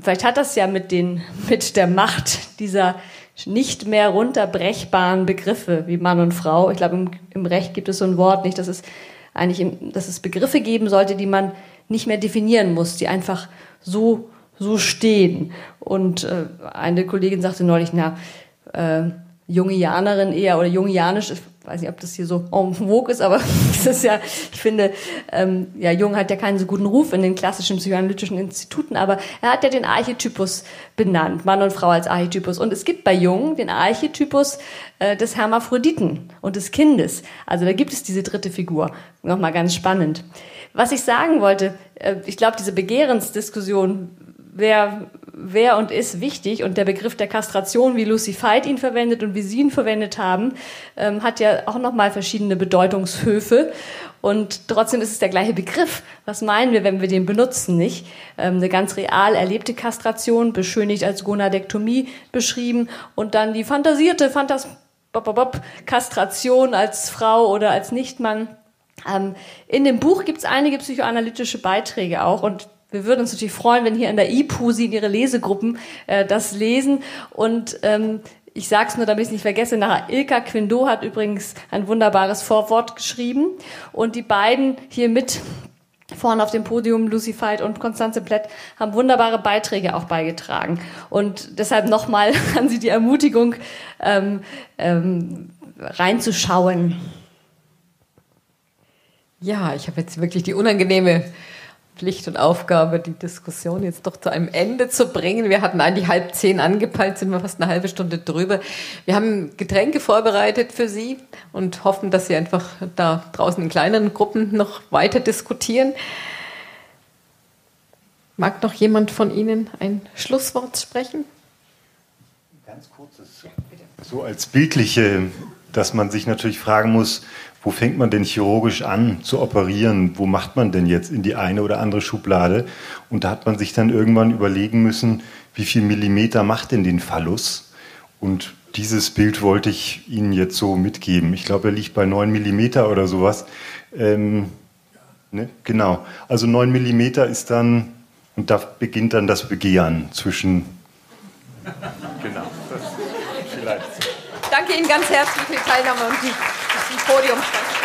Vielleicht hat das ja mit, den, mit der Macht dieser nicht mehr runterbrechbaren Begriffe wie Mann und Frau. Ich glaube, im, im Recht gibt es so ein Wort nicht, dass es eigentlich, im, dass es Begriffe geben sollte, die man nicht mehr definieren muss, die einfach so, so stehen. Und äh, eine Kollegin sagte neulich, na, äh, Jungianerin eher oder Jungianisch, ich weiß nicht, ob das hier so en vogue ist, aber es ist ja, ich finde, ähm, ja, Jung hat ja keinen so guten Ruf in den klassischen psychoanalytischen Instituten, aber er hat ja den Archetypus benannt, Mann und Frau als Archetypus. Und es gibt bei Jung den Archetypus äh, des Hermaphroditen und des Kindes. Also da gibt es diese dritte Figur. Nochmal ganz spannend. Was ich sagen wollte, äh, ich glaube, diese Begehrensdiskussion, wer, wer und ist wichtig und der Begriff der Kastration, wie Lucy Veit ihn verwendet und wie Sie ihn verwendet haben, ähm, hat ja auch nochmal verschiedene Bedeutungshöfe. Und trotzdem ist es der gleiche Begriff. Was meinen wir, wenn wir den benutzen, nicht? Ähm, eine ganz real erlebte Kastration, beschönigt als Gonadektomie beschrieben und dann die fantasierte Phantas Kastration als Frau oder als Nichtmann ähm, in dem Buch gibt es einige psychoanalytische Beiträge auch und wir würden uns natürlich freuen, wenn hier in der IPU Sie in Ihre Lesegruppen äh, das lesen und ähm, ich sage es nur, damit ich es nicht vergesse, nachher Ilka Quindo hat übrigens ein wunderbares Vorwort geschrieben und die beiden hier mit vorne auf dem Podium, Lucy Veit und Konstanze Plett, haben wunderbare Beiträge auch beigetragen. Und deshalb nochmal an Sie die Ermutigung, ähm, ähm, reinzuschauen. Ja, ich habe jetzt wirklich die unangenehme Pflicht und Aufgabe, die Diskussion jetzt doch zu einem Ende zu bringen. Wir hatten eigentlich halb zehn angepeilt, sind wir fast eine halbe Stunde drüber. Wir haben Getränke vorbereitet für Sie und hoffen, dass Sie einfach da draußen in kleineren Gruppen noch weiter diskutieren. Mag noch jemand von Ihnen ein Schlusswort sprechen? Ganz kurzes. So als bildliche, dass man sich natürlich fragen muss, wo fängt man denn chirurgisch an zu operieren? Wo macht man denn jetzt in die eine oder andere Schublade? Und da hat man sich dann irgendwann überlegen müssen, wie viel Millimeter macht denn den Phallus? Und dieses Bild wollte ich Ihnen jetzt so mitgeben. Ich glaube, er liegt bei 9 Millimeter oder sowas. Ähm, ne? Genau. Also 9 Millimeter ist dann, und da beginnt dann das Begehren zwischen. Genau. Das vielleicht. Danke Ihnen ganz herzlich für die Teilnahme und die, das Podium.